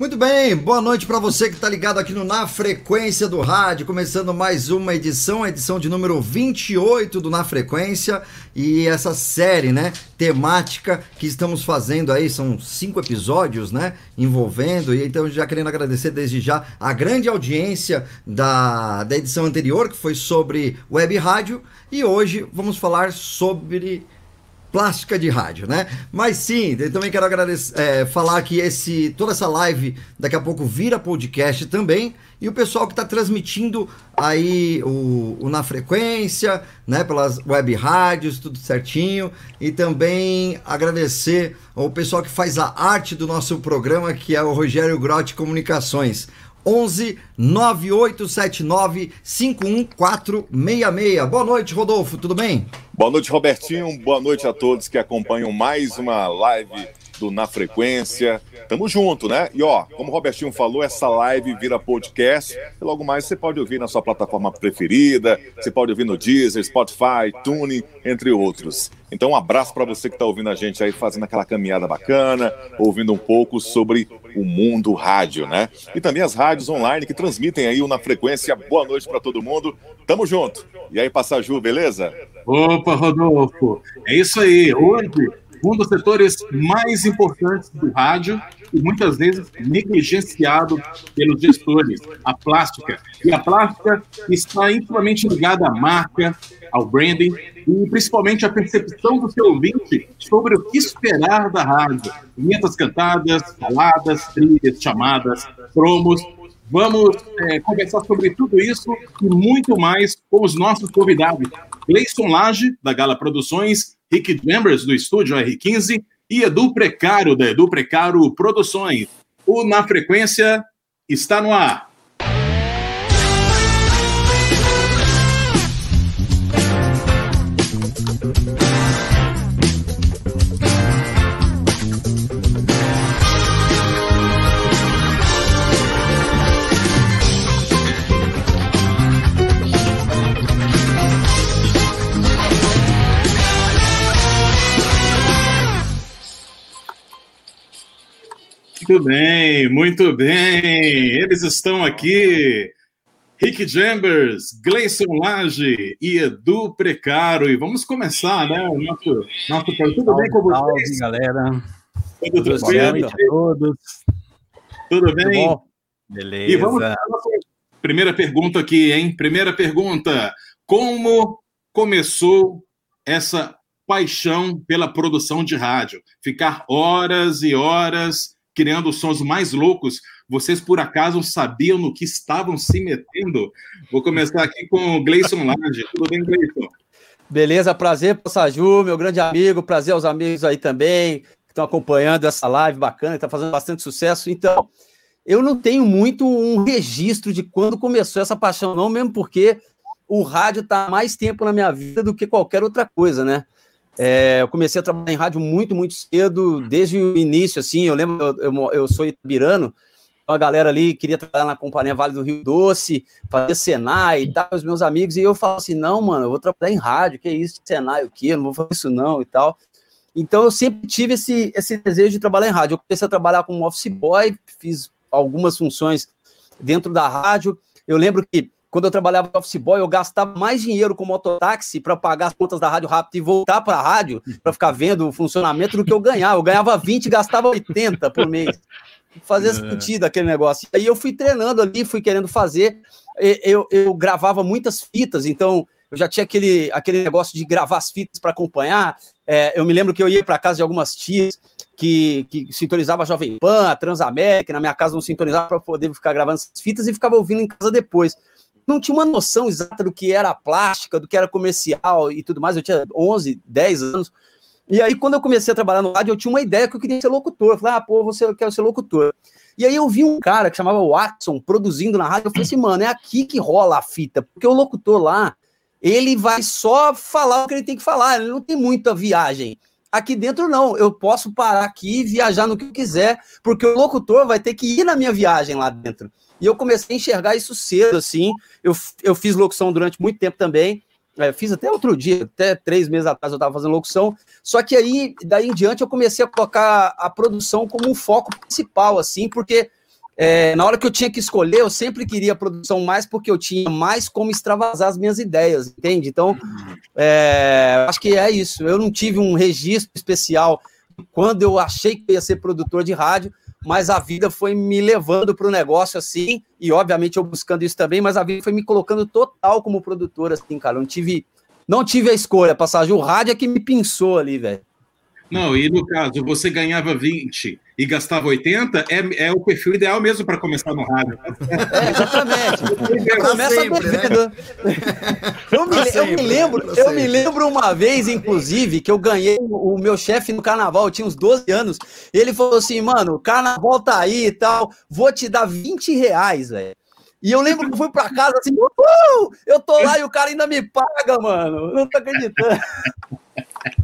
Muito bem, boa noite para você que está ligado aqui no Na Frequência do Rádio, começando mais uma edição, a edição de número 28 do Na Frequência. E essa série, né, temática que estamos fazendo aí, são cinco episódios, né, envolvendo, e então já querendo agradecer desde já a grande audiência da, da edição anterior, que foi sobre web rádio, e hoje vamos falar sobre plástica de rádio, né? Mas sim, eu também quero agradecer, é, falar que esse, toda essa live daqui a pouco vira podcast também. E o pessoal que está transmitindo aí o, o, Na Frequência, né, pelas web rádios, tudo certinho. E também agradecer ao pessoal que faz a arte do nosso programa, que é o Rogério Grotti Comunicações. 11 9879 51466. Boa noite, Rodolfo, tudo bem? Boa noite, Robertinho. Boa noite a todos que acompanham mais uma live do Na Frequência. Tamo junto, né? E ó, como o Robertinho falou, essa live vira podcast. E logo mais você pode ouvir na sua plataforma preferida, você pode ouvir no Deezer, Spotify, Tune, entre outros. Então, um abraço para você que está ouvindo a gente aí, fazendo aquela caminhada bacana, ouvindo um pouco sobre o mundo rádio, né? E também as rádios online que transmitem aí o Na Frequência. Boa noite para todo mundo. Tamo junto. E aí, Passaju, beleza? Opa, Rodolfo. É isso aí. Hoje um dos setores mais importantes do rádio e muitas vezes negligenciado pelos gestores, a plástica. E a plástica está intimamente ligada à marca, ao branding e principalmente à percepção do seu ouvinte sobre o que esperar da rádio. Vinhetas cantadas, faladas, trilhas, chamadas, promos. Vamos é, conversar sobre tudo isso e muito mais com os nossos convidados. Gleison Lage, da Gala Produções, Rick Members, do estúdio R15, e Edu Precário, da Edu Produções. O Na Frequência está no ar. Muito bem, muito bem. Eles estão aqui. Rick Jambers, Gleison Lage e Edu Precaro. E vamos começar, né? O nosso, nosso... Tudo bem com vocês? Salve, galera. Tudo, bem? a todos. Tudo bem? Tudo Beleza. E vamos para a nossa primeira pergunta aqui, hein? Primeira pergunta. Como começou essa paixão pela produção de rádio? Ficar horas e horas criando sons mais loucos. Vocês, por acaso, sabiam no que estavam se metendo? Vou começar aqui com o Gleison Lange. Tudo bem, Gleison? Beleza, prazer, Passaju, meu grande amigo, prazer aos amigos aí também, que estão acompanhando essa live bacana, está fazendo bastante sucesso. Então, eu não tenho muito um registro de quando começou essa paixão, não, mesmo porque o rádio está mais tempo na minha vida do que qualquer outra coisa, né? É, eu comecei a trabalhar em rádio muito, muito cedo, desde o início, assim, eu lembro, eu, eu, eu sou itabirano, a galera ali queria trabalhar na Companhia Vale do Rio Doce, fazer Senai e tal, os meus amigos, e eu falo assim, não, mano, eu vou trabalhar em rádio, que é isso, Senai, o quê? Eu não vou fazer isso não e tal. Então eu sempre tive esse, esse desejo de trabalhar em rádio. Eu comecei a trabalhar como office boy, fiz algumas funções dentro da rádio. Eu lembro que quando eu trabalhava office boy, eu gastava mais dinheiro com mototáxi para pagar as contas da rádio rápido e voltar para a rádio para ficar vendo o funcionamento do que eu ganhava. Eu ganhava 20 e gastava 80 por mês. Fazia é. sentido aquele negócio. Aí eu fui treinando ali, fui querendo fazer. Eu, eu gravava muitas fitas, então eu já tinha aquele, aquele negócio de gravar as fitas para acompanhar. É, eu me lembro que eu ia para casa de algumas tias que, que sintonizava a Jovem Pan, a Transamérica, na minha casa não sintonizava para poder ficar gravando essas fitas e ficava ouvindo em casa depois não tinha uma noção exata do que era plástica, do que era comercial e tudo mais. Eu tinha 11, 10 anos. E aí, quando eu comecei a trabalhar no rádio, eu tinha uma ideia que eu queria ser locutor. Eu falei, ah, pô, você quer ser locutor. E aí eu vi um cara que chamava Watson produzindo na rádio. Eu falei assim, mano, é aqui que rola a fita, porque o locutor lá, ele vai só falar o que ele tem que falar, ele não tem muita viagem. Aqui dentro, não. Eu posso parar aqui e viajar no que eu quiser, porque o locutor vai ter que ir na minha viagem lá dentro. E eu comecei a enxergar isso cedo, assim. Eu, eu fiz locução durante muito tempo também. É, fiz até outro dia, até três meses atrás eu estava fazendo locução. Só que aí, daí em diante, eu comecei a colocar a produção como um foco principal, assim, porque é, na hora que eu tinha que escolher, eu sempre queria produção mais porque eu tinha mais como extravasar as minhas ideias, entende? Então, é, acho que é isso. Eu não tive um registro especial quando eu achei que ia ser produtor de rádio, mas a vida foi me levando para o negócio assim, e obviamente eu buscando isso também, mas a vida foi me colocando total como produtor, assim, cara. Não tive, não tive a escolha, passagem. O rádio é que me pinçou ali, velho. Não, e no caso, você ganhava 20 e gastava 80, é, é o perfil ideal mesmo para começar no rádio. É, exatamente. Começa sempre, né? eu, me, sempre, eu me lembro, eu me lembro uma vez, inclusive, que eu ganhei o, o meu chefe no carnaval, eu tinha uns 12 anos, ele falou assim, mano, o carnaval tá aí e tal, vou te dar 20 reais, velho. E eu lembro que eu fui pra casa assim, uh, eu tô lá e o cara ainda me paga, mano. Não tô acreditando.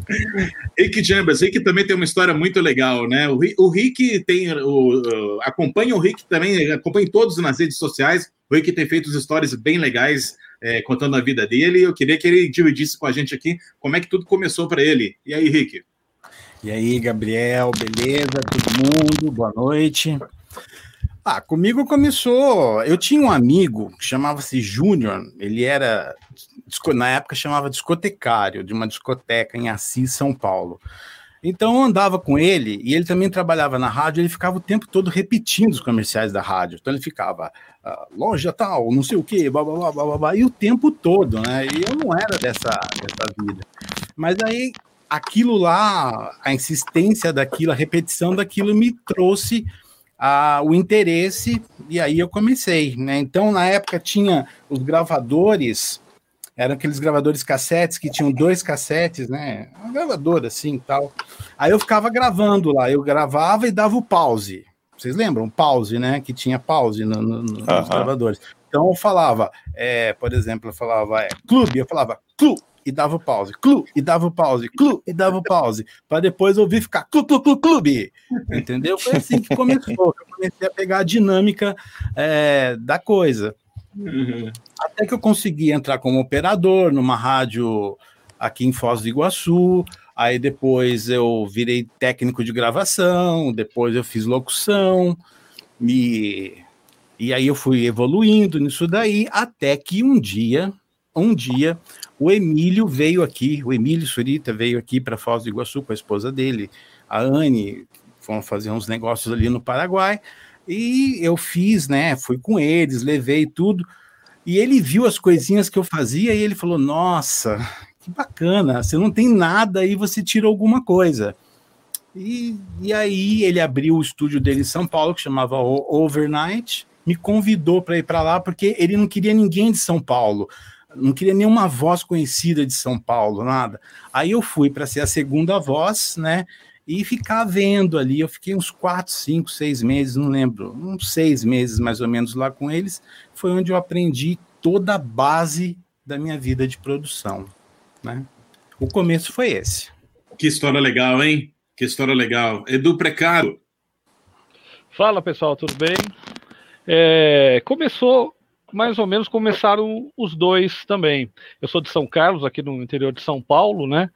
Rick Jambas, Rick também tem uma história muito legal, né? O, o Rick tem. O, acompanha o Rick também, acompanha todos nas redes sociais. O Rick tem feito histórias bem legais é, contando a vida dele. Eu queria que ele dividisse com a gente aqui como é que tudo começou para ele. E aí, Rick? E aí, Gabriel, beleza? Todo mundo, boa noite. Ah, comigo começou. Eu tinha um amigo que chamava-se Júnior, ele era, na época chamava discotecário, de uma discoteca em Assis, São Paulo. Então eu andava com ele e ele também trabalhava na rádio, ele ficava o tempo todo repetindo os comerciais da rádio. Então ele ficava, ah, loja tal, não sei o quê, blá, blá, blá, blá, blá, e o tempo todo, né? E eu não era dessa, dessa vida. Mas aí aquilo lá, a insistência daquilo, a repetição daquilo me trouxe a, o interesse, e aí eu comecei, né? Então, na época, tinha os gravadores, eram aqueles gravadores cassetes que tinham dois cassetes, né? Um gravador assim tal. Aí eu ficava gravando lá, eu gravava e dava o pause. Vocês lembram? Pause, né? Que tinha pause no, no, nos uh -huh. gravadores. Então eu falava, é, por exemplo, eu falava é, clube, eu falava clube e dava pause, clu, e dava pause, clu, e dava pause, para depois ouvir ficar clu, clu, clu, clube. Entendeu? Foi assim que começou. Eu comecei a pegar a dinâmica é, da coisa. Uhum. Até que eu consegui entrar como operador numa rádio aqui em Foz do Iguaçu. Aí depois eu virei técnico de gravação, depois eu fiz locução, e, e aí eu fui evoluindo nisso daí, até que um dia, um dia, o Emílio veio aqui, o Emílio Surita veio aqui para Foz do Iguaçu com a esposa dele, a Anne, foram fazer uns negócios ali no Paraguai, e eu fiz, né? Fui com eles, levei tudo, e ele viu as coisinhas que eu fazia e ele falou: Nossa, que bacana, você não tem nada e você tira alguma coisa. E, e aí ele abriu o estúdio dele em São Paulo, que chamava Overnight, me convidou para ir para lá porque ele não queria ninguém de São Paulo não queria nenhuma voz conhecida de São Paulo, nada. Aí eu fui para ser a segunda voz, né? E ficar vendo ali. Eu fiquei uns quatro, cinco, seis meses, não lembro, uns seis meses mais ou menos lá com eles. Foi onde eu aprendi toda a base da minha vida de produção, né? O começo foi esse. Que história legal, hein? Que história legal. Edu Precaro. Fala pessoal, tudo bem? É, começou mais ou menos começaram os dois também. Eu sou de São Carlos, aqui no interior de São Paulo, né?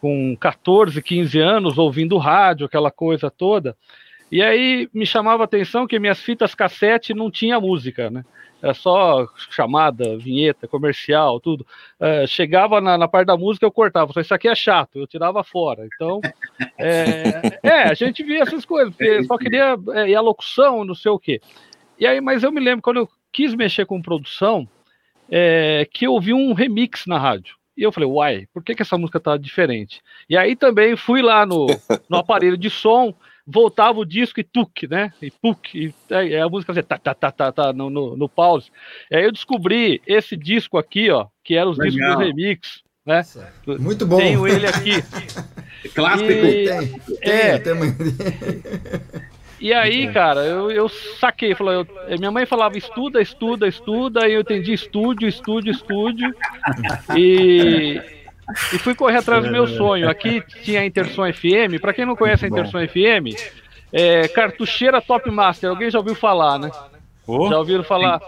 Com 14, 15 anos, ouvindo rádio, aquela coisa toda. E aí me chamava a atenção que minhas fitas cassete não tinha música, né? Era só chamada, vinheta, comercial, tudo. É, chegava na, na, parte da música, eu cortava. Isso aqui é chato, eu tirava fora. Então, é, é a gente via essas coisas, porque só queria. É, e a locução, não sei o quê. E aí, mas eu me lembro quando eu quis mexer com produção, é, que eu ouvi um remix na rádio. E eu falei, uai, por que, que essa música tá diferente? E aí também fui lá no, no aparelho de som, voltava o disco e tuc, né? E puk, e, é, a música fazia tá, tá, tá, tá, tá no, no, no, pause. E aí eu descobri esse disco aqui, ó, que era os Legal. discos do remix. Né? Muito bom. Tenho ele aqui. Clássico. E, tem, tem, é, tem. E aí, cara, eu, eu saquei. Falou, eu, minha mãe falava estuda, estuda, estuda, e eu entendi estúdio, estúdio, estúdio. E, e fui correr atrás do meu sonho. Aqui tinha a Interson FM. Para quem não conhece a Interson FM, é cartucheira Top Master. Alguém já ouviu falar, né? Oh, já ouviram falar?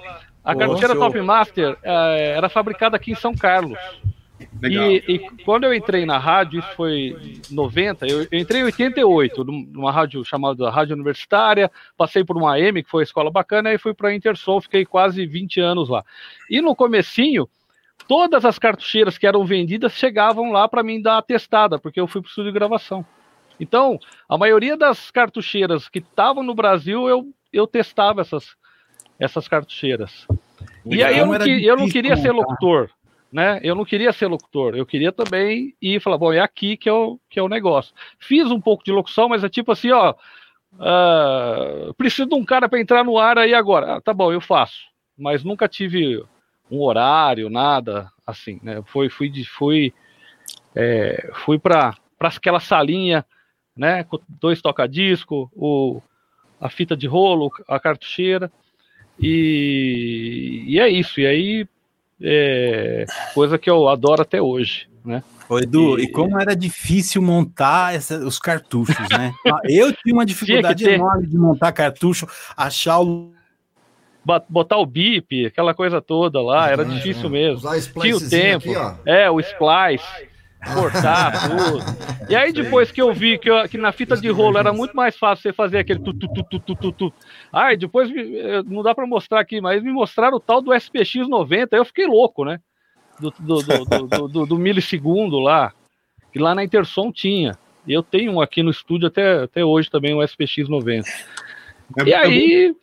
A cartucheira oh, Top Master é, era fabricada aqui em São Carlos. E, e, quando eu entrei na rádio, isso foi 90, eu, eu, entrei em 88, numa rádio chamada Rádio Universitária, passei por uma AM, que foi uma escola bacana, e fui para a Intersul, fiquei quase 20 anos lá. E no comecinho, todas as cartucheiras que eram vendidas chegavam lá para mim dar a testada, porque eu fui para o estúdio de gravação. Então, a maioria das cartucheiras que estavam no Brasil, eu, eu testava essas, essas cartucheiras. E aí eu não, eu não queria ser locutor né? Eu não queria ser locutor, eu queria também ir falar, bom, é aqui que é o, que é o negócio. Fiz um pouco de locução, mas é tipo assim, ó, uh, preciso de um cara para entrar no ar aí agora. Ah, tá bom, eu faço, mas nunca tive um horário, nada assim, né? Foi, fui, fui, é, fui para aquela salinha, né? Com dois toca-disco, o a fita de rolo, a cartucheira. E, e é isso. E aí é, coisa que eu adoro até hoje, né? Ô Edu, e... e como era difícil montar essa, os cartuchos, né? Eu tinha uma dificuldade tinha enorme de montar cartucho, achar o botar o bip, aquela coisa toda lá, era difícil mesmo. Tinha o tempo. Aqui, é, o splice cortar tudo. E aí depois que eu vi que, eu, que na fita de rolo era muito mais fácil você fazer aquele tu, tu, tu, tu, tu, tu, tu. Ai, depois eh, não dá para mostrar aqui, mas me mostraram o tal do SPX 90, eu fiquei louco, né? Do, do, do, do, do, do milissegundo lá, que lá na Intersom tinha. Eu tenho um aqui no estúdio até, até hoje também, o SPX 90. É, e aí,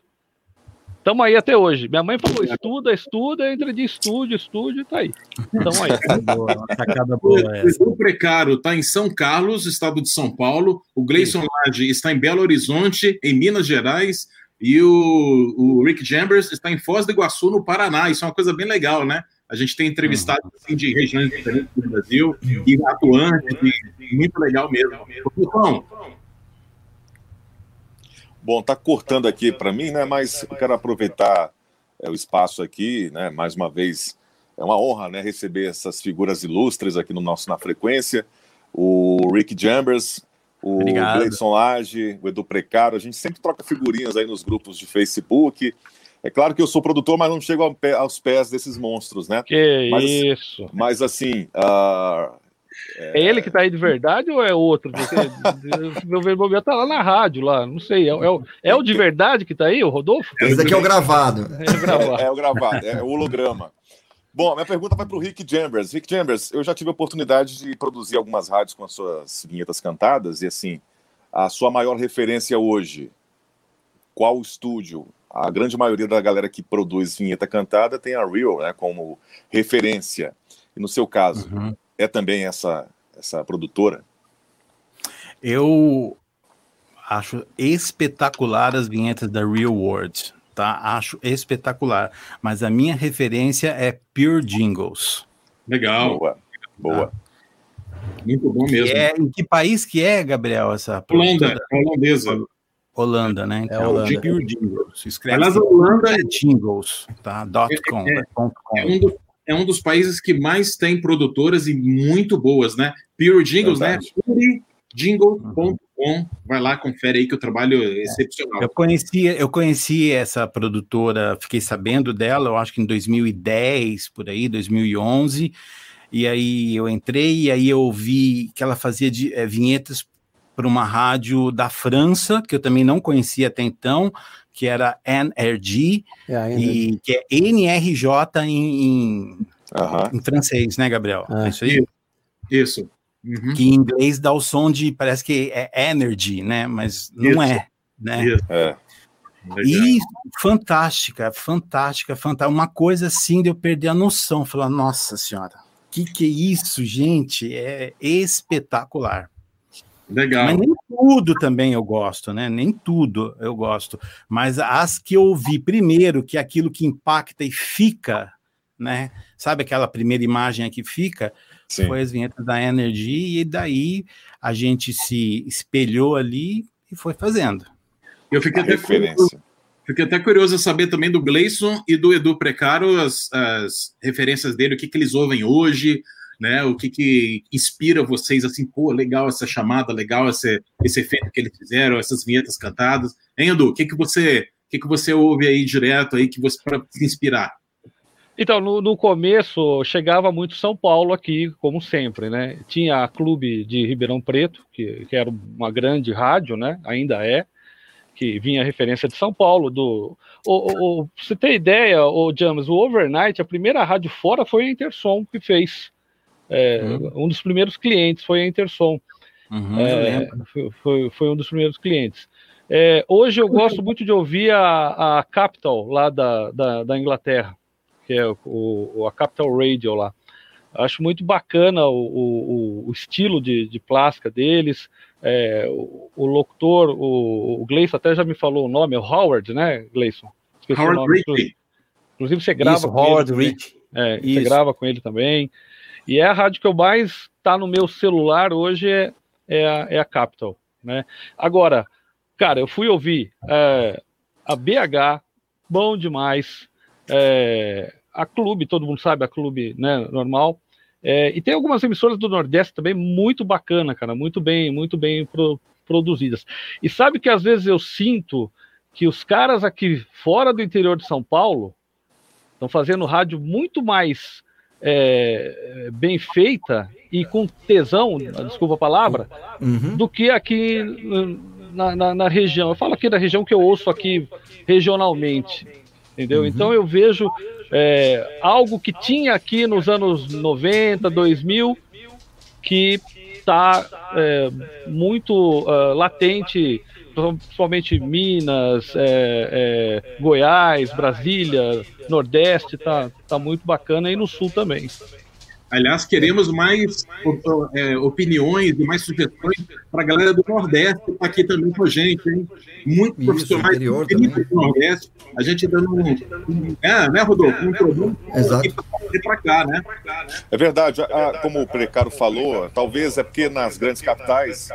Estamos aí até hoje. Minha mãe falou: estuda, estuda, entra de estúdio, estúdio, tá aí. Estamos aí. boa, sacada boa O Precário está em São Carlos, estado de São Paulo. O Gleison Lage está em Belo Horizonte, em Minas Gerais. E o, o Rick Jambers está em Foz do Iguaçu, no Paraná. Isso é uma coisa bem legal, né? A gente tem entrevistado uhum. assim, de regiões diferentes do Brasil e atuantes, e, muito legal mesmo. Então, Bom, tá cortando aqui para mim, né? Mas eu quero aproveitar é, o espaço aqui, né? Mais uma vez, é uma honra, né? Receber essas figuras ilustres aqui no nosso na frequência. O Rick Jambers, o Gleison Lage, o Edu Precaro. A gente sempre troca figurinhas aí nos grupos de Facebook. É claro que eu sou produtor, mas não chego aos pés desses monstros, né? Que mas, isso. Mas assim, uh, é... é ele que tá aí de verdade ou é outro? Meu verbo tá lá na rádio, lá, não sei. É, é, o, é o de verdade que tá aí, o Rodolfo? Esse daqui é o gravado. É o gravado. É, é o gravado, é o holograma. Bom, minha pergunta vai para o Rick Chambers. Rick Chambers, eu já tive a oportunidade de produzir algumas rádios com as suas vinhetas cantadas, e assim, a sua maior referência hoje, qual estúdio? A grande maioria da galera que produz vinheta cantada tem a Real né, como referência. E no seu caso, uhum é também essa, essa produtora? Eu acho espetacular as vinhetas da Real World, tá? Acho espetacular. Mas a minha referência é Pure Jingles. Legal. Boa, boa. Tá? Muito bom mesmo. É, em que país que é, Gabriel, essa Holanda, é holandesa. Holanda, né? Então, é Holanda. Pure Jingles. Escreve Aliás, Holanda é Jingles, tá? Dot com, é, é, é um dos é um dos países que mais tem produtoras e muito boas, né? Pure Jingles, né? Verdade. né? pureJingle.com. Vai lá, confere aí que o trabalho é excepcional. Eu conheci, eu conheci essa produtora, fiquei sabendo dela, eu acho que em 2010, por aí, 2011. E aí eu entrei e aí eu vi que ela fazia de, é, vinhetas para uma rádio da França, que eu também não conhecia até então, que era NRG, é, e que é NRJ em, em, em francês, né, Gabriel? Ah, é isso aí? Isso. Uhum. Que em inglês dá o som de, parece que é energy, né? Mas não isso. é, né? Isso. É. E fantástica, fantástica, fantástica. Uma coisa assim de eu perder a noção, falar, nossa senhora, que que é isso, gente? É espetacular. Legal. Mas nem tudo também eu gosto, né? Nem tudo eu gosto. Mas as que eu vi primeiro, que é aquilo que impacta e fica, né? Sabe aquela primeira imagem que fica? Sim. Foi as vinhetas da Energy, e daí a gente se espelhou ali e foi fazendo. Eu fiquei até curioso, fiquei até curioso saber também do Gleison e do Edu Precaro, as, as referências dele, o que, que eles ouvem hoje, né? O que, que inspira vocês assim, pô, legal essa chamada, legal esse, esse efeito que eles fizeram, essas vinhetas cantadas. Hein, Edu, o que, que você o que, que você ouve aí direto aí que você para se inspirar? Então, no, no, começo, chegava muito São Paulo aqui, como sempre, né? Tinha a Clube de Ribeirão Preto, que, que era uma grande rádio, né? Ainda é, que vinha referência de São Paulo. Do, o, o, você ter ideia, o James, o Overnight, a primeira rádio fora foi a Intersom que fez. É, uhum. Um dos primeiros clientes foi a Intersom. Uhum, é, foi, foi, um dos primeiros clientes. É, hoje eu gosto muito de ouvir a, a Capital, lá da, da, da Inglaterra que é o, o, a Capital Radio lá. Acho muito bacana o, o, o estilo de, de plástica deles. É, o, o, locutor, o, o Gleison até já me falou o nome, é o Howard, né, Gleison? Howard Rich. Inclusive você grava Isso, com Howard ele. Rich. É, você grava com ele também. E é a rádio que eu mais tá no meu celular hoje é, é, a, é a Capital, né? Agora, cara, eu fui ouvir é, a BH, bom demais. É, a clube, todo mundo sabe, a clube né, normal. É, e tem algumas emissoras do Nordeste também muito bacana, cara, muito bem, muito bem pro, produzidas. E sabe que às vezes eu sinto que os caras aqui fora do interior de São Paulo estão fazendo rádio muito mais é, bem feita e com tesão, desculpa a palavra, uhum. do que aqui na, na, na, região. Eu falo aqui da região que eu ouço aqui regionalmente, entendeu? Uhum. Então eu vejo é, algo que tinha aqui nos anos 90, 2000, que está é, muito uh, latente, principalmente Minas, é, é, Goiás, Brasília, Nordeste, está tá muito bacana, e no Sul também. Aliás, queremos mais é, opiniões e mais sugestões para a galera do Nordeste que está aqui também com a gente, hein? Muito Isso, profissionais do Nordeste. A gente dando um. É, né, Rodolfo? Um problema para cá, né? É verdade. como o Precaro falou, talvez é porque nas grandes capitais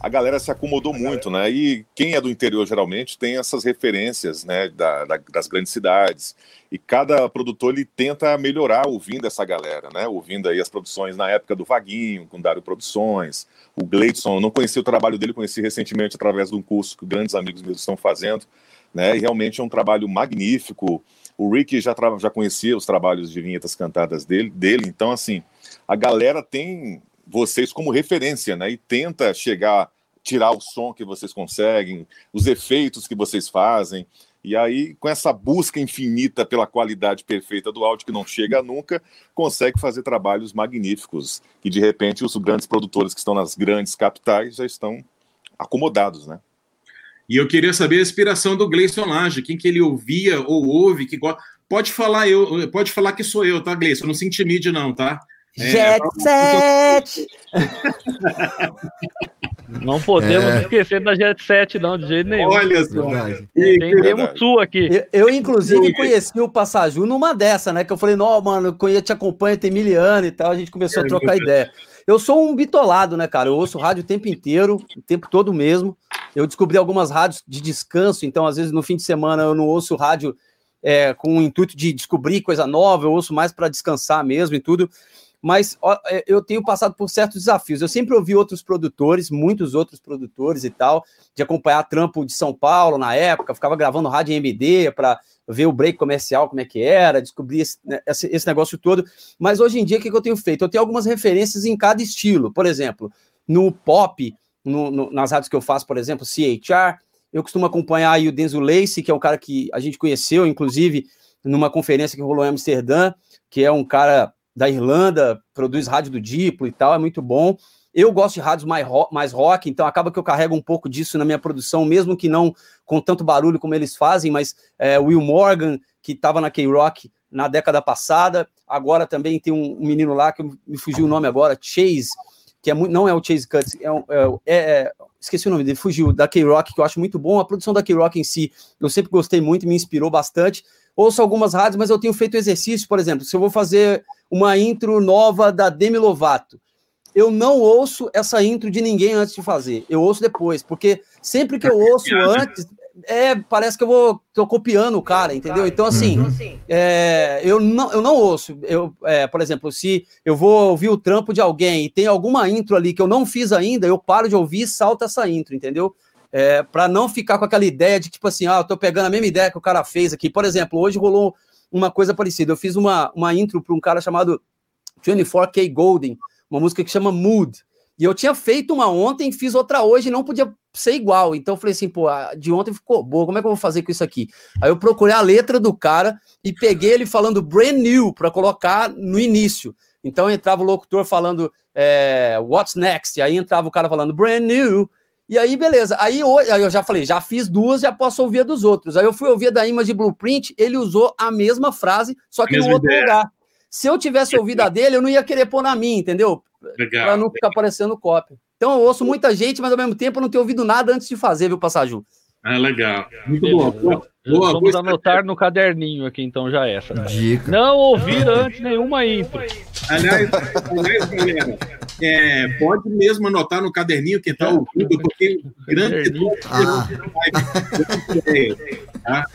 a galera se acomodou muito, né? E quem é do interior geralmente tem essas referências, né, da, da, das grandes cidades e cada produtor ele tenta melhorar ouvindo essa galera, né? Ouvindo aí as produções na época do Vaguinho, com Dário Produções, o Gleidson, eu não conheci o trabalho dele, conheci recentemente através de um curso que grandes amigos meus estão fazendo, né? E realmente é um trabalho magnífico. O Rick já, já conhecia os trabalhos de vinhetas cantadas dele, dele, então assim, a galera tem vocês como referência, né? E tenta chegar, tirar o som que vocês conseguem, os efeitos que vocês fazem. E aí, com essa busca infinita pela qualidade perfeita do áudio, que não chega nunca, consegue fazer trabalhos magníficos. E de repente, os grandes produtores que estão nas grandes capitais já estão acomodados, né? E eu queria saber a inspiração do Gleison Lage, quem que ele ouvia ou ouve, que gosta. Pode falar eu, pode falar que sou eu, tá, Gleison? Não se intimide, não, tá? É, Jet Set! Não podemos é. esquecer da Jet Set, não, de jeito nenhum. Olha só. Tem tu aqui. Eu, eu, inclusive, conheci o Passaju numa dessa, né? Que eu falei, não, mano, eu te acompanho tem mil anos e tal. A gente começou a trocar ideia. Eu sou um bitolado, né, cara? Eu ouço rádio o tempo inteiro, o tempo todo mesmo. Eu descobri algumas rádios de descanso, então, às vezes, no fim de semana, eu não ouço rádio é, com o intuito de descobrir coisa nova, eu ouço mais para descansar mesmo e tudo mas ó, é, eu tenho passado por certos desafios. Eu sempre ouvi outros produtores, muitos outros produtores e tal, de acompanhar trampo de São Paulo na época, ficava gravando rádio MD para ver o break comercial, como é que era, descobrir esse, né, esse, esse negócio todo. Mas hoje em dia, o que, que eu tenho feito? Eu tenho algumas referências em cada estilo. Por exemplo, no pop, no, no, nas rádios que eu faço, por exemplo, CHR, eu costumo acompanhar aí o Denzel Lacey, que é um cara que a gente conheceu, inclusive, numa conferência que rolou em Amsterdã, que é um cara da Irlanda, produz rádio do Diplo e tal, é muito bom. Eu gosto de rádios mais rock, mais rock, então acaba que eu carrego um pouco disso na minha produção, mesmo que não com tanto barulho como eles fazem, mas é, Will Morgan, que estava na K-Rock na década passada, agora também tem um, menino lá, que me fugiu o nome agora, Chase, que é muito, não é o Chase Cuts, é, é, é, esqueci o nome dele, fugiu, da K-Rock, que eu acho muito bom, a produção da K-Rock em si, eu sempre gostei muito, me inspirou bastante, ouço algumas rádios, mas eu tenho feito exercício, por exemplo, se eu vou fazer uma intro nova da Demi Lovato, eu não ouço essa intro de ninguém antes de fazer, eu ouço depois, porque sempre que eu ouço antes, é, parece que eu vou tô copiando o cara, entendeu? Então, assim, uhum. é, eu, não, eu não ouço. Eu, é, por exemplo, se eu vou ouvir o trampo de alguém e tem alguma intro ali que eu não fiz ainda, eu paro de ouvir e salto essa intro, entendeu? É, para não ficar com aquela ideia de tipo assim, ah, eu tô pegando a mesma ideia que o cara fez aqui. Por exemplo, hoje rolou uma coisa parecida. Eu fiz uma, uma intro para um cara chamado 24K Golden, uma música que chama Mood. E eu tinha feito uma ontem, fiz outra hoje, não podia ser igual. Então eu falei assim, pô, de ontem ficou boa, como é que eu vou fazer com isso aqui? Aí eu procurei a letra do cara e peguei ele falando brand new para colocar no início. Então entrava o locutor falando é, what's next? E aí entrava o cara falando brand new. E aí, beleza. Aí, hoje, aí eu já falei, já fiz duas, já posso ouvir a dos outros. Aí eu fui ouvir da Image Blueprint, ele usou a mesma frase, só que no outro ideia. lugar. Se eu tivesse ouvido a dele, eu não ia querer pôr na minha, entendeu? Para não ficar parecendo cópia. Então eu ouço muita gente, mas ao mesmo tempo eu não tenho ouvido nada antes de fazer, viu, Passaju? Ah, legal. Muito bom. Boa, boa, Vamos anotar no caderninho aqui, então, já essa. Dica. Não ouvir antes nenhuma intro. Aliás, aliás galera, é, pode mesmo anotar no caderninho que está ouvindo, porque grande ah. tá?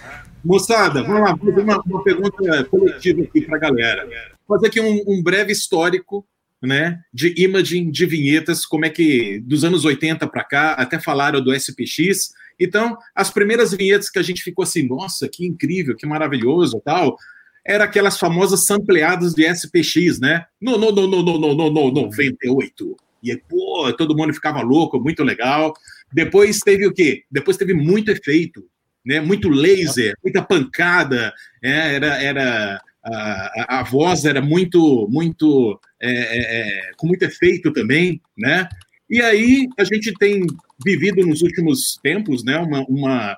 Moçada, vamos lá, fazer uma, uma pergunta coletiva aqui para a galera. Vou fazer aqui um, um breve histórico né, de imaging, de vinhetas, como é que dos anos 80 para cá, até falaram do SPX. Então, as primeiras vinhetas que a gente ficou assim, nossa, que incrível, que maravilhoso, tal, era aquelas famosas sampleadas de SPX, né? No, no, no, no, no, no, no, no 98. E aí, pô, todo mundo ficava louco, muito legal. Depois teve o quê? Depois teve muito efeito, né? Muito laser, muita pancada, é, era, era a, a, voz era muito, muito, é, é, é, com muito efeito também, né? E aí a gente tem vivido nos últimos tempos, né, uma, uma,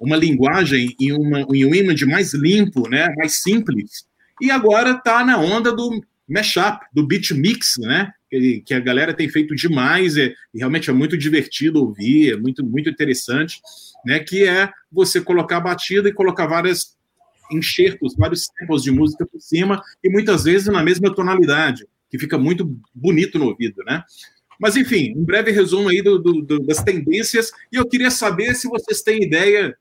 uma linguagem e, uma, e um image mais limpo, né, mais simples. E agora está na onda do mashup, do beat mix, né? Que, que a galera tem feito demais, é, e realmente é muito divertido ouvir, é muito, muito interessante, né? Que é você colocar a batida e colocar várias enxertos, vários tempos de música por cima, e muitas vezes na mesma tonalidade, que fica muito bonito no ouvido, né? Mas, enfim, um breve resumo aí do, do, do, das tendências, e eu queria saber se vocês têm ideia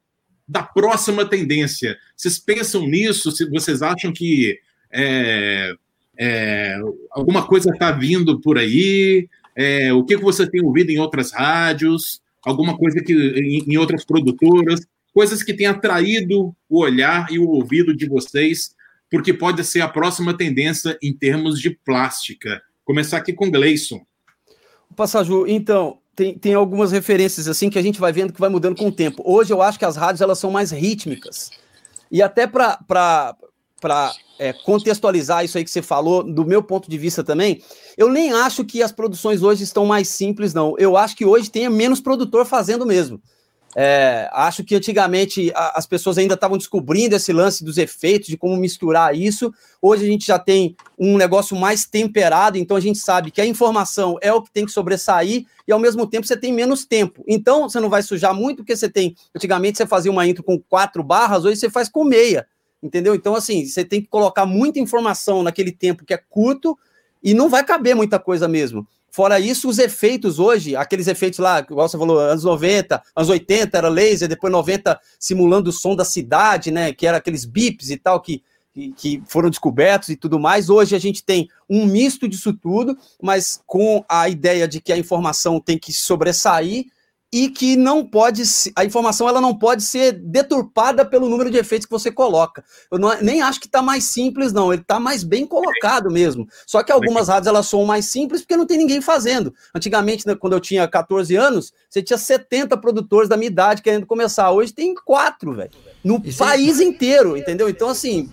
da próxima tendência. Vocês pensam nisso? Se vocês acham que é, é, alguma coisa está vindo por aí? É, o que, que você tem ouvido em outras rádios? Alguma coisa que em, em outras produtoras? coisas que têm atraído o olhar e o ouvido de vocês, porque pode ser a próxima tendência em termos de plástica. Começar aqui com Gleison. Passaju, então, tem, tem algumas referências assim que a gente vai vendo que vai mudando com o tempo. Hoje eu acho que as rádios elas são mais rítmicas. E até para é, contextualizar isso aí que você falou, do meu ponto de vista também, eu nem acho que as produções hoje estão mais simples, não. Eu acho que hoje tem menos produtor fazendo mesmo. É, acho que antigamente as pessoas ainda estavam descobrindo esse lance dos efeitos, de como misturar isso. Hoje a gente já tem um negócio mais temperado, então a gente sabe que a informação é o que tem que sobressair e ao mesmo tempo você tem menos tempo. Então você não vai sujar muito, porque você tem. Antigamente você fazia uma intro com quatro barras, hoje você faz com meia. Entendeu? Então, assim, você tem que colocar muita informação naquele tempo que é curto e não vai caber muita coisa mesmo. Fora isso, os efeitos hoje, aqueles efeitos lá, igual você falou, anos 90, anos 80 era laser, depois 90 simulando o som da cidade, né? Que era aqueles bips e tal que, que, que foram descobertos e tudo mais. Hoje a gente tem um misto disso tudo, mas com a ideia de que a informação tem que sobressair e que não pode a informação ela não pode ser deturpada pelo número de efeitos que você coloca. Eu não, nem acho que está mais simples não, ele está mais bem colocado mesmo. Só que algumas rádios elas são mais simples porque não tem ninguém fazendo. Antigamente, né, quando eu tinha 14 anos, você tinha 70 produtores da minha idade querendo começar. Hoje tem quatro, velho. No Isso país é... inteiro, entendeu? Então assim,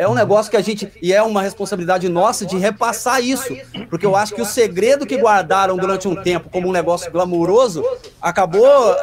é um negócio que a gente. E é uma responsabilidade nossa de repassar isso. Porque eu acho que o segredo que guardaram durante um tempo como um negócio glamouroso acabou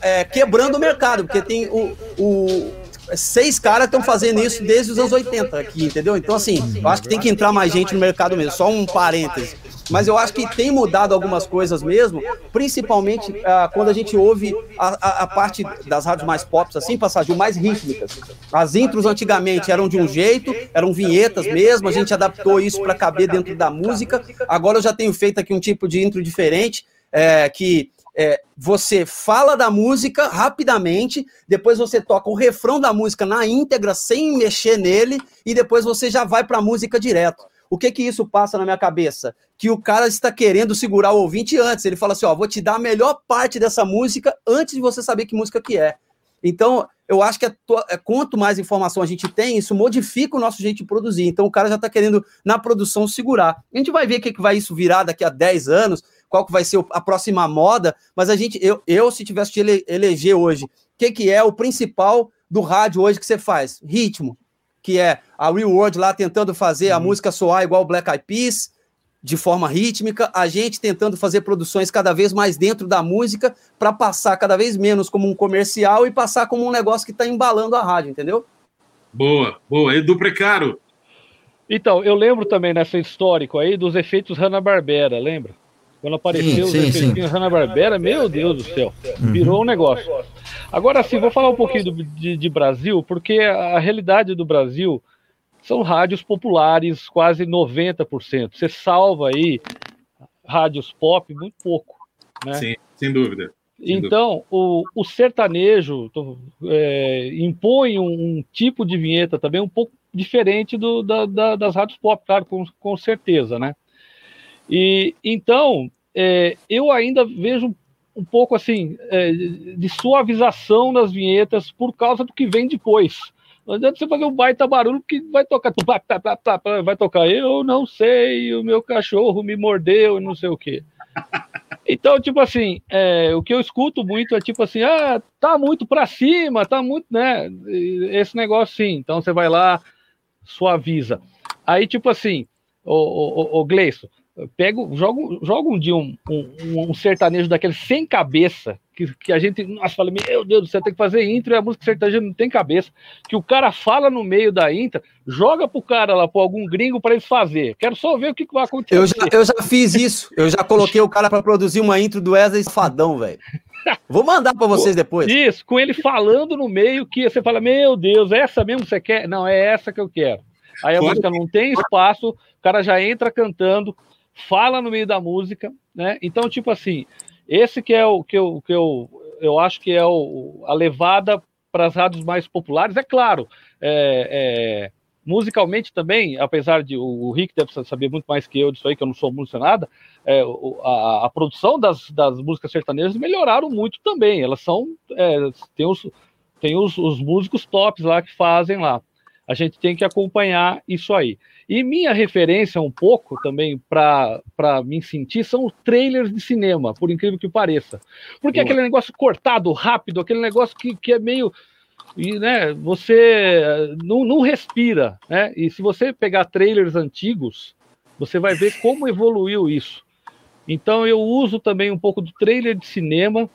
é, quebrando o mercado. Porque tem o, o seis caras estão fazendo isso desde os anos 80 aqui, entendeu? Então, assim, eu acho que tem que entrar mais gente no mercado mesmo. Só um parêntese mas eu acho que tem mudado algumas coisas mesmo, principalmente uh, quando a gente ouve a, a, a, parte das rádios mais pop, assim, passagem mais rítmicas. As intros antigamente eram de um jeito, eram vinhetas mesmo, a gente adaptou isso para caber dentro da música. Agora eu já tenho feito aqui um tipo de intro diferente, é, que é, você fala da música rapidamente, depois você toca o refrão da música na íntegra, sem mexer nele, e depois você já vai para a música direto. O que que isso passa na minha cabeça? Que o cara está querendo segurar o ouvinte antes. Ele fala assim: ó, vou te dar a melhor parte dessa música antes de você saber que música que é. Então, eu acho que é, quanto mais informação a gente tem, isso modifica o nosso jeito de produzir. Então, o cara já está querendo, na produção, segurar. A gente vai ver o que, que vai isso virar daqui a 10 anos, qual que vai ser a próxima moda, mas a gente, eu, eu se tivesse de ele, eleger hoje, o que, que é o principal do rádio hoje que você faz? Ritmo, que é a Real World lá tentando fazer uhum. a música soar igual o Black Eyed Peas, de forma rítmica, a gente tentando fazer produções cada vez mais dentro da música para passar cada vez menos como um comercial e passar como um negócio que está embalando a rádio, entendeu? Boa, boa. Edu Precaro. Então, eu lembro também nessa histórico aí dos efeitos Hanna-Barbera, lembra? Quando apareceu sim, os efeitos Hanna-Barbera, meu Deus do céu, uhum. virou um negócio. Agora sim, vou falar um pouquinho do, de, de Brasil, porque a realidade do Brasil são rádios populares, quase 90%. Você salva aí rádios pop muito pouco. Né? Sim, sem dúvida. Sem então, dúvida. O, o sertanejo é, impõe um, um, tipo de vinheta também um pouco diferente do, da, da, das rádios pop, claro, com, com certeza, né? E então, é, eu ainda vejo um pouco assim é, de suavização nas vinhetas por causa do que vem depois. Não adianta você fazer um baita barulho que vai tocar. Vai tocar, eu não sei, o meu cachorro me mordeu e não sei o quê. Então, tipo assim, é, o que eu escuto muito é tipo assim, ah, tá muito pra cima, tá muito, né? Esse negócio sim. Então você vai lá, suaviza. Aí, tipo assim, o, o, o Gleison, pego, jogo, jogo um dia um, um, um, sertanejo daquele sem cabeça, que, que a gente, nossa, fala, meu Deus do céu, tem que fazer intro e a música sertaneja não tem cabeça, que o cara fala no meio da intro, joga pro cara lá, pro algum gringo para eles fazer. Quero só ver o que, que vai acontecer. Eu já, eu já fiz isso, eu já coloquei o cara para produzir uma intro do Wesley Fadão, velho. Vou mandar para vocês depois. Isso, com ele falando no meio que você fala, meu Deus, é essa mesmo você quer? Não, é essa que eu quero. Aí a música não tem espaço, o cara já entra cantando, fala no meio da música, né? Então, tipo assim, esse que é o que eu, que eu, eu acho que é o, a levada para as rádios mais populares. É claro, é, é, musicalmente também, apesar de o, o, Rick deve saber muito mais que eu disso aí, que eu não sou músico nada, é, a, a, produção das, das músicas sertanejas melhoraram muito também. Elas são é, tem os tem os, os músicos tops lá que fazem lá. A gente tem que acompanhar isso aí. E minha referência um pouco também para me sentir são os trailers de cinema, por incrível que pareça. Porque Boa. aquele negócio cortado, rápido, aquele negócio que, que é meio. E, né, você não, não respira. Né? E se você pegar trailers antigos, você vai ver como evoluiu isso. Então eu uso também um pouco do trailer de cinema,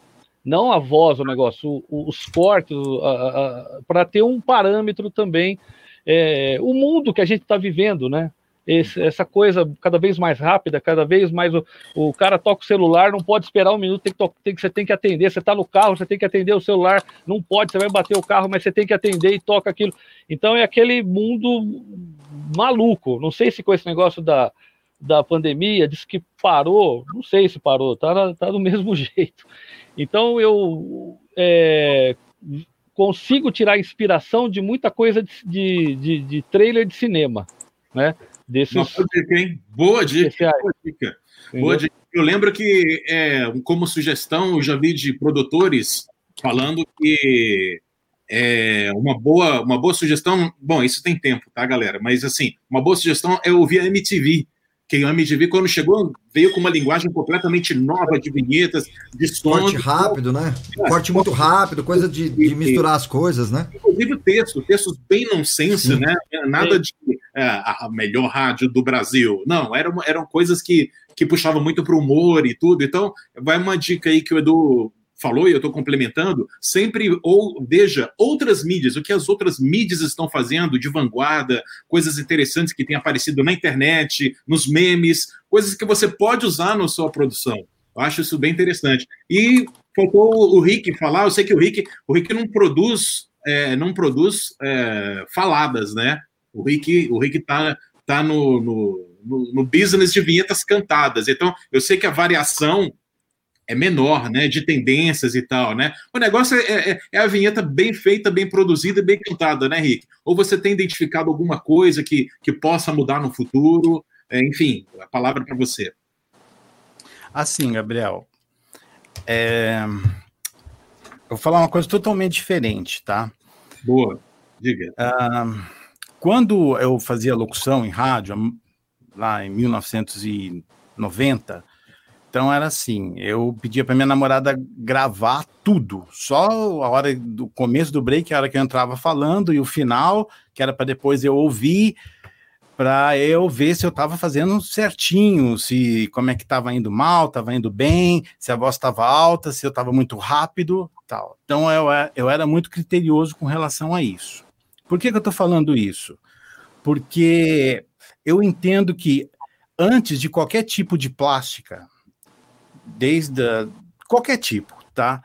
não a voz, o negócio, os cortes, para ter um parâmetro também é, o mundo que a gente está vivendo, né? Esse, essa coisa cada vez mais rápida, cada vez mais o, o cara toca o celular, não pode esperar um minuto, tem que, tem que, você tem que atender, você está no carro, você tem que atender o celular, não pode, você vai bater o carro, mas você tem que atender e toca aquilo. Então é aquele mundo maluco. Não sei se com esse negócio da, da pandemia, disse que parou, não sei se parou, tá, tá do mesmo jeito. Então eu é, consigo tirar inspiração de muita coisa de, de, de, de trailer de cinema, né? Desses... Boa dica, hein? Boa dica. Boa dica. Boa dica. Eu lembro que, é, como sugestão, eu já vi de produtores falando que é uma boa, uma boa sugestão. Bom, isso tem tempo, tá, galera? Mas assim, uma boa sugestão é ouvir a MTV que o MTV, quando chegou, veio com uma linguagem completamente nova de vinhetas, de som. Corte rápido, né? É, Corte muito rápido, coisa de, de, misturar as coisas, né? Inclusive o texto, textos bem nonsense, né? Nada Sim. de é, a melhor rádio do Brasil. Não, eram, eram coisas que, que puxavam muito para o humor e tudo. Então, vai uma dica aí que o Edu falou, e eu estou complementando, sempre ou veja outras mídias, o que as outras mídias estão fazendo de vanguarda, coisas interessantes que têm aparecido na internet, nos memes, coisas que você pode usar na sua produção. Eu acho isso bem interessante. E faltou o Rick falar, eu sei que o Rick, o Rick não produz, é, não produz é, faladas, né? O Rick, o Rick tá, tá no, no, no, no business de vinhetas cantadas. Então, eu sei que a variação é menor, né? De tendências e tal, né? O negócio é, é, é, a vinheta bem feita, bem produzida e bem cantada, né, Rick? Ou você tem identificado alguma coisa que, que possa mudar no futuro? É, enfim, a palavra para você. Assim, Gabriel, é... vou falar uma coisa totalmente diferente, tá? Boa, diga. Uh, quando eu fazia locução em rádio, lá em 1990, então era assim, eu pedia para minha namorada gravar tudo, só a hora do começo do break, a hora que eu entrava falando, e o final, que era para depois eu ouvir, para eu ver se eu estava fazendo certinho, se como é que estava indo mal, estava indo bem, se a voz estava alta, se eu estava muito rápido, tal. Então eu, eu era muito criterioso com relação a isso. Por que, que eu estou falando isso? Porque eu entendo que antes de qualquer tipo de plástica, desde a, qualquer tipo, tá?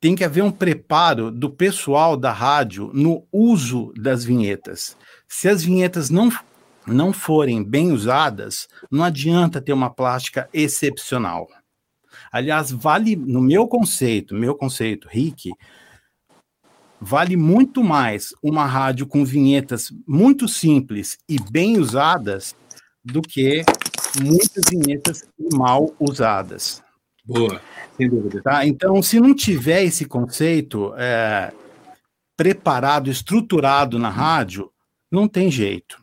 Tem que haver um preparo do pessoal da rádio no uso das vinhetas. Se as vinhetas não não forem bem usadas, não adianta ter uma plástica excepcional. Aliás, vale, no meu conceito, meu conceito, Rick, vale muito mais uma rádio com vinhetas muito simples e bem usadas do que muitas vinhetas mal usadas. Boa, sem dúvida. Tá? Então, se não tiver esse conceito é, preparado, estruturado na rádio, não tem jeito.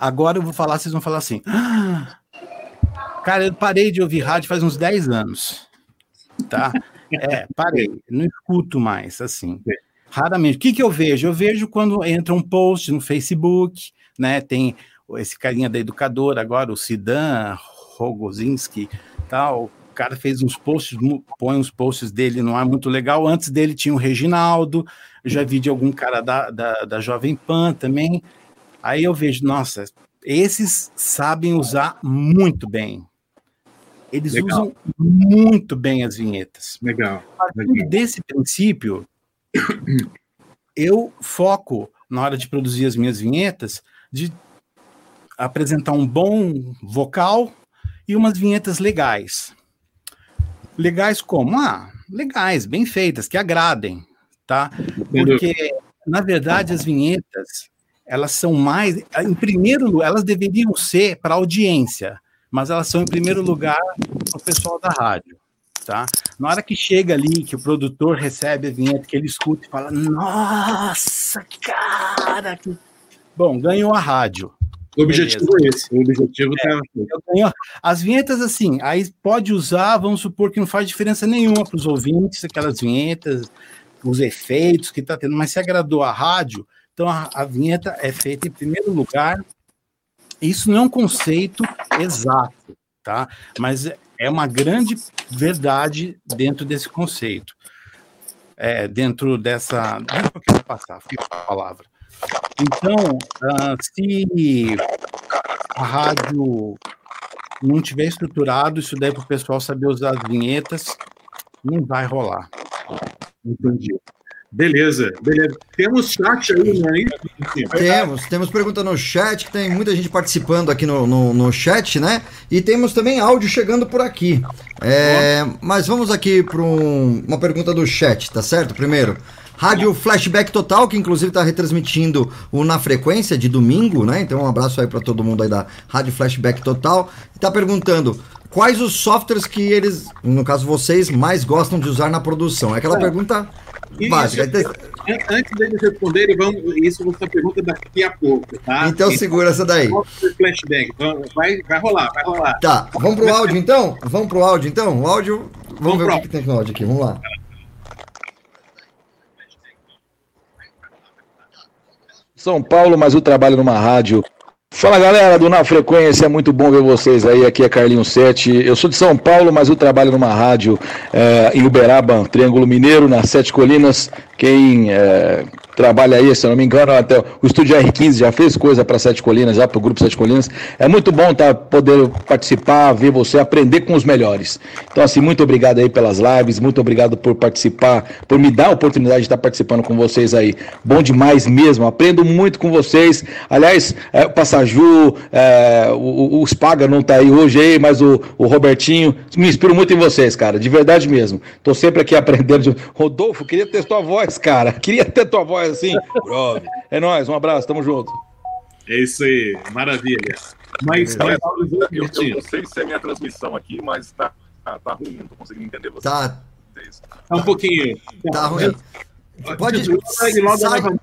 Agora eu vou falar, vocês vão falar assim. Ah, cara, eu parei de ouvir rádio faz uns 10 anos. Tá? É, parei. Não escuto mais, assim. Raramente. O que, que eu vejo? Eu vejo quando entra um post no Facebook, né? Tem esse carinha da educadora agora, o Sidan Rogozinski, tal. O cara fez uns posts, põe uns posts dele, não é muito legal. Antes dele tinha o Reginaldo, já vi de algum cara da, da, da Jovem Pan também. Aí eu vejo, nossa, esses sabem usar muito bem. Eles Legal. usam muito bem as vinhetas. Legal. Legal. desse princípio, eu foco na hora de produzir as minhas vinhetas de apresentar um bom vocal e umas vinhetas legais. Legais como? Ah, legais, bem feitas, que agradem, tá? Porque, na verdade, as vinhetas, elas são mais, em primeiro lugar, elas deveriam ser para audiência, mas elas são em primeiro lugar para o pessoal da rádio, tá? Na hora que chega ali, que o produtor recebe a vinheta, que ele escuta e fala, nossa, cara, que... bom, ganhou a rádio. O objetivo Beleza. é esse. O objetivo é, tá... As vinhetas, assim, aí pode usar, vamos supor que não faz diferença nenhuma para os ouvintes, aquelas vinhetas, os efeitos que está tendo, mas se agradou a rádio, então, a, a vinheta é feita em primeiro lugar. Isso não é um conceito exato, tá? Mas é uma grande verdade dentro desse conceito. É, dentro dessa. Deixa eu passar, fica a palavra. Então, uh, se a rádio não tiver estruturado isso daí para o pessoal saber usar as vinhetas, não vai rolar. Entendi. Beleza, beleza. Temos chat aí, né? Temos, temos pergunta no chat, que tem muita gente participando aqui no, no, no chat, né? E temos também áudio chegando por aqui. É, mas vamos aqui para um, uma pergunta do chat, tá certo? Primeiro, Rádio Flashback Total, que inclusive está retransmitindo o Na Frequência de domingo, né? Então um abraço aí para todo mundo aí da Rádio Flashback Total. Está perguntando quais os softwares que eles, no caso vocês, mais gostam de usar na produção. É aquela é. pergunta Básica. Antes deles responderem, vamos, isso você pergunta daqui a pouco, tá? Então segura essa daí. Flashback. Vai, vai rolar, vai rolar. Tá, vamos pro áudio então? Vamos pro áudio então? O áudio. Vamos, vamos ver o que, que tem no áudio aqui. Vamos lá. São Paulo, mas eu trabalho numa rádio Fala galera do Na Frequência, é muito bom ver vocês aí. Aqui é Carlinho 7. Eu sou de São Paulo, mas eu trabalho numa rádio é, em Uberaba, Triângulo Mineiro, nas Sete Colinas. Quem é, trabalha aí, se eu não me engano, até o estúdio R15 já fez coisa para Sete Colinas, já para o Grupo Sete Colinas. É muito bom tá, poder participar, ver você, aprender com os melhores. Então, assim, muito obrigado aí pelas lives, muito obrigado por participar, por me dar a oportunidade de estar participando com vocês aí. Bom demais mesmo, aprendo muito com vocês. Aliás, é, o Passaju, é, o, o Spaga não está aí hoje aí, mas o, o Robertinho, me inspiro muito em vocês, cara, de verdade mesmo. Estou sempre aqui aprendendo. Rodolfo, queria ter tua voz, cara, queria ter tua voz assim. Brother. É nóis, um abraço, tamo junto. É isso aí, maravilha. Mas, mas eu, eu, não sei se é minha transmissão aqui, mas tá, tá, tá ruim, não tô conseguindo entender você. Tá, Tá um pouquinho. Tá ruim. Pode. Deslogue logo sai- novamente.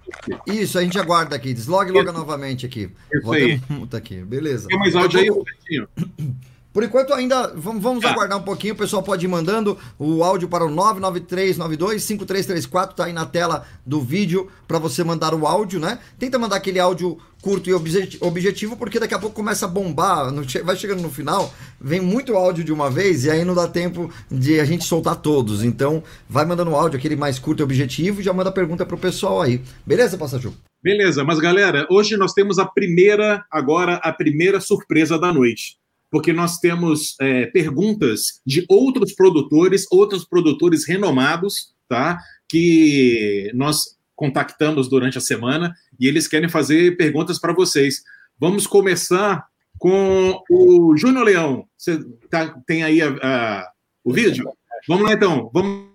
Isso, a gente aguarda aqui. Deslogue logo novamente aqui. Isso Vou aí. aqui. Beleza. Tem mais áudio aí? Por enquanto, ainda vamos, vamos Tá. aguardar um pouquinho. O pessoal pode ir mandando o áudio para o 993925334. Tá aí na tela do vídeo para você mandar o áudio, né? Tenta mandar aquele áudio curto e obje- objetivo, porque daqui a pouco começa a bombar. che- vai chegando no final, vem muito áudio de uma vez e aí não dá tempo de a gente soltar todos. Então, vai mandando o áudio, aquele mais curto e objetivo, e já manda pergunta pro pessoal aí. Beleza, Passaju? Beleza, mas galera, hoje nós temos a primeira, agora a primeira surpresa da noite. Porque nós temos é, perguntas de outros produtores, outros produtores renomados, tá? Que nós contactamos durante a semana e eles querem fazer perguntas para vocês. Vamos começar com o Júnior Leão. Você tá- tem aí a- a- o vídeo? Vamos lá então. Vamos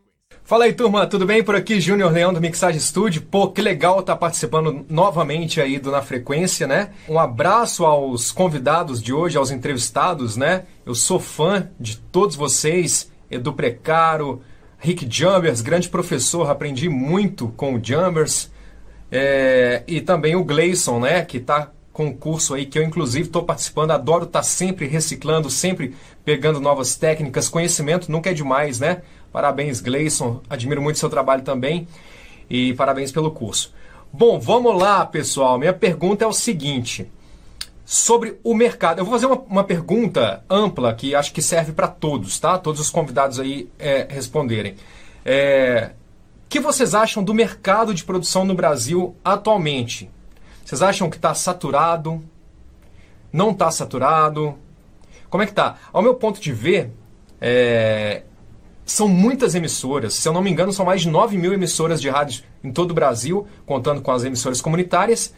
Fala aí, turma, tudo bem? Por aqui, Júnior Leão do Mixage Studio. Pô, que legal estar participando novamente aí do Na Frequência, né? Um abraço aos convidados de hoje, aos entrevistados, né? Eu sou fã de todos vocês, Edu Precaro, Rick Jumbers, grande professor, aprendi muito com o Jumbers. É, e também o Gleison, né? Que está com um curso aí que eu, inclusive, estou participando. Adoro estar sempre reciclando, sempre pegando novas técnicas. Conhecimento nunca é demais, né? Parabéns, Gleison. Admiro muito seu trabalho também. E parabéns pelo curso. Bom, vamos lá, pessoal. Minha pergunta é o seguinte. Sobre o mercado. Eu vou fazer uma, uma pergunta ampla que acho que serve para todos, tá? Todos os convidados aí é, responderem. É, o que vocês acham do mercado de produção no Brasil atualmente? Vocês acham que está saturado? Não está saturado? Como é que tá? Ao meu ponto de ver, é, são muitas emissoras. Se eu não me engano, são mais de 9 mil emissoras de rádio em todo o Brasil, contando com as emissoras comunitárias.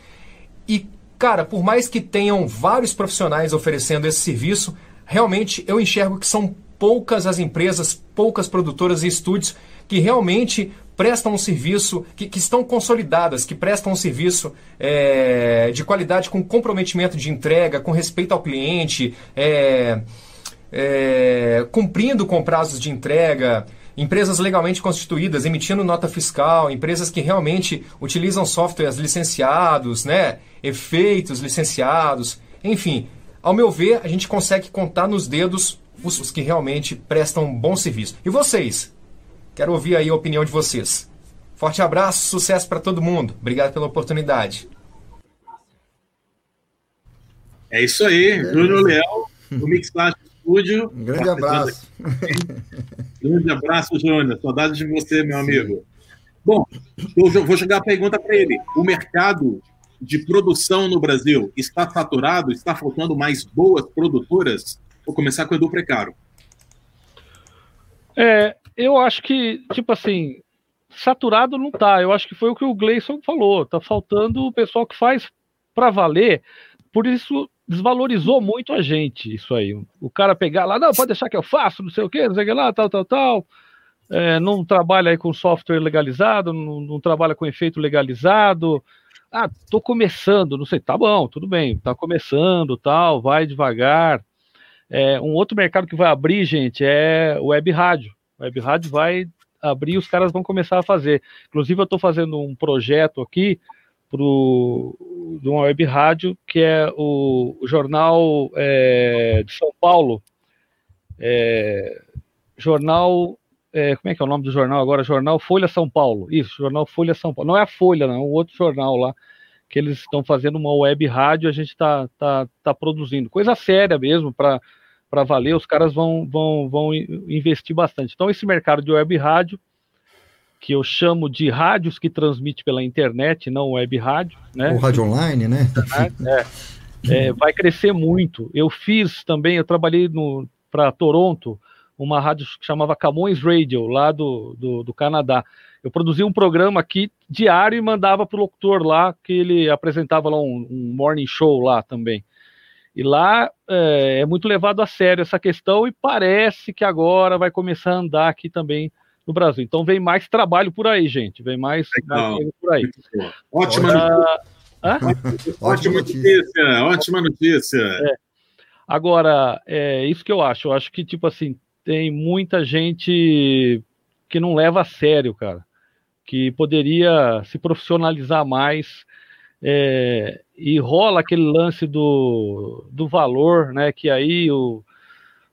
E, cara, por mais que tenham vários profissionais oferecendo esse serviço, realmente eu enxergo que são poucas as empresas, poucas produtoras e estúdios que realmente prestam um serviço, que, que estão consolidadas, que prestam um serviço é, de qualidade com comprometimento de entrega, com respeito ao cliente, é, é, cumprindo com prazos de entrega, empresas legalmente constituídas, emitindo nota fiscal, empresas que realmente utilizam softwares licenciados, né, efeitos licenciados, enfim. Ao meu ver, a gente consegue contar nos dedos os, os que realmente prestam um bom serviço. E vocês? Quero ouvir aí a opinião de vocês. Forte abraço, sucesso para todo mundo. Obrigado pela oportunidade. É isso aí, Júnior Leão, do Mixage Studio. Um grande abraço. Grande abraço, Júnior. Saudade de você, meu amigo. Bom, eu vou jogar a pergunta para ele. O mercado de produção no Brasil está saturado? Está faltando mais boas produtoras? Vou começar com o Edu Precaro. É, eu acho que, tipo assim, saturado não tá. Eu acho que foi o que o Gleison falou. Tá faltando o pessoal que faz para valer. Por isso desvalorizou muito a gente isso aí. O cara pegar lá, não, pode deixar que eu faço, não sei o quê, não sei o que lá, tal, tal, tal. É, não trabalha aí com software legalizado, não, não trabalha com efeito legalizado. Ah, tô começando, não sei, tá bom, tudo bem, tá começando, tal, vai devagar. É, um outro mercado que vai abrir, gente, é web rádio. Web rádio vai abrir, os caras vão começar a fazer. Inclusive, eu estou fazendo um projeto aqui pro, de uma web rádio que é o, o jornal é, de São Paulo. É, jornal. é, como é que é o nome do jornal agora? Jornal Folha São Paulo. Isso, Jornal Folha São Paulo. Não é a Folha, não, é um outro jornal lá que eles estão fazendo uma web rádio, a gente está tá, tá produzindo. Coisa séria mesmo, para valer, os caras vão, vão, vão investir bastante. Então, esse mercado de web rádio, que eu chamo de rádios que transmite pela internet, não web rádio, né? O rádio online, né? É, é, vai crescer muito. Eu fiz também, eu trabalhei para Toronto, uma rádio que chamava Camões Radio, lá do, do, do Canadá. Eu produzia um programa aqui diário e mandava para o locutor lá, que ele apresentava lá um, um morning show lá também. E lá é, é, muito levado a sério essa questão e parece que agora vai começar a andar aqui também no Brasil. Então vem mais trabalho por aí, gente. Vem mais, mais por aí. Ótima Agora... notícia. Ótima notícia. Ótima notícia. É. Agora, é isso que eu acho. Eu acho que, tipo assim, tem muita gente que não leva a sério, cara. Que poderia se profissionalizar mais. É, e rola aquele lance do, do valor, né? Que aí o,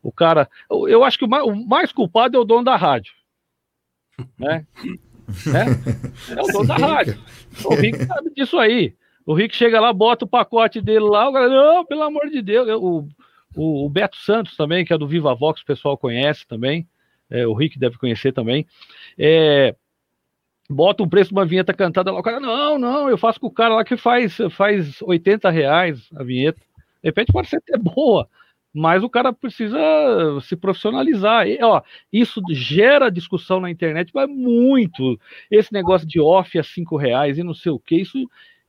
o cara. Eu, eu acho que o mais, o mais, culpado é o dono da rádio. Né? é, é o dono da rádio. O Rick sabe disso aí. O Rick chega lá, bota o pacote dele lá, o cara, não, pelo amor de Deus. O, o, o Beto Santos também, que é do Viva Vox, o pessoal conhece também. É, o Rick deve conhecer também. É, bota um preço de uma vinheta cantada lá, o cara, não, não, eu faço com o cara lá que faz, faz 80 reais a vinheta. De repente pode ser até boa, mas o cara precisa se profissionalizar. E, ó, isso gera discussão na internet, mas muito. Esse negócio de off a cinco reais e não sei o que, isso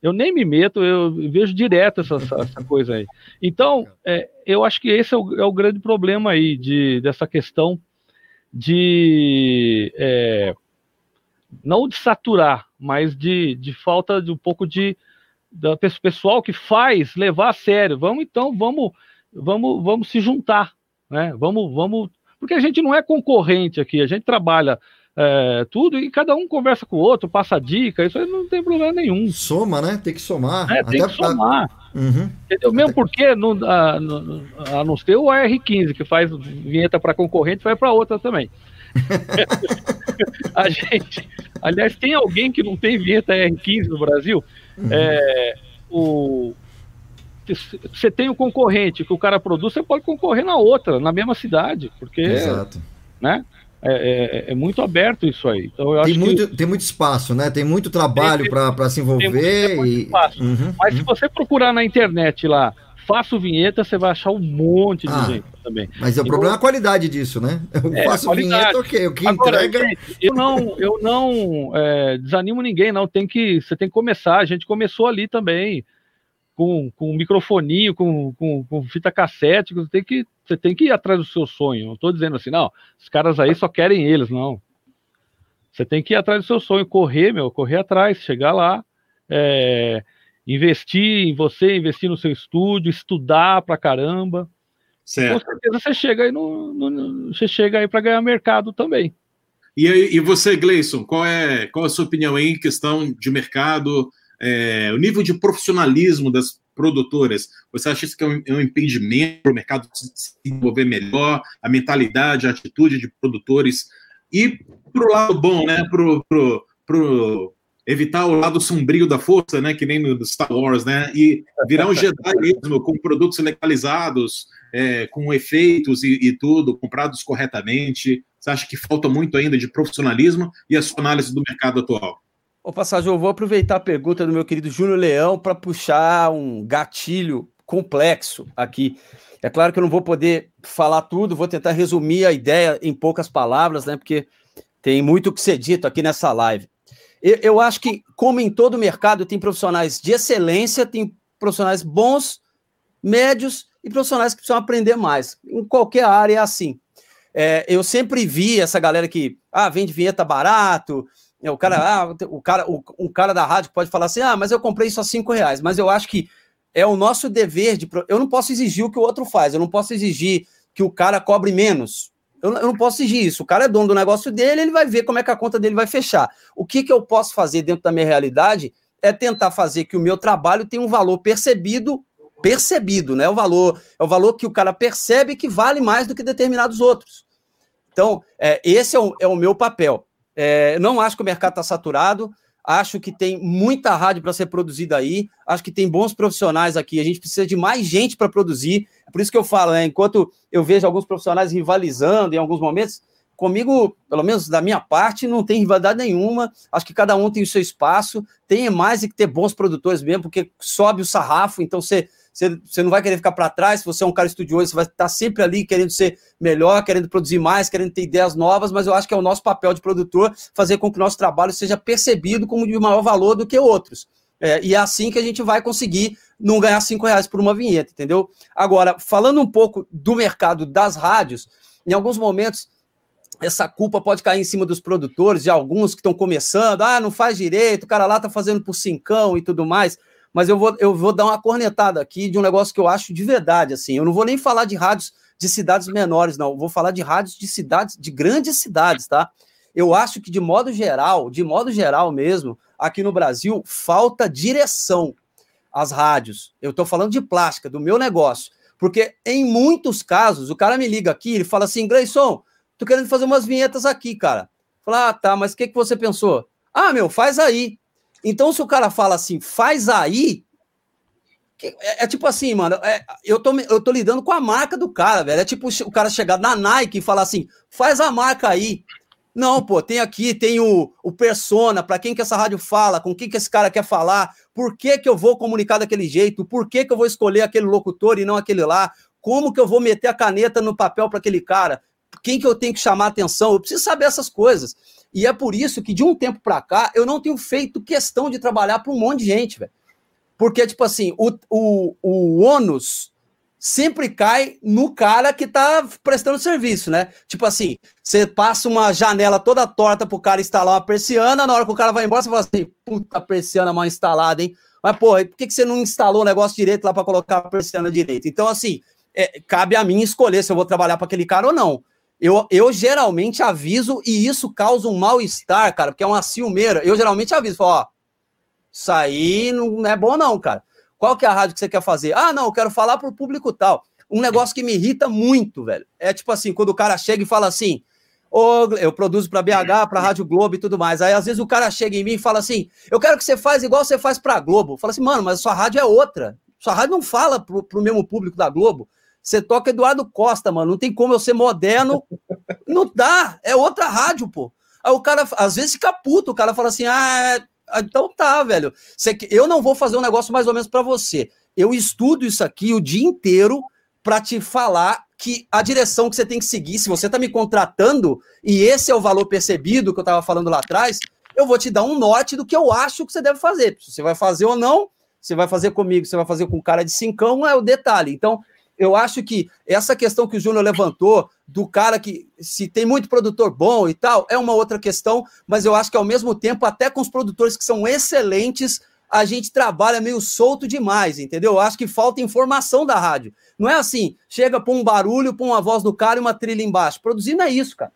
eu nem me meto, eu vejo direto essa, essa coisa aí. Então, é, eu acho que esse é o, é o, grande problema aí de, dessa questão de é, não de saturar, mas de, de falta de um pouco de da pessoal que faz levar a sério. Vamos então, vamos, vamos, vamos se juntar, né? Vamos, vamos, porque a gente não é concorrente aqui, a gente trabalha é, tudo e cada um conversa com o outro, passa dica, isso aí não tem problema nenhum. Soma, né? Tem que somar. É, tem que somar. Uhum. Entendeu? Mesmo porque no, a, no, a não ser o AR15 que faz vinheta para concorrente, vai para outra também. a gente, aliás, tem alguém que não tem vinheta R15 no Brasil? Uhum. É, o, você tem um concorrente que o cara produz, você pode concorrer na outra, na mesma cidade, porque, Exato. né? É, é, é, muito aberto isso aí. Então, tem, muito, que... tem muito espaço, né? Tem muito trabalho para se envolver. Muito, e... Uhum, Mas uhum. se você procurar na internet lá faço vinheta, você vai achar um monte de ah, gente também. Mas o problema é a qualidade disso, né? Eu é, faço vinheta, ok. O que Agora, entrega. Gente, eu não, eu não é, desanimo ninguém, não. Tem que, você tem que começar. A gente começou ali também. Com, com microfoninho, com, com, com fita cassete, você tem, que, você tem que ir atrás do seu sonho. Não estou dizendo assim, não, os caras aí só querem eles, não. Você tem que ir atrás do seu sonho, correr, meu, correr atrás, chegar lá. É, investir em você, investir no seu estúdio, estudar pra caramba. Certo. Com certeza você chega aí no, no você chega aí para ganhar mercado também. E, e você, Gleison, qual é, qual é a sua opinião aí em questão de mercado, é, o nível de profissionalismo das produtoras? Você acha isso que é um, é um impedimento para o mercado se desenvolver melhor, a mentalidade, a atitude de produtores? E para o lado bom, né? Para pro, evitar o lado sombrio da força, né, que nem no Star Wars, né, e virar um Jedi mesmo, com produtos legalizados, é, com efeitos e, e, tudo, comprados corretamente. Você acha que falta muito ainda de profissionalismo e a sua análise do mercado atual? Ô, Passagem, vou aproveitar a pergunta do meu querido Júnior Leão para puxar um gatilho complexo aqui. É claro que eu não vou poder falar tudo, vou tentar resumir a ideia em poucas palavras, né? Porque tem muito que ser dito aqui nessa live. Eu, eu acho que, como em todo mercado, tem profissionais de excelência, tem profissionais bons, médios e profissionais que precisam aprender mais. Em qualquer área é assim. É, eu sempre vi essa galera que ah, vende vinheta barato. É, o cara, ah, o cara, o, um cara da rádio pode falar assim: ah, mas eu comprei isso a cinco reais. Mas eu acho que é o nosso dever de. Eu não posso exigir o que o outro faz, eu não posso exigir que o cara cobre menos. Eu, eu, não posso exigir isso. O cara é dono do negócio dele, ele vai ver como é que a conta dele vai fechar. O que, que eu posso fazer dentro da minha realidade é tentar fazer que o meu trabalho tenha um valor percebido, percebido, né? O valor é o valor que o cara percebe que vale mais do que determinados outros. Então, é, esse é o, é o meu papel. É, não acho que o mercado está saturado. Acho que tem muita rádio para ser produzida aí. Acho que tem bons profissionais aqui. A gente precisa de mais gente para produzir. Por isso que eu falo, né? Enquanto eu vejo alguns profissionais rivalizando em alguns momentos, comigo, pelo menos da minha parte, não tem rivalidade nenhuma. Acho que cada um tem o seu espaço. Tem mais que ter bons produtores mesmo, porque sobe o sarrafo. Então você você, você não vai querer ficar para trás, se você é um cara estudioso, você vai estar sempre ali querendo ser melhor, querendo produzir mais, querendo ter ideias novas, mas eu acho que é o nosso papel de produtor fazer com que o nosso trabalho seja percebido como de maior valor do que outros. É, e é assim que a gente vai conseguir não ganhar cinco reais por uma vinheta, entendeu? Agora, falando um pouco do mercado das rádios, em alguns momentos essa culpa pode cair em cima dos produtores, de alguns que estão começando, ah, não faz direito, o cara lá tá fazendo por cincão e tudo mais mas eu vou, eu vou dar uma cornetada aqui de um negócio que eu acho de verdade, assim. Eu não vou nem falar de rádios de cidades menores, não. Eu vou falar de rádios de cidades, de grandes cidades, tá? eu acho que de modo geral, de modo geral mesmo, aqui no Brasil, falta direção às rádios. Eu estou falando de plástica, do meu negócio. Porque em muitos casos, o cara me liga aqui, ele fala assim, Gleison, tô querendo fazer umas vinhetas aqui, cara. Fala, ah, tá, mas o que, que você pensou? Ah, meu, faz aí. Então, se o cara fala assim, faz aí, é, é, tipo assim, mano, é, eu, tô, eu tô lidando com a marca do cara, velho. É tipo o cara chegar na Nike e falar assim, faz a marca aí. Não, pô, tem aqui, tem o, o persona, para quem que essa rádio fala, com quem que esse cara quer falar, por que que eu vou comunicar daquele jeito, por que que eu vou escolher aquele locutor e não aquele lá, como que eu vou meter a caneta no papel para aquele cara, quem que eu tenho que chamar atenção, eu preciso saber essas coisas. E é por isso que de um tempo para cá eu não tenho feito questão de trabalhar para um monte de gente, velho. Porque, tipo assim, o, o, o ônus sempre cai no cara que tá prestando serviço, né? Tipo assim, você passa uma janela toda torta pro cara instalar uma persiana, na hora que o cara vai embora, você fala assim, puta persiana mal instalada, hein? Mas, pô, por que, que você não instalou o negócio direito lá para colocar a persiana direito? Então, assim, é, cabe a mim escolher se eu vou trabalhar para aquele cara ou não. Eu, eu geralmente aviso e isso causa um mal-estar, cara, porque é uma ciumeira. Eu geralmente aviso, falo, ó, isso aí não é bom não, cara. Qual que é a rádio que você quer fazer? Ah, não, eu quero falar pro público tal. Um negócio que me irrita muito, velho. É tipo assim, quando o cara chega e fala assim, oh, eu produzo para BH, para Rádio Globo e tudo mais. Aí às vezes o cara chega em mim e fala assim: "Eu quero que você faz igual você faz para Globo". Fala assim: "Mano, mas a sua rádio é outra. Sua rádio não fala pro, pro mesmo público da Globo. Você toca Eduardo Costa, mano. Não tem como eu ser moderno. Não dá. É outra rádio, pô. Aí o cara, às vezes, fica puto. O cara fala assim: ah, ah, então tá, velho. Eu não vou fazer um negócio mais ou menos para você. Eu estudo isso aqui o dia inteiro para te falar que a direção que você tem que seguir, se você tá me contratando e esse é o valor percebido que eu tava falando lá atrás, eu vou te dar um norte do que eu acho que você deve fazer. Se você vai fazer ou não, você vai fazer comigo, você vai fazer com cara de cincão, é o detalhe. Então, eu acho que essa questão que o Júnior levantou, do cara que se tem muito produtor bom e tal, é uma outra questão, mas eu acho que ao mesmo tempo, até com os produtores que são excelentes, a gente trabalha meio solto demais, entendeu? Eu acho que falta informação da rádio. Não é assim, chega para um barulho, põe uma voz do cara e uma trilha embaixo. Produzir não é isso, cara.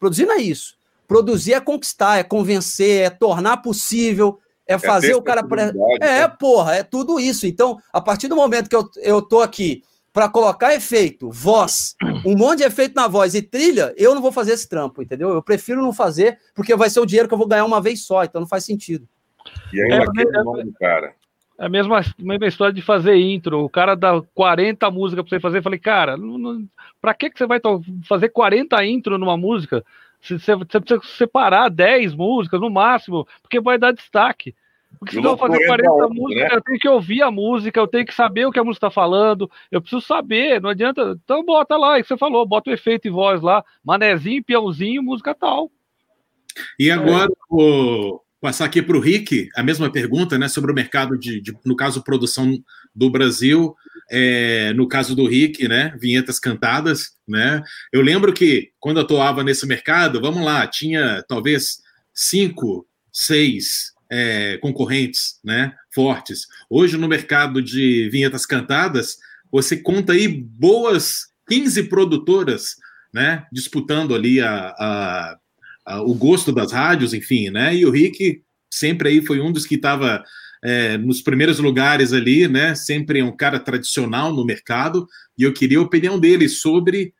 Produzir não é isso. Produzir é conquistar, é convencer, é tornar possível, é, é fazer é o cara. Pre... É, né? porra, é tudo isso. Então, a partir do momento que eu, eu tô aqui para colocar efeito, voz, um monte de efeito na voz e trilha, eu não vou fazer esse trampo, entendeu? Eu prefiro não fazer, porque vai ser o dinheiro que eu vou ganhar uma vez só, então não faz sentido. E aí, é, é, nome, cara. É a mesma, mesma história de fazer intro. O cara dá 40 músicas para você fazer. Eu falei, cara, não, não, pra que, que você vai fazer 40 intro numa música? Você, você precisa separar 10 músicas no máximo, porque vai dar destaque. Porque se eu fazer 40 músicas, né? eu tenho que ouvir a música, eu tenho que saber o que a música está falando, eu preciso saber, não adianta. Então bota lá, é que você falou, bota o efeito e voz lá, manezinho, peãozinho, música tal. E agora, é. o, passar aqui para o Rick, a mesma pergunta, né, sobre o mercado de, de no caso, produção do Brasil, é, no caso do Rick, né, vinhetas cantadas, né, eu lembro que quando eu atuava nesse mercado, vamos lá, tinha talvez cinco, seis é, concorrentes né, fortes. Hoje, no mercado de vinhetas cantadas, você conta aí boas 15 produtoras né, disputando ali a, a, a, o gosto das rádios, enfim, né? E o Rick sempre aí foi um dos que estava é, nos primeiros lugares ali, né? Sempre um cara tradicional no mercado. E eu queria a opinião dele sobre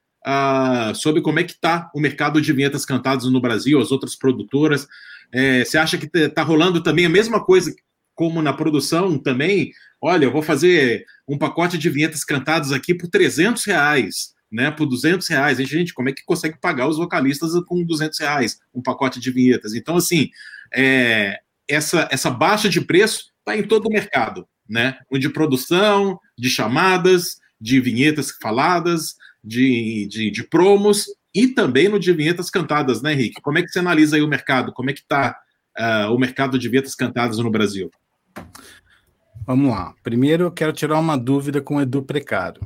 sobre como é que está o mercado de vinhetas cantadas no Brasil, as outras produtoras. É, você acha que está rolando também a mesma coisa como na produção também? Olha, eu vou fazer um pacote de vinhetas cantadas aqui por 300 reais, né? Por 200 reais. E, gente, como é que consegue pagar os vocalistas com 200 reais um pacote de vinhetas? Então, assim, é, essa, essa baixa de preço está em todo o mercado, né? De produção, de chamadas, de vinhetas faladas, de, de, de promos e também no de vinhetas cantadas, né, Henrique? Como é que você analisa aí o mercado? Como é que está uh, ah, o mercado de vinhetas cantadas no Brasil? Vamos lá. Primeiro, eu quero tirar uma dúvida com o Edu Precário.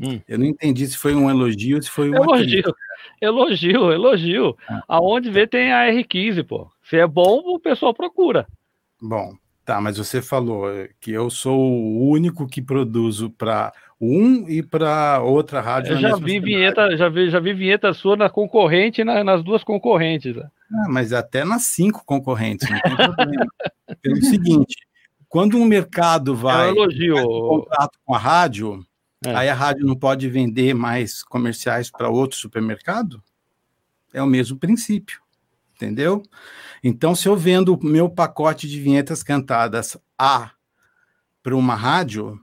Hum. Eu não entendi se foi um elogio ou se foi um. Elogio, elogio, elogio. Ah. Aonde vê tem a R15, pô. Se é bom, o pessoal procura. Bom, tá, mas você falou que eu sou o único que produzo para um e para outra rádio. Eu já vi vinheta, já vi, já vi vinheta sua na concorrente na, nas duas concorrentes. Né? Ah, mas até nas cinco concorrentes, não tem problema. Pelo seguinte, quando um mercado vai é um contrato com a rádio, é. aí a rádio não pode vender mais comerciais para outro supermercado? É o mesmo princípio, entendeu? Então, se eu vendo meu pacote de vinhetas cantadas A para uma rádio,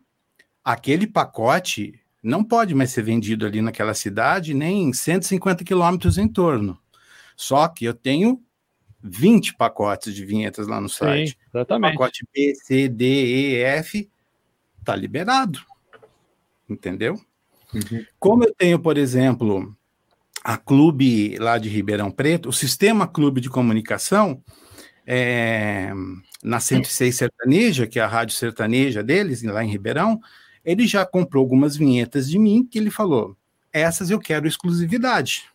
aquele pacote não pode mais ser vendido ali naquela cidade, nem 150 quilômetros em torno. Só que eu tenho 20 pacotes de vinhetas lá no site. Sim, exatamente. O pacote B, C, D, E, F está liberado. Entendeu? Uhum. Como eu tenho, por exemplo, a Clube lá de Ribeirão Preto, o Sistema Clube de Comunicação, é, na 106 Sertaneja, que é a rádio sertaneja deles, lá em Ribeirão, ele já comprou algumas vinhetas de mim que ele falou: essas eu quero exclusividade.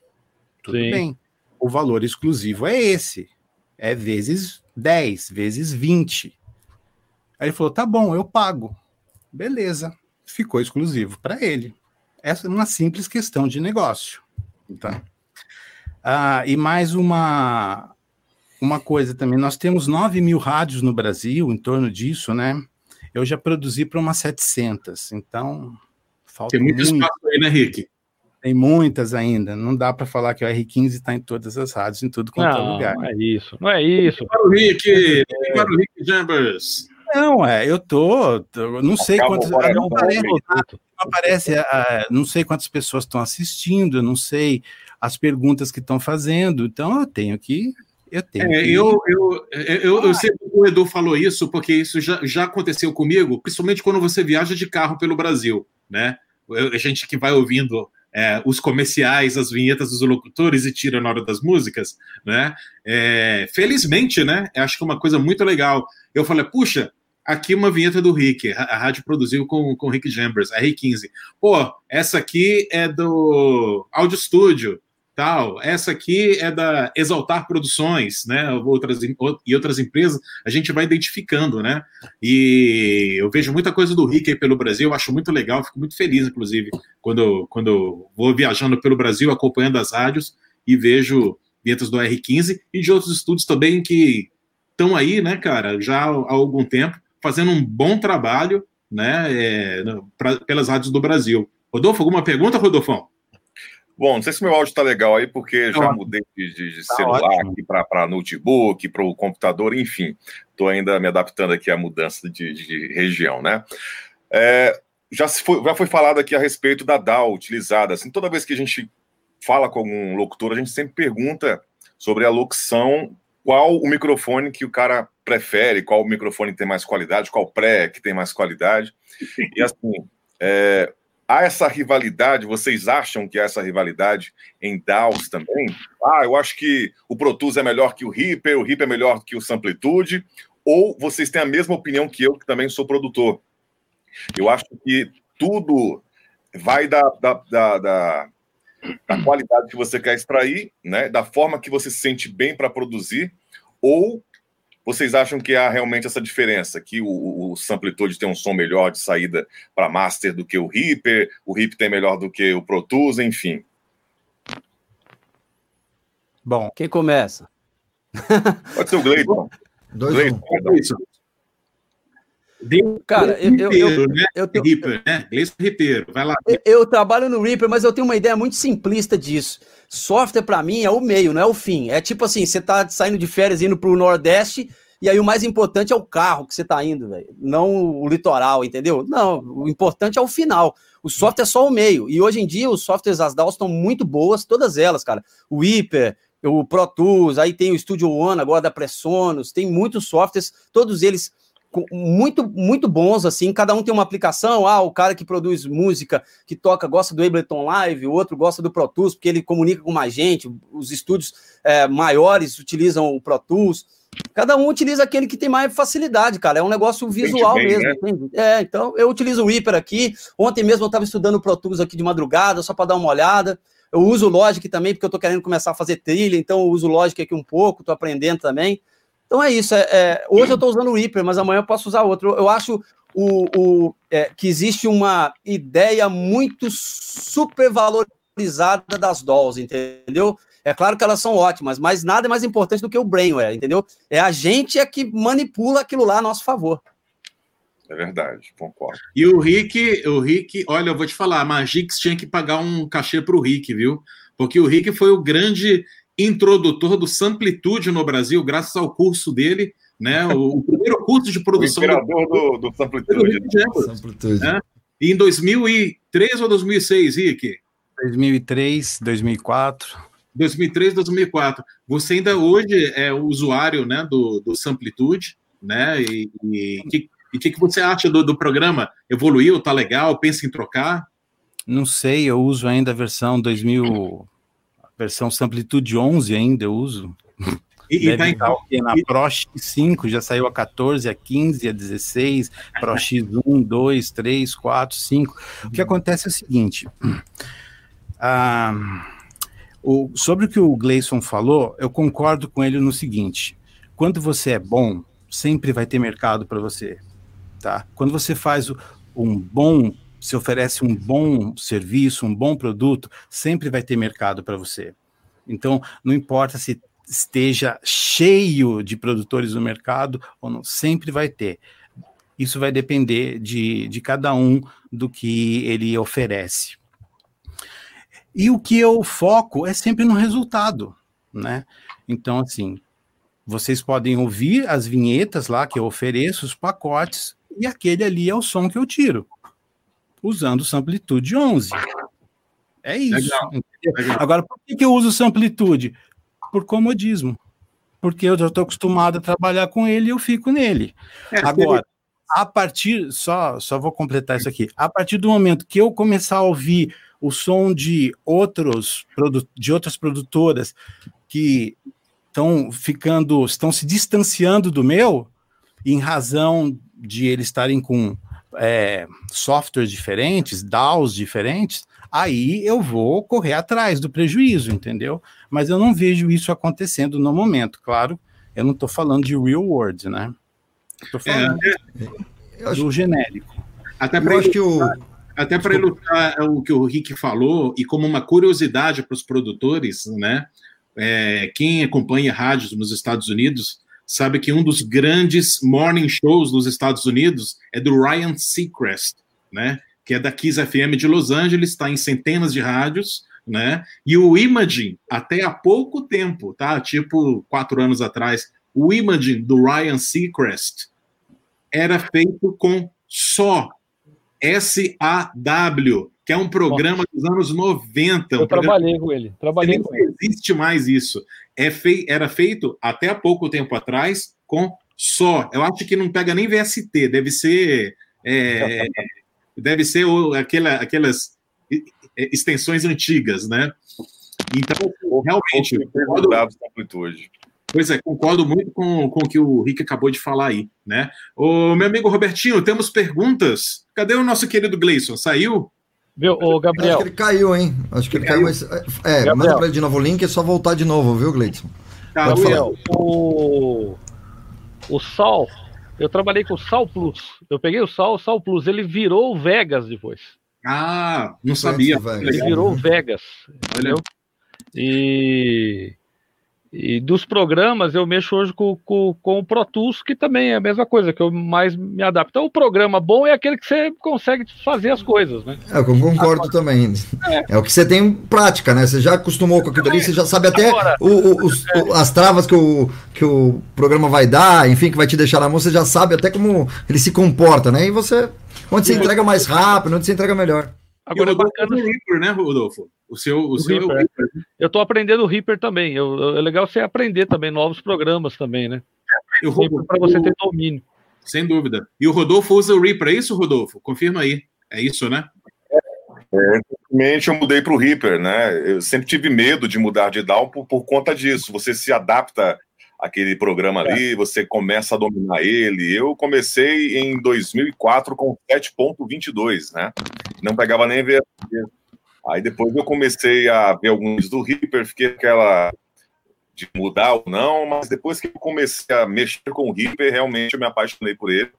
Tudo Sim. bem. O valor exclusivo é esse. É vezes 10, vezes 20. Aí ele falou: tá bom, eu pago. Beleza. Ficou exclusivo para ele. Essa é uma simples questão de negócio. Tá? Ah, e mais uma, uma coisa também: nós temos 9 mil rádios no Brasil, em torno disso, né? Eu já produzi para umas 700, então falta Tem muito, muito espaço aí, né, Rick? Tem muitas ainda. Não dá para falar que o R15 está em todas as rádios, em tudo quanto é lugar. Não é isso, não é isso. Para o Rick, é... para o Rick Jambers. Não, é, eu tô, tô não sei quantas, não aparece, não aparece, não sei quantas pessoas estão assistindo, eu não sei as perguntas que estão fazendo, então eu tenho que eu tenho. É, eu, eu, eu, eu, sei que o Edu falou isso, porque isso já, já aconteceu comigo, principalmente quando você viaja de carro pelo Brasil, né? A gente que vai ouvindo é, os comerciais, as vinhetas dos locutores e tira na hora das músicas, né? É, felizmente, né? Acho que é uma coisa muito legal. Eu falei, puxa, aqui uma vinheta do Rick, a, rádio produziu com, com o Rick Jambers, a R15. Pô, essa aqui é do Audio Studio, tal. Essa aqui é da Exaltar Produções, né? Outras, e outras empresas, a gente vai identificando, né? E eu vejo muita coisa do Rick aí pelo Brasil, acho muito legal, fico muito feliz, inclusive, quando, quando vou viajando pelo Brasil, acompanhando as rádios e vejo dentro do R15 e de outros estudos também que estão aí, né, cara, já há algum tempo, fazendo um bom trabalho, né, é, pra, pelas rádios do Brasil. Rodolfo, alguma pergunta, Rodolfão? Bom, não sei se meu áudio está legal aí, porque já mudei de, de, tá celular ótimo. aqui para notebook, para o computador, enfim. Estou ainda me adaptando aqui à mudança de, de região, né? É, já, foi, já foi falado aqui a respeito da DAO utilizada. Assim, toda vez que a gente fala com algum locutor, a gente sempre pergunta sobre a locução, qual o microfone que o cara prefere, qual o microfone tem mais qualidade, qual pré que tem mais qualidade. E assim, é, há essa rivalidade? Vocês acham que há essa rivalidade em DAOs também? Ah, eu acho que o Pro Tools é melhor que o Reaper, o Reaper é melhor que o Samplitude, ou vocês têm a mesma opinião que eu, que também sou produtor? Eu acho que tudo vai da, da, da, da, da qualidade que você quer extrair, né? da forma que você se sente bem para produzir, ou vocês acham que há realmente essa diferença? Que o, o Samplitude tem um som melhor de saída para master do que o Reaper, o Reaper tem melhor do que o Pro Tools, enfim. Bom, quem começa? Pode ser o Gleison. Dois um. Cara, eu, eu, eu, né? eu tenho... Reaper, né? Reaper, vai lá. Eu, eu, trabalho no Reaper, mas eu tenho uma ideia muito simplista disso. Software, para mim, é o meio, não é o fim. É tipo assim, você tá saindo de férias indo pro Nordeste, e aí o mais importante é o carro que você tá indo, velho. Não o litoral, entendeu? Não, o importante é o final. O software é só o meio. E hoje em dia os softwares as DAWs estão muito boas, todas elas, cara. O Hyper, o Pro Tools, aí tem o Studio One agora da Presonus, tem muitos softwares, todos eles muito, muito bons, assim, cada um tem uma aplicação, ah, o cara que produz música, que toca, gosta do Ableton Live, o outro gosta do Pro Tools, porque ele comunica com mais gente, os estúdios é, maiores utilizam o Pro Tools, cada um utiliza aquele que tem mais facilidade, cara, é um negócio visual bem, mesmo, né? é, então eu utilizo o Reaper aqui, ontem mesmo eu estava estudando o Pro Tools aqui de madrugada, só para dar uma olhada, eu uso o Logic também, porque eu estou querendo começar a fazer trilha, então eu uso o Logic aqui um pouco, estou aprendendo também, então é isso. É, é, hoje eu estou usando o Reaper, mas amanhã eu posso usar outro. Eu acho o, o é, que existe uma ideia muito supervalorizada das dolls, entendeu? É claro que elas são ótimas, mas nada é mais importante do que o brainware, entendeu? É a gente é que manipula aquilo lá a nosso favor. É verdade, concordo. E o Rick, o Rick, olha, eu vou te falar, a Magix tinha que pagar um cachê para o Rick, viu? Porque o Rick foi o grande introdutor do Samplitude no Brasil, graças ao curso dele, né? O, o primeiro curso de produção. O imperador do, do, do Samplitude. Samplitude. Né? E em 2003 ou 2006, Rick? 2003, 2004. 2003, 2004. Você ainda hoje é usuário né, do, do Samplitude, né? E, e que, e o que, que você acha do, do programa? Evoluiu? Tá legal? Pensa em trocar? Não sei, eu uso ainda a versão 2000, a versão Samplitude 11 ainda eu uso. E, e tá em, na e... Pro X5 já saiu a 14, a 15, a 16, Pro X1, 2, 3, 4, 5. O que acontece é o seguinte: ah, o, sobre o que o Gleison falou, eu concordo com ele no seguinte: quando você é bom, sempre vai ter mercado para você tá? Quando você faz um bom, se oferece um bom serviço, um bom produto, sempre vai ter mercado para você. Então, não importa se esteja cheio de produtores no mercado ou não, sempre vai ter. Isso vai depender de, de cada um do que ele oferece. E o que eu foco é sempre no resultado, né? Então, assim, vocês podem ouvir as vinhetas lá que eu ofereço, os pacotes, e aquele ali é o som que eu tiro, usando Samplitude 11. É isso. Legal. Legal. Agora, por que, que eu uso Samplitude? Por comodismo. Porque eu já estou acostumado a trabalhar com ele e eu fico nele. É, Agora, a partir, só, só vou completar isso aqui, a partir do momento que eu começar a ouvir o som de outros de outras produtoras que estão ficando, estão se distanciando do meu, em razão de eles estarem com é, softwares diferentes, DAOs diferentes, aí eu vou correr atrás do prejuízo, entendeu? Mas eu não vejo isso acontecendo no momento. Claro, eu não estou falando de real world, né? Estou falando é, do genérico. Até para ilustrar, o... até para ilustrar o que o Rick falou, e como uma curiosidade para os produtores, né? É, quem acompanha rádios nos Estados Unidos sabe que um dos grandes morning shows dos Estados Unidos é do Ryan Seacrest, né? Que é da Kiss FM de Los Angeles, está em centenas de rádios, né? E o Imaging, até há pouco tempo, tá? Tipo quatro anos atrás, o Imaging do Ryan Seacrest era feito com só S-A-W, que é um programa dos anos 90. Eu um trabalhei com ele. Trabalhei com ele. Não existe mais isso. É fei era feito até há pouco tempo atrás com só. Eu acho que não pega nem VST, deve ser. É, deve ser aquela, aquelas extensões antigas, né? Então, realmente. Concordo, pois é, concordo muito com, com o que o Rick acabou de falar aí, né? O meu amigo Robertinho, temos perguntas? Cadê o nosso querido Gleison? Saiu? Viu, o Gabriel? Acho que ele caiu, hein? Acho que ele, ele caiu, mas. É, Gabriel. manda pra ele de novo o link, é só voltar de novo, viu, Gleidson? Tá, Pode falar. O, o Sal, eu trabalhei com o Sal Plus. Eu peguei o Sal, o Sal Plus, ele virou o Vegas depois. Ah, não sabia. Ele virou o Vegas, entendeu? E e dos programas, eu mexo hoje com, com, com, o Pro Tools, que também é a mesma coisa, que eu mais me adapto. Então, o programa bom é aquele que você consegue fazer as coisas, né? É, eu concordo Agora, também. É. é. o que você tem prática, né? Você já acostumou com aquilo ali, você já sabe até Agora, o, o, os, é. as travas que o, que o programa vai dar, enfim, que vai te deixar na mão, você já sabe até como ele se comporta, né? E você, onde você é. entrega mais rápido, onde você entrega melhor. Agora, é bacana... Reaper, né, Rodolfo? O seu, o, o seu Reaper. É Reaper. Eu estou aprendendo o Reaper também. Eu, é legal você aprender também novos programas também, né? Para você ter domínio. Sem dúvida. E o Rodolfo usa o Reaper, é isso, Rodolfo? Confirma aí. É isso, né? É, recentemente eu mudei para o Reaper, né? Eu sempre tive medo de mudar de DAO por, por conta disso. Você se adapta àquele programa ali, é. você começa a dominar ele. Eu comecei em 2004 com 7.22, né? Não pegava nem ver Aí depois eu comecei a ver alguns do Reaper, fiquei aquela de mudar ou não, mas depois que eu comecei a mexer com o Reaper, realmente eu me apaixonei por ele.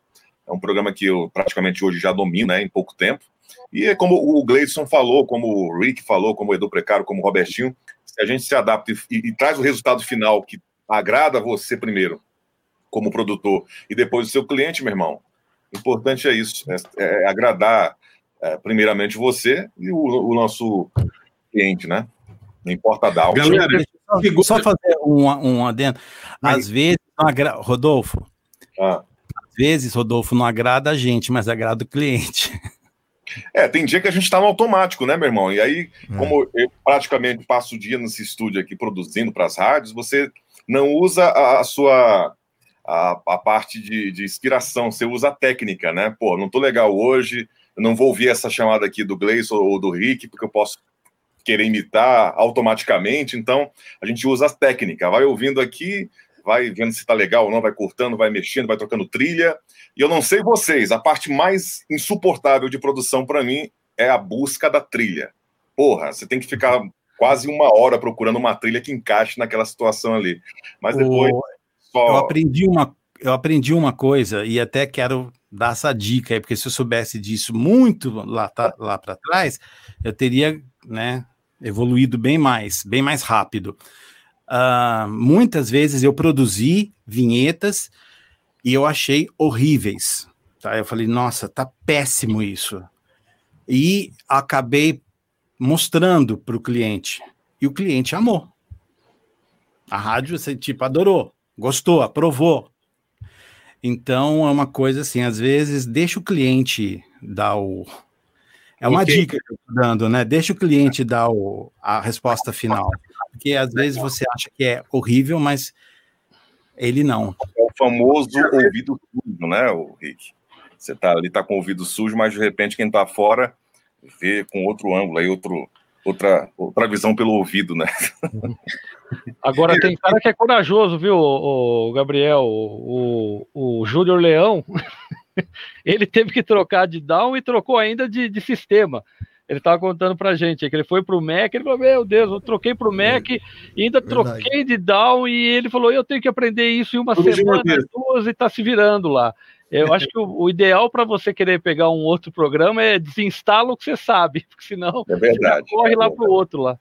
É um programa que eu praticamente hoje já domino, né, em pouco tempo. E é como o Gleison falou, como o Rick falou, como o Edu Precário, como o Robertinho, se a gente se adapta e, e, traz o resultado final que agrada você primeiro, como produtor, e depois o seu cliente, meu irmão, importante é isso, é, é agradar é, primeiramente você e o, o, nosso cliente, né? Não importa a DAO. Galera, só, só fazer um, um adendo. Às vezes, Rodolfo, ah. às vezes, Rodolfo, não agrada a gente, mas agrada o cliente. É, tem dia que a gente está no automático, né, meu irmão? E aí, é. como eu praticamente passo o dia nesse estúdio aqui produzindo para as rádios, você não usa a, a sua a, a parte de, de, inspiração, você usa a técnica, né? Pô, não tô legal hoje, eu não vou ouvir essa chamada aqui do Gleison ou do Rick, porque eu posso querer imitar automaticamente, então a gente usa a técnica, vai ouvindo aqui, vai vendo se tá legal ou não, vai cortando, vai mexendo, vai trocando trilha. E eu não sei vocês, a parte mais insuportável de produção para mim é a busca da trilha. Porra, você tem que ficar quase uma hora procurando uma trilha que encaixe naquela situação ali. Mas depois. O... Só... Eu aprendi uma. Eu aprendi uma coisa e até quero dar essa dica aí, porque se eu soubesse disso muito lá, tá, lá para trás, eu teria né, evoluído bem mais, bem mais rápido. Uh, muitas vezes eu produzi vinhetas e eu achei horríveis. Tá? Eu falei, nossa, tá péssimo isso. E acabei mostrando para o cliente. E o cliente amou. A rádio, tipo, adorou, gostou, aprovou. Então, é uma coisa assim, às vezes, deixa o cliente dar o, é uma okay. dica que eu estou dando, né? Deixa o cliente dar o, a resposta final. Porque às vezes você acha que é horrível, mas ele não. É o famoso ouvido sujo, né, o Rick? Você tá ali, tá com o ouvido sujo, mas de repente quem está fora vê com outro ângulo, aí outro, outra, outra visão pelo ouvido, né? Agora tem cara que é corajoso, viu, o, Gabriel? O, o, o Júnior Leão ele teve que trocar de down e trocou ainda de, de sistema. Ele estava contando para gente que ele foi para o Mac, ele falou: Meu Deus, eu troquei para o Mac e ainda Verdade. troquei de down. E ele falou: Eu tenho que aprender isso em uma Tudo semana, duas, e está se virando lá. Eu acho que o, o ideal para você querer pegar um outro programa é desinstala o que você sabe, porque senão é verdade, corre é lá para o outro lá.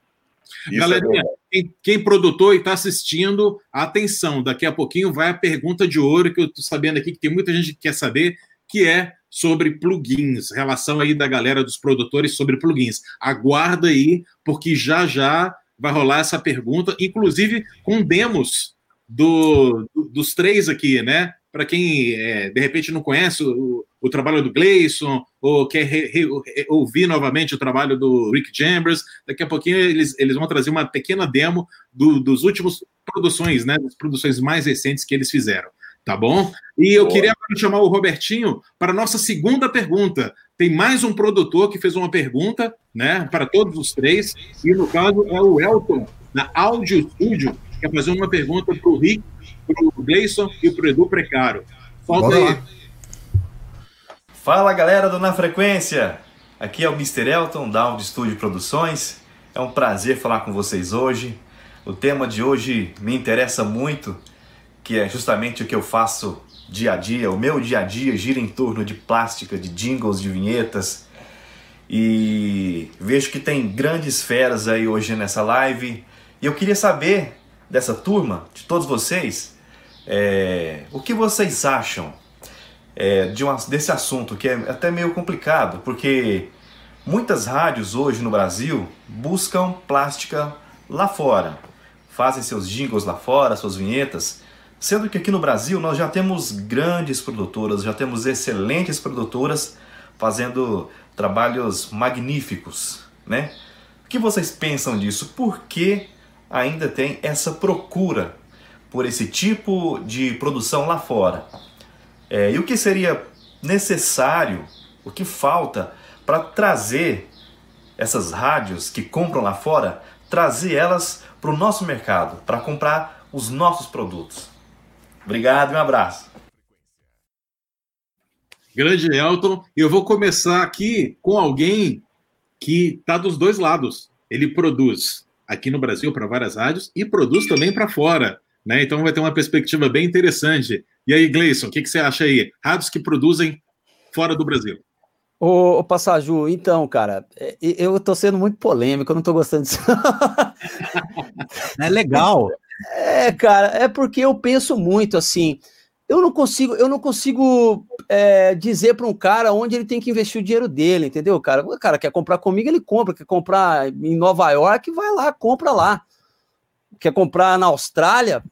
Isso Galerinha, é quem, quem produtor e está assistindo, atenção, daqui a pouquinho vai a pergunta de ouro que eu estou sabendo aqui que tem muita gente que quer saber, que é sobre plugins, relação aí da galera dos produtores sobre plugins. Aguarda aí, porque já já vai rolar essa pergunta, inclusive com demos do, dos três aqui, né? Para quem é, de repente não conhece o, o trabalho do Gleison ou quer re, re, ouvir novamente o trabalho do Rick Chambers, daqui a pouquinho eles, eles vão trazer uma pequena demo do, dos últimos produções, né? Das produções mais recentes que eles fizeram. Tá bom? E eu Boa. queria chamar o Robertinho para a nossa segunda pergunta. Tem mais um produtor que fez uma pergunta, né, para todos os três, e no caso é o Elton, na Audio Studio, que quer fazer uma pergunta para o Rick, para o Gleison e para o Edu Precário. Falta aí. Fala galera do Na Frequência! Aqui é o Mr. Elton, da Audio Studio Produções. É um prazer falar com vocês hoje. O tema de hoje me interessa muito que é justamente o que eu faço dia a dia. O meu dia a dia gira em torno de plástica, de jingles, de vinhetas. E vejo que tem grandes feras aí hoje nessa live. E eu queria saber dessa turma, de todos vocês, é, o que vocês acham é, de uma, desse assunto que é até meio complicado, porque muitas rádios hoje no Brasil buscam plástica lá fora, fazem seus jingles lá fora, suas vinhetas, Sendo que aqui no Brasil nós já temos grandes produtoras, já temos excelentes produtoras fazendo trabalhos magníficos, né? O que vocês pensam disso? Por que ainda tem essa procura por esse tipo de produção lá fora? É, e o que seria necessário, o que falta para trazer essas rádios que compram lá fora, trazer elas para o nosso mercado, para comprar os nossos produtos? Obrigado e um abraço. Grande Elton. Eu vou começar aqui com alguém que está dos dois lados. Ele produz aqui no Brasil para várias rádios e produz também para fora. Né? Então vai ter uma perspectiva bem interessante. E aí, Gleison, o que, que você acha aí? Rádios que produzem fora do Brasil. Ô, ô Passaju, então, cara, é, eu tô sendo muito polêmico, eu não tô gostando disso. é legal. É, cara, é porque eu penso muito assim. Eu não consigo, eu não consigo é, dizer para um cara onde ele tem que investir o dinheiro dele, entendeu, cara? O cara quer comprar comigo, ele compra. Quer comprar em Nova York, vai lá, compra lá. Quer comprar na Austrália,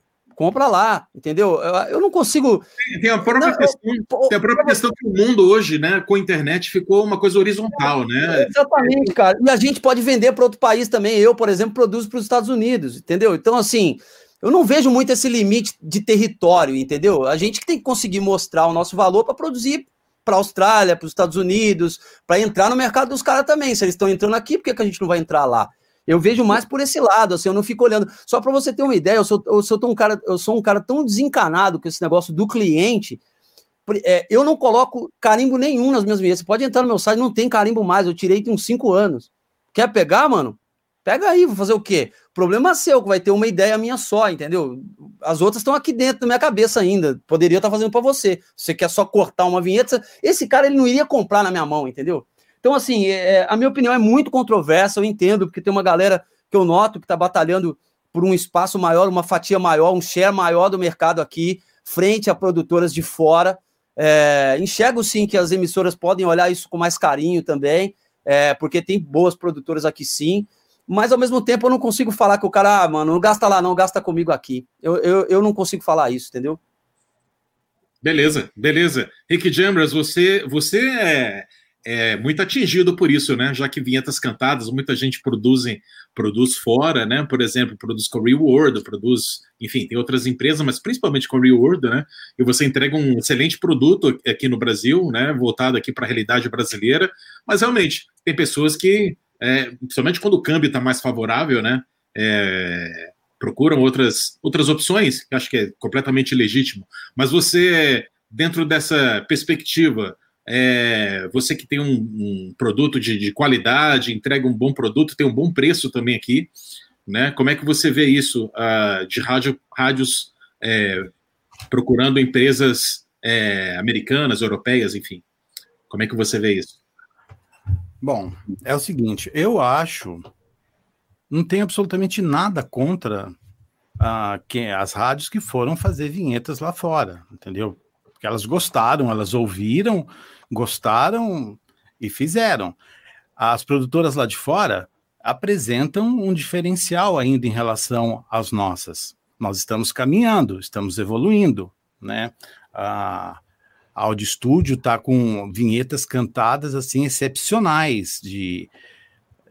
compra lá, entendeu? Eu, não consigo. Tem, tem a própria, não, questão, eu, tem a própria questão que o mundo hoje, né, com a internet, ficou uma coisa horizontal, né? Exatamente, cara. E a gente pode vender para outro país também. Eu, por exemplo, produzo para os Estados Unidos, entendeu? Então, assim, eu não vejo muito esse limite de território, entendeu? A gente que tem que conseguir mostrar o nosso valor para produzir para a Austrália, para os Estados Unidos, para entrar no mercado dos caras também. Se eles estão entrando aqui, por que, que a gente não vai entrar lá? Eu vejo mais por esse lado, assim, eu não fico olhando. Só para você ter uma ideia, eu sou, eu, sou um cara, eu sou um cara tão desencanado com esse negócio do cliente. É, eu não coloco carimbo nenhum nas minhas vinhetas. Você pode entrar no meu site, não tem carimbo mais. Eu tirei tem uns cinco anos. Quer pegar, mano? Pega aí, vou fazer o quê? Problema seu, que vai ter uma ideia minha só, entendeu? As outras estão aqui dentro da minha cabeça ainda. Poderia estar fazendo para você. Você quer só cortar uma vinheta, esse cara ele não iria comprar na minha mão, entendeu? Então, assim, é, é, a minha opinião é muito controversa, eu entendo, porque tem uma galera que eu noto que está batalhando por um espaço maior, uma fatia maior, um share maior do mercado aqui, frente a produtoras de fora. É, enxergo sim que as emissoras podem olhar isso com mais carinho também, é, porque tem boas produtoras aqui sim, mas ao mesmo tempo eu não consigo falar que o cara, ah, mano, não gasta lá, não, gasta comigo aqui. Eu, eu, eu não consigo falar isso, entendeu? Beleza, beleza. Rick Jambras, você, você é é muito atingido por isso, né? Já que vinhetas cantadas, muita gente produz, produz fora, né? Por exemplo, produz com Real World, produz, enfim, tem outras empresas, mas principalmente com Real World, né? E você entrega um excelente produto aqui no Brasil, né? Voltado aqui para a realidade brasileira, mas realmente tem pessoas que, é, principalmente quando o câmbio está mais favorável, né? É, procuram outras, outras opções, que acho que é completamente legítimo. Mas você, dentro dessa perspectiva, é, você que tem um, um produto de, de, qualidade, entrega um bom produto, tem um bom preço também aqui, né? Como é que você vê isso uh, de rádio, rádios é, procurando empresas é, americanas, europeias, enfim? Como é que você vê isso? Bom, é o seguinte, eu acho, não tenho absolutamente nada contra quem, as rádios que foram fazer vinhetas lá fora, entendeu? Porque elas gostaram, elas ouviram, gostaram e fizeram. As produtoras lá de fora apresentam um diferencial ainda em relação às nossas. Nós estamos caminhando, estamos evoluindo, né? A Audio Studio está com vinhetas cantadas assim excepcionais de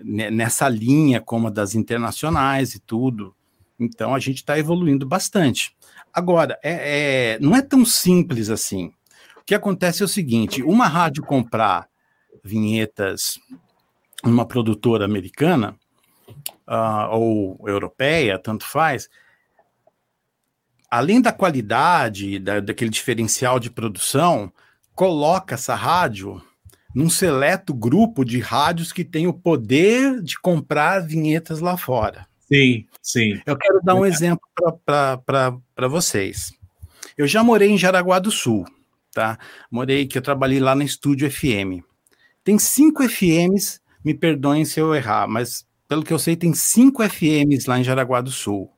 nessa linha como a das internacionais e tudo. Então a gente está evoluindo bastante. Agora, é, é, não é tão simples assim. O que acontece é o seguinte: uma rádio comprar vinhetas numa produtora americana uh, ou europeia, tanto faz, além da qualidade, da, daquele diferencial de produção, coloca essa rádio num seleto grupo de rádios que tem o poder de comprar vinhetas lá fora. Sim, sim. Eu quero dar um exemplo para vocês. Eu já morei em Jaraguá do Sul tá? Morei, que eu trabalhei lá na Estúdio FM. Tem cinco FMs, me perdoem se eu errar, mas pelo que eu sei, tem cinco FMs lá em Jaraguá do Sul.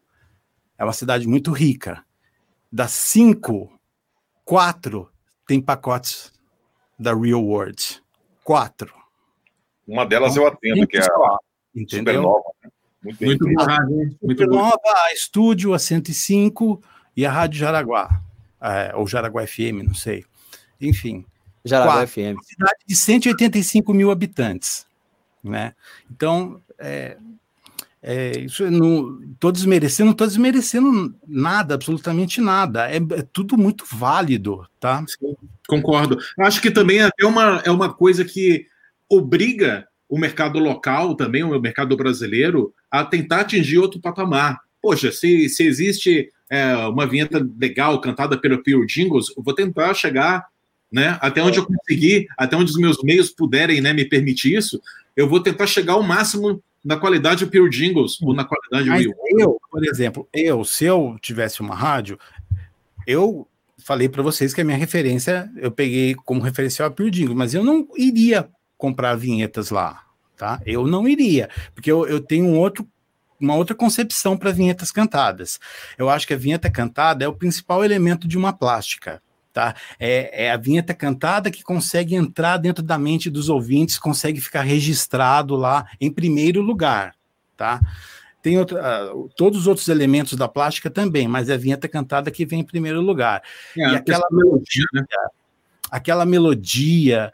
É uma cidade muito rica. Das cinco, quatro tem pacotes da Real World. Quatro. Uma delas eu atendo, que é a Entendeu? Supernova. Né? Muito, muito, bem. muito, muito Supernova, a Estúdio, a 105 e a Rádio Jaraguá é, ou Jaraguá FM, não sei. Enfim. Jaraguá quatro, FM. Uma cidade de 185 mil habitantes. Né? Então, é, é, isso não estou desmerecendo, não estou desmerecendo nada, absolutamente nada. É, é, tudo muito válido, tá? Sim, concordo. Acho que também é uma, é uma coisa que obriga o mercado local também, o mercado brasileiro, a tentar atingir outro patamar. Poxa, se, se existe é, uma vinheta legal cantada pelo Pure Jingles, eu vou tentar chegar né, até onde eu conseguir, até onde os meus meios puderem né, me permitir isso, eu vou tentar chegar ao máximo na qualidade Pure Jingles ou na qualidade Mas Eu, por exemplo, eu, se eu tivesse uma rádio, eu falei para vocês que a minha referência, eu peguei como referencial a Pure Jingle, mas eu não iria comprar vinhetas lá, tá? Eu não iria, porque eu, eu tenho um outro uma outra concepção para vinhetas cantadas. Eu acho que a vinheta cantada é o principal elemento de uma plástica. Tá? É, é, a vinheta cantada que consegue entrar dentro da mente dos ouvintes, consegue ficar registrado lá em primeiro lugar, tá? Tem outro, uh, todos os outros elementos da plástica também, mas é a vinheta cantada que vem em primeiro lugar. É, e aquela melodia, né? aquela melodia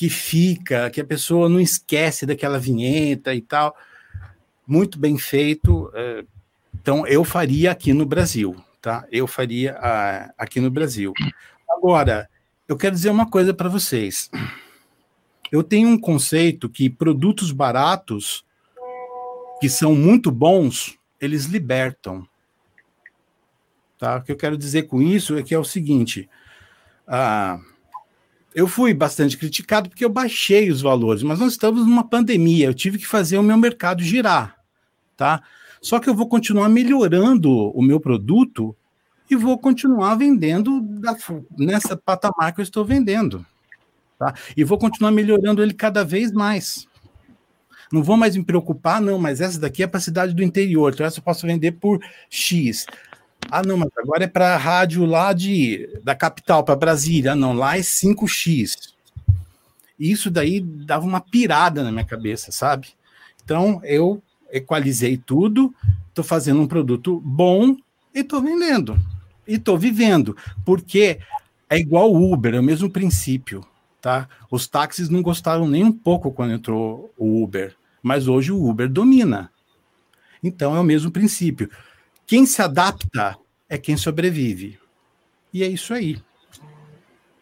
que fica, que a pessoa não esquece daquela vinheta e tal muito bem feito. É, então, eu faria aqui no Brasil, tá? Eu faria a, aqui no Brasil. Agora, eu quero dizer uma coisa para vocês. Eu tenho um conceito que produtos baratos, que são muito bons, eles libertam. Tá? O que eu quero dizer com isso é que é o seguinte: ah, eu fui bastante criticado porque eu baixei os valores, mas nós estamos numa pandemia, eu tive que fazer o meu mercado girar tá? Só que eu vou continuar melhorando o meu produto e vou continuar vendendo da, nessa patamar que eu estou vendendo, tá? E vou continuar melhorando ele cada vez mais. Não vou mais me preocupar, não, mas essa daqui é para a cidade do interior, então essa eu posso vender por X. Ah, não, mas agora é para a rádio lá de, da capital, para Brasília. Ah, não, lá é 5X. Isso daí dava uma pirada na minha cabeça, sabe? Então, eu equalizei tudo, estou fazendo um produto bom e estou vendendo. E estou vivendo. Porque é igual o Uber, é o mesmo princípio. Tá? Os táxis não gostaram nem um pouco quando entrou o Uber, mas hoje o Uber domina. Então é o mesmo princípio. Quem se adapta é quem sobrevive. E é isso aí.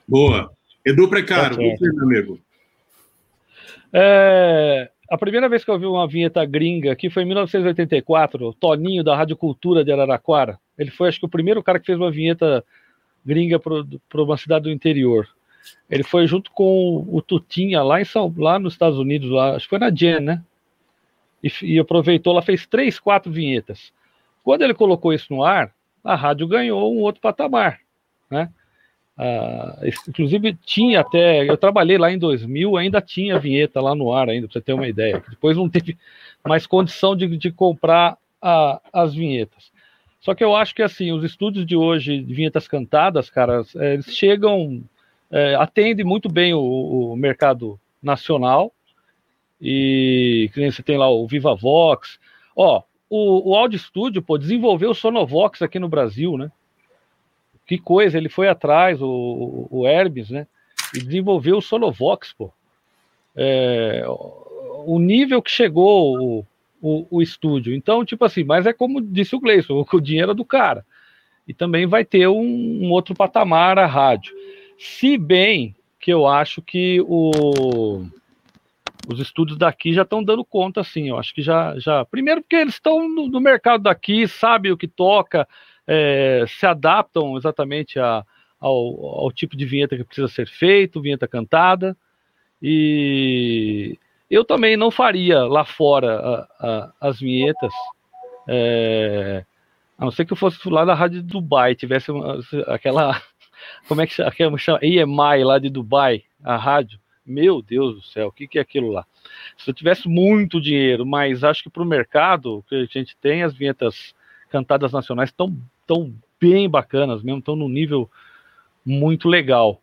Boa. Edu Precário, você, meu amigo. É, a primeira vez que eu vi uma vinheta gringa aqui foi em 1984, o Toninho da Rádio Cultura de Araraquara. Ele foi, acho que, o primeiro cara que fez uma vinheta gringa para uma cidade do interior. Ele foi junto com o Tutinha lá, em São, lá nos Estados Unidos, lá, acho que foi na Jen, né? E, e aproveitou, lá fez três, quatro vinhetas. Quando ele colocou isso no ar, a rádio ganhou um outro patamar, né? Ah, inclusive tinha até, eu trabalhei lá em 2000, ainda tinha vinheta lá no ar ainda, para você ter uma ideia. Depois não teve mais condição de, de comprar a, as vinhetas. Só que eu acho que assim, os estúdios de hoje, de vinhetas cantadas, cara, eles chegam, é, atendem muito bem o, o, mercado nacional. E você tem lá o Viva Vox. Ó, o, o Audio Studio, pô, desenvolveu o Sonovox aqui no Brasil, né? que coisa, ele foi atrás, o, o Hermes, né? E desenvolveu o Sonovox, pô. É, o nível que chegou o, o, o, estúdio. Então, tipo assim, mas é como disse o Gleison, o dinheiro é do cara. E também vai ter um, um outro patamar a rádio. Se bem que eu acho que o, os estúdios daqui já estão dando conta, assim. Eu acho que já. já primeiro, porque eles estão no, no mercado daqui, sabem o que toca, é, se adaptam exatamente a, ao, ao, tipo de vinheta que precisa ser feito, vinheta cantada. E eu também não faria lá fora a, a, as vinhetas, é, a não ser que eu fosse lá da rádio de Dubai, tivesse uma, aquela, como é que chama? EMI lá de Dubai, a rádio. Meu Deus do céu, o que, que é aquilo lá? Se eu tivesse muito dinheiro, mas acho que para o mercado que a gente tem, as vinhetas cantadas nacionais estão tão bem bacanas mesmo, estão num nível muito legal.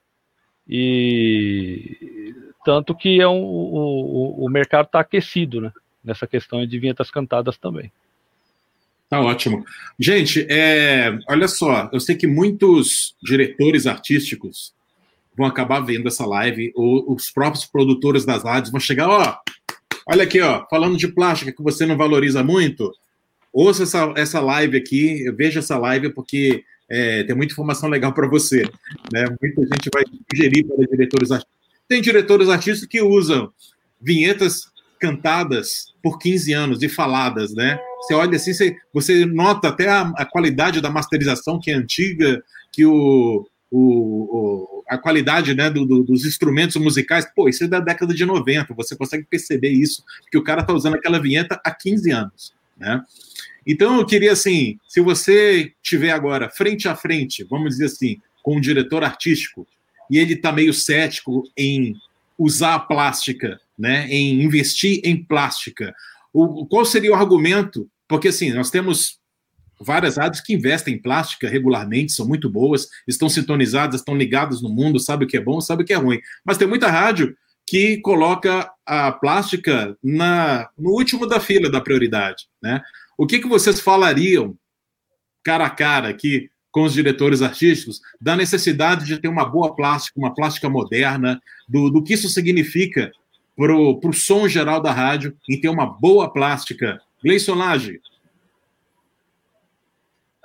E tanto que é um, o, o mercado está aquecido, né? Nessa questão de vinhetas cantadas também. Tá ótimo. Gente, é, olha só, eu sei que muitos diretores artísticos vão acabar vendo essa live, ou os próprios produtores das rádios vão chegar, ó, olha aqui, ó, falando de plástica que você não valoriza muito, ouça essa, essa live aqui, veja essa live, porque é, tem muita informação legal para você. Né? Muita gente vai sugerir para diretores artistas. Tem diretores artistas que usam vinhetas cantadas por 15 anos e faladas, né? Você olha assim, você, você nota até a, a, qualidade da masterização que é antiga, que o, o, o a qualidade né, do, do, dos instrumentos musicais, pô, isso é da década de 90, você consegue perceber isso, que o cara está usando aquela vinheta há 15 anos, né? Então eu queria assim, se você tiver agora frente a frente, vamos dizer assim, com um diretor artístico e ele está meio cético em usar a plástica, né, em investir em plástica, o, qual seria o argumento? Porque assim, nós temos várias rádios que investem em plástica regularmente, são muito boas, estão sintonizadas, estão ligadas no mundo, sabe o que é bom, sabe o que é ruim. Mas tem muita rádio que coloca a plástica na, no último da fila da prioridade. Né? O que, que vocês falariam cara a cara aqui com os diretores artísticos da necessidade de ter uma boa plástica, uma plástica moderna, do, do que isso significa para o som geral da rádio em ter uma boa plástica. Gleison Lage,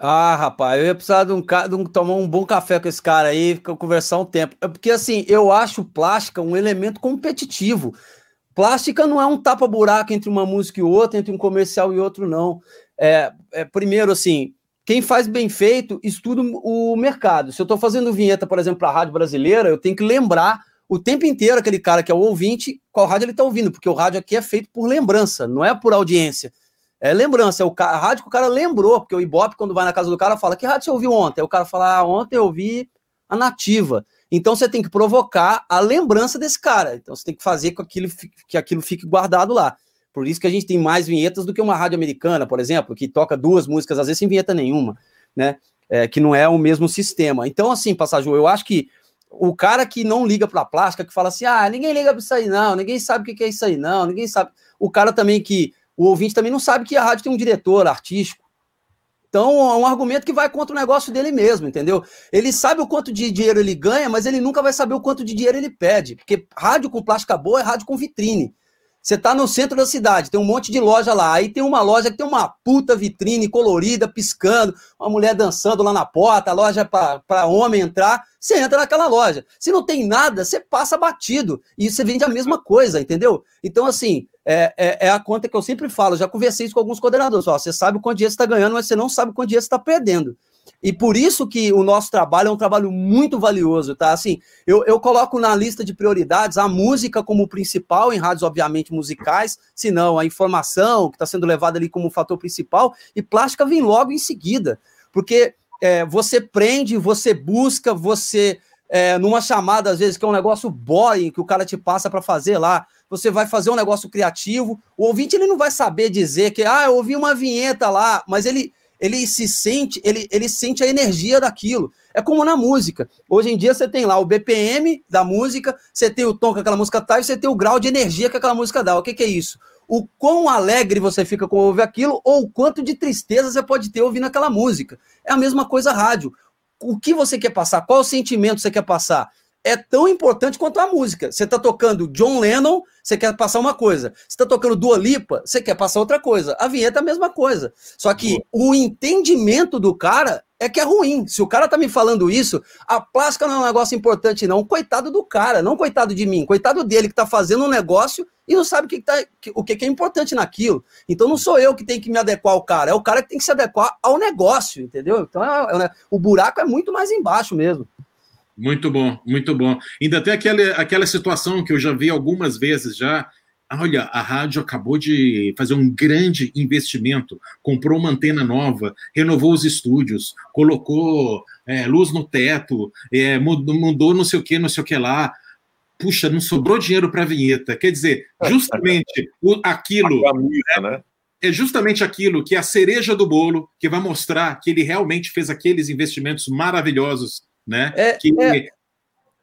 ah, rapaz, eu ia precisar de um, de um, tomar um bom café com esse cara aí, conversar um tempo. É porque, assim, eu acho plástica um elemento competitivo. Plástica não é um tapa-buraco entre uma música e outra, entre um comercial e outro, não. É, é, primeiro, assim, quem faz bem feito estuda o mercado. Se eu estou fazendo vinheta, por exemplo, para a rádio brasileira, eu tenho que lembrar o tempo inteiro aquele cara que é o ouvinte, qual rádio ele está ouvindo, porque o rádio aqui é feito por lembrança, não é por audiência. É lembrança, é o a rádio que o cara lembrou, porque o Ibope, quando vai na casa do cara, fala: Que rádio você ouviu ontem? Aí o cara fala: ah, Ontem eu ouvi a nativa. Então você tem que provocar a lembrança desse cara. Então você tem que fazer com aquilo, que aquilo fique guardado lá. Por isso que a gente tem mais vinhetas do que uma rádio americana, por exemplo, que toca duas músicas, às vezes sem vinheta nenhuma, né? É, que não é o mesmo sistema. Então, assim, Passagem, eu acho que o cara que não liga para a plástica, que fala assim, ah, ninguém liga para isso aí não, ninguém sabe o que é isso aí não, ninguém sabe. O cara também que o ouvinte também não sabe que a rádio tem um diretor artístico. Então, é um argumento que vai contra o negócio dele mesmo, entendeu? Ele sabe o quanto de dinheiro ele ganha, mas ele nunca vai saber o quanto de dinheiro ele pede. Porque rádio com plástica boa é rádio com vitrine. Você tá no centro da cidade, tem um monte de loja lá. Aí tem uma loja que tem uma puta vitrine colorida, piscando, uma mulher dançando lá na porta, a loja para homem entrar. Você entra naquela loja. Se não tem nada, você passa batido. E você vende a mesma coisa, entendeu? Então, assim, é, é, é a conta que eu sempre falo. Já conversei isso com alguns coordenadores. Ó, você sabe quanto dinheiro você está ganhando, mas você não sabe quanto dinheiro você está perdendo. E por isso que o nosso trabalho é um trabalho muito valioso, tá? Assim, eu, eu coloco na lista de prioridades a música como principal, em rádios, obviamente, musicais, se não a informação que está sendo levada ali como fator principal, e plástica vem logo em seguida. Porque é, você prende, você busca, você. É, numa chamada, às vezes, que é um negócio boring que o cara te passa para fazer lá, você vai fazer um negócio criativo. O ouvinte ele não vai saber dizer que, ah, eu ouvi uma vinheta lá, mas ele ele se sente, ele, ele sente a energia daquilo. É como na música. Hoje em dia você tem lá o BPM da música, você tem o tom que aquela música tá e você tem o grau de energia que aquela música dá. O que, que é isso? O quão alegre você fica com ouvir aquilo ou o quanto de tristeza você pode ter ouvindo aquela música. É a mesma coisa rádio. O que você quer passar? Qual sentimento você quer passar? É tão importante quanto a música. Você está tocando John Lennon, você quer passar uma coisa. Você está tocando Dua Lipa, você quer passar outra coisa. A vinheta é a mesma coisa. Só que o entendimento do cara é que é ruim. Se o cara tá me falando isso, a plástica não é um negócio importante, não. Coitado do cara, não coitado de mim. Coitado dele que tá fazendo um negócio e não sabe o que, tá, o que é importante naquilo. Então não sou eu que tenho que me adequar ao cara, é o cara que tem que se adequar ao negócio, entendeu? Então é, é, o buraco é muito mais embaixo mesmo. Muito bom, muito bom. Ainda tem aquela, aquela situação que eu já vi algumas vezes já. Olha, a rádio acabou de fazer um grande investimento, comprou uma antena nova, renovou os estúdios, colocou é, luz no teto, é, mudou, mudou não sei o que, não sei o que lá. Puxa, não sobrou dinheiro para a vinheta. Quer dizer, justamente o, aquilo. Camisa, né? é justamente aquilo que é a cereja do bolo, que vai mostrar que ele realmente fez aqueles investimentos maravilhosos né? É, que... é,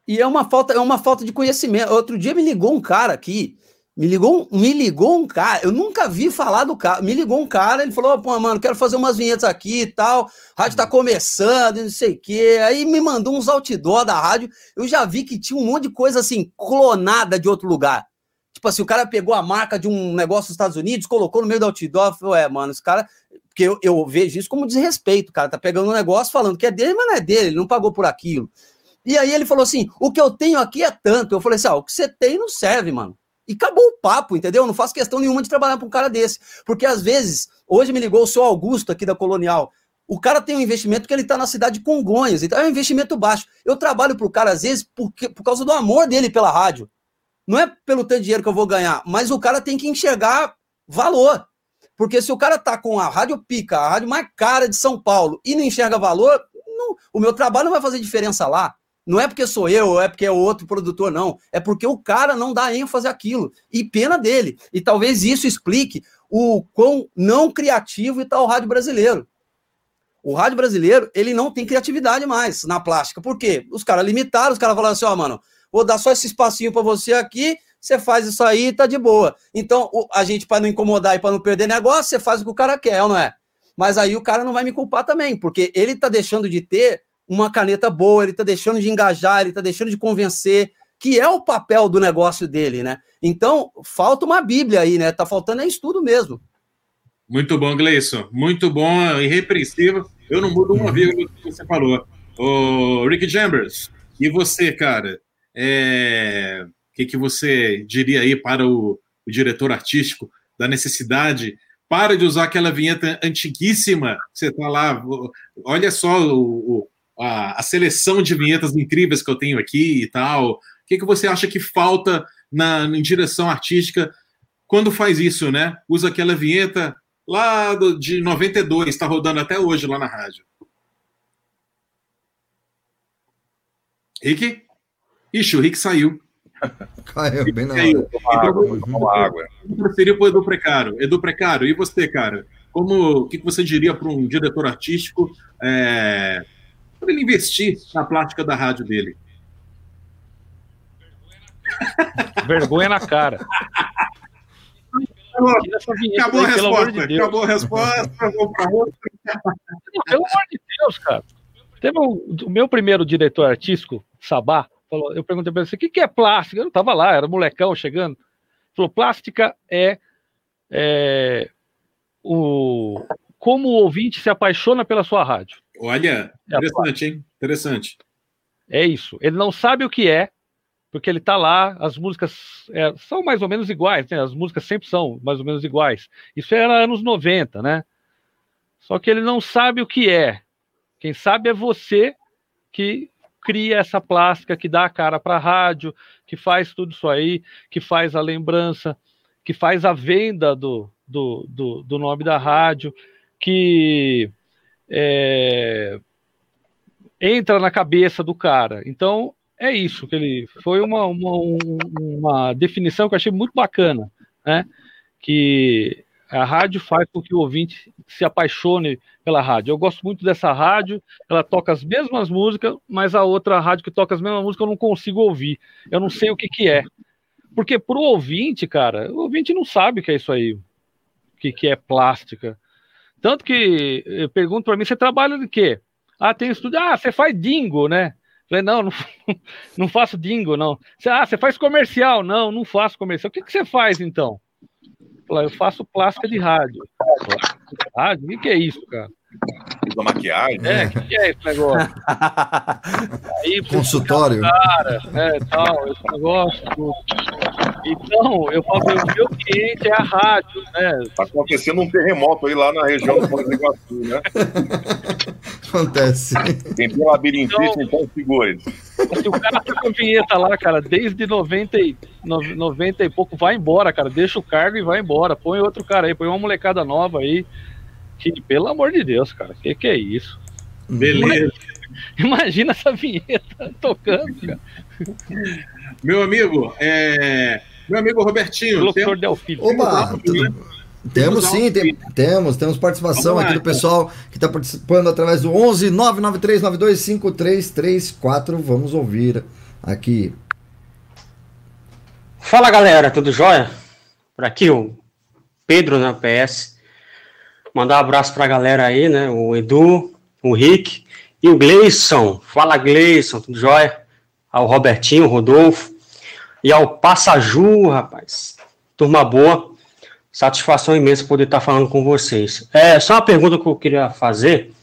e é uma falta, é uma falta de conhecimento. Outro dia me ligou um cara aqui, me ligou, me ligou um cara, eu nunca vi falar do cara, me ligou um cara, ele falou, pô, mano, quero fazer umas vinhetas aqui e tal, rádio tá começando, não sei o quê, aí me mandou uns outdoor da rádio, eu já vi que tinha um monte de coisa assim, clonada de outro lugar. Tipo assim, o cara pegou a marca de um negócio dos Estados Unidos, colocou no meio do outdoor, falou, é, mano, esse cara, porque eu, eu vejo isso como desrespeito. O cara tá pegando um negócio falando que é dele, mas não é dele, ele não pagou por aquilo. E aí ele falou assim: o que eu tenho aqui é tanto. Eu falei assim: ah, o que você tem não serve, mano. E acabou o papo, entendeu? Eu não faço questão nenhuma de trabalhar para um cara desse. Porque às vezes, hoje me ligou o seu Augusto aqui da Colonial. O cara tem um investimento que ele está na cidade de Congonhas, então é um investimento baixo. Eu trabalho para o cara, às vezes, porque, por causa do amor dele pela rádio. Não é pelo tanto dinheiro que eu vou ganhar, mas o cara tem que enxergar valor. Porque se o cara tá com a rádio pica, a rádio mais cara de São Paulo, e não enxerga valor, não, o meu trabalho não vai fazer diferença lá. Não é porque sou eu, é porque é outro produtor, não. É porque o cara não dá ênfase àquilo. E pena dele. E talvez isso explique o quão não criativo está o rádio brasileiro. O rádio brasileiro, ele não tem criatividade mais na plástica. Por quê? Os caras limitaram, os caras falaram assim, ó, oh, mano, vou dar só esse espacinho para você aqui, você faz isso aí e tá de boa. Então, a gente, para não incomodar e para não perder negócio, você faz o que o cara quer, não é? Mas aí o cara não vai me culpar também, porque ele tá deixando de ter uma caneta boa, ele tá deixando de engajar, ele tá deixando de convencer, que é o papel do negócio dele, né? Então, falta uma Bíblia aí, né? Tá faltando é estudo mesmo. Muito bom, Gleison. Muito bom, irrepreensível. Eu não mudo uma vírgula do que você falou. O Rick Chambers, e você, cara? É... O que, que você diria aí para o, o diretor artístico da necessidade para de usar aquela vinheta antiguíssima. Você tá lá, olha só o, a, a, seleção de vinhetas incríveis que eu tenho aqui e tal. O que, que você acha que falta na, em direção artística quando faz isso, né? Usa aquela vinheta lá do, de 92, está rodando até hoje lá na rádio. Rick? Ixi, o Rick saiu. Caiu bem na hora. Água, então, água. Seria para o Edu Precário. Edu Precário, e você, cara? Como, o que, você diria para um diretor artístico é, para ele investir na plástica da rádio dele? Vergonha na cara. Acabou, a resposta. De acabou a resposta. Vou para outra. Pelo amor de Deus, cara. Teve um, o meu primeiro diretor artístico, Sabá, falou, eu perguntei para ele, o que, que é plástica? Eu não estava lá, era molecão chegando. Ele falou, plástica é, é o, como o ouvinte se apaixona pela sua rádio. Olha, é interessante, hein? Interessante. É isso. Ele não sabe o que é, porque ele está lá, as músicas é, são mais ou menos iguais, né? As músicas sempre são mais ou menos iguais. Isso era anos 90, né? Só que ele não sabe o que é. Quem sabe é você que cria essa plástica, que dá a cara para a rádio, que faz tudo isso aí, que faz a lembrança, que faz a venda do, do, do, do nome da rádio, que é, entra na cabeça do cara. Então, é isso que ele foi uma, uma, uma definição que eu achei muito bacana, né? Que a rádio faz com que o ouvinte se apaixone pela rádio. Eu gosto muito dessa rádio, ela toca as mesmas músicas, mas a outra rádio que toca as mesmas músicas eu não consigo ouvir. Eu não sei o que, que é. Porque pro ouvinte, cara, o ouvinte não sabe o que é isso aí, o que, que é plástica. Tanto que eu pergunto para mim, você trabalha de quê? Ah, tem estúdio. Ah, você faz dingo, né? Falei, não, não, não faço dingo, não. Ah, você faz comercial? Não, não faço comercial. O que, que você faz, então? Eu faço plástica de rádio. Rádio? O que, que é isso, cara? Da maquiagem? É, o que, que, é esse negócio? Aí, Consultório. Cara, é, tal, esse negócio. Então, eu falo, o meu cliente é a rádio, né? Tá acontecendo um terremoto aí lá na região do Foz do Iguaçu, né? Acontece. Tem um labirintite, então, então segure. Se o cara tá com vinheta lá, cara, desde 90 e, 90 e pouco, vai embora, cara. Deixa o cargo e vai embora. Põe outro cara aí, põe uma molecada nova aí. Pelo amor de Deus, cara, que que é isso? Beleza. Imagina, imagina essa vinheta tocando, cara. Meu amigo, é... meu amigo Robertinho. Doutor Delfim. Oba! Temos sim, tem, temos, temos participação lá, aqui do pessoal que está participando através do 11 993 5334. Vamos ouvir aqui. Fala galera, tudo jóia? Por aqui o Pedro na PS. Mandar um abraço para a galera aí, né? O Edu, o Rick e o Gleison. Fala Gleison, tudo jóia? Ao Robertinho, o Rodolfo e ao Passaju, rapaz. Turma boa. Satisfação imensa poder estar falando com vocês. É, só uma pergunta que eu queria fazer.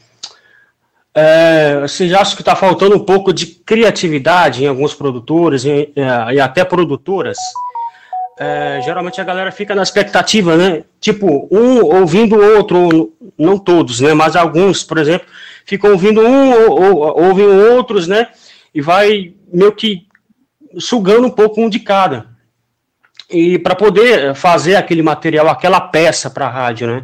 É, vocês acham que está faltando um pouco de criatividade em alguns produtores e, é, e até produtoras? É, geralmente a galera fica na expectativa, né? Tipo, um ouvindo o outro, não todos, né? Mas alguns, por exemplo, ficam ouvindo um, ou, ou, ouvem outros, né? E vai meio que sugando um pouco um de cada e para poder fazer aquele material, aquela peça para a rádio, né?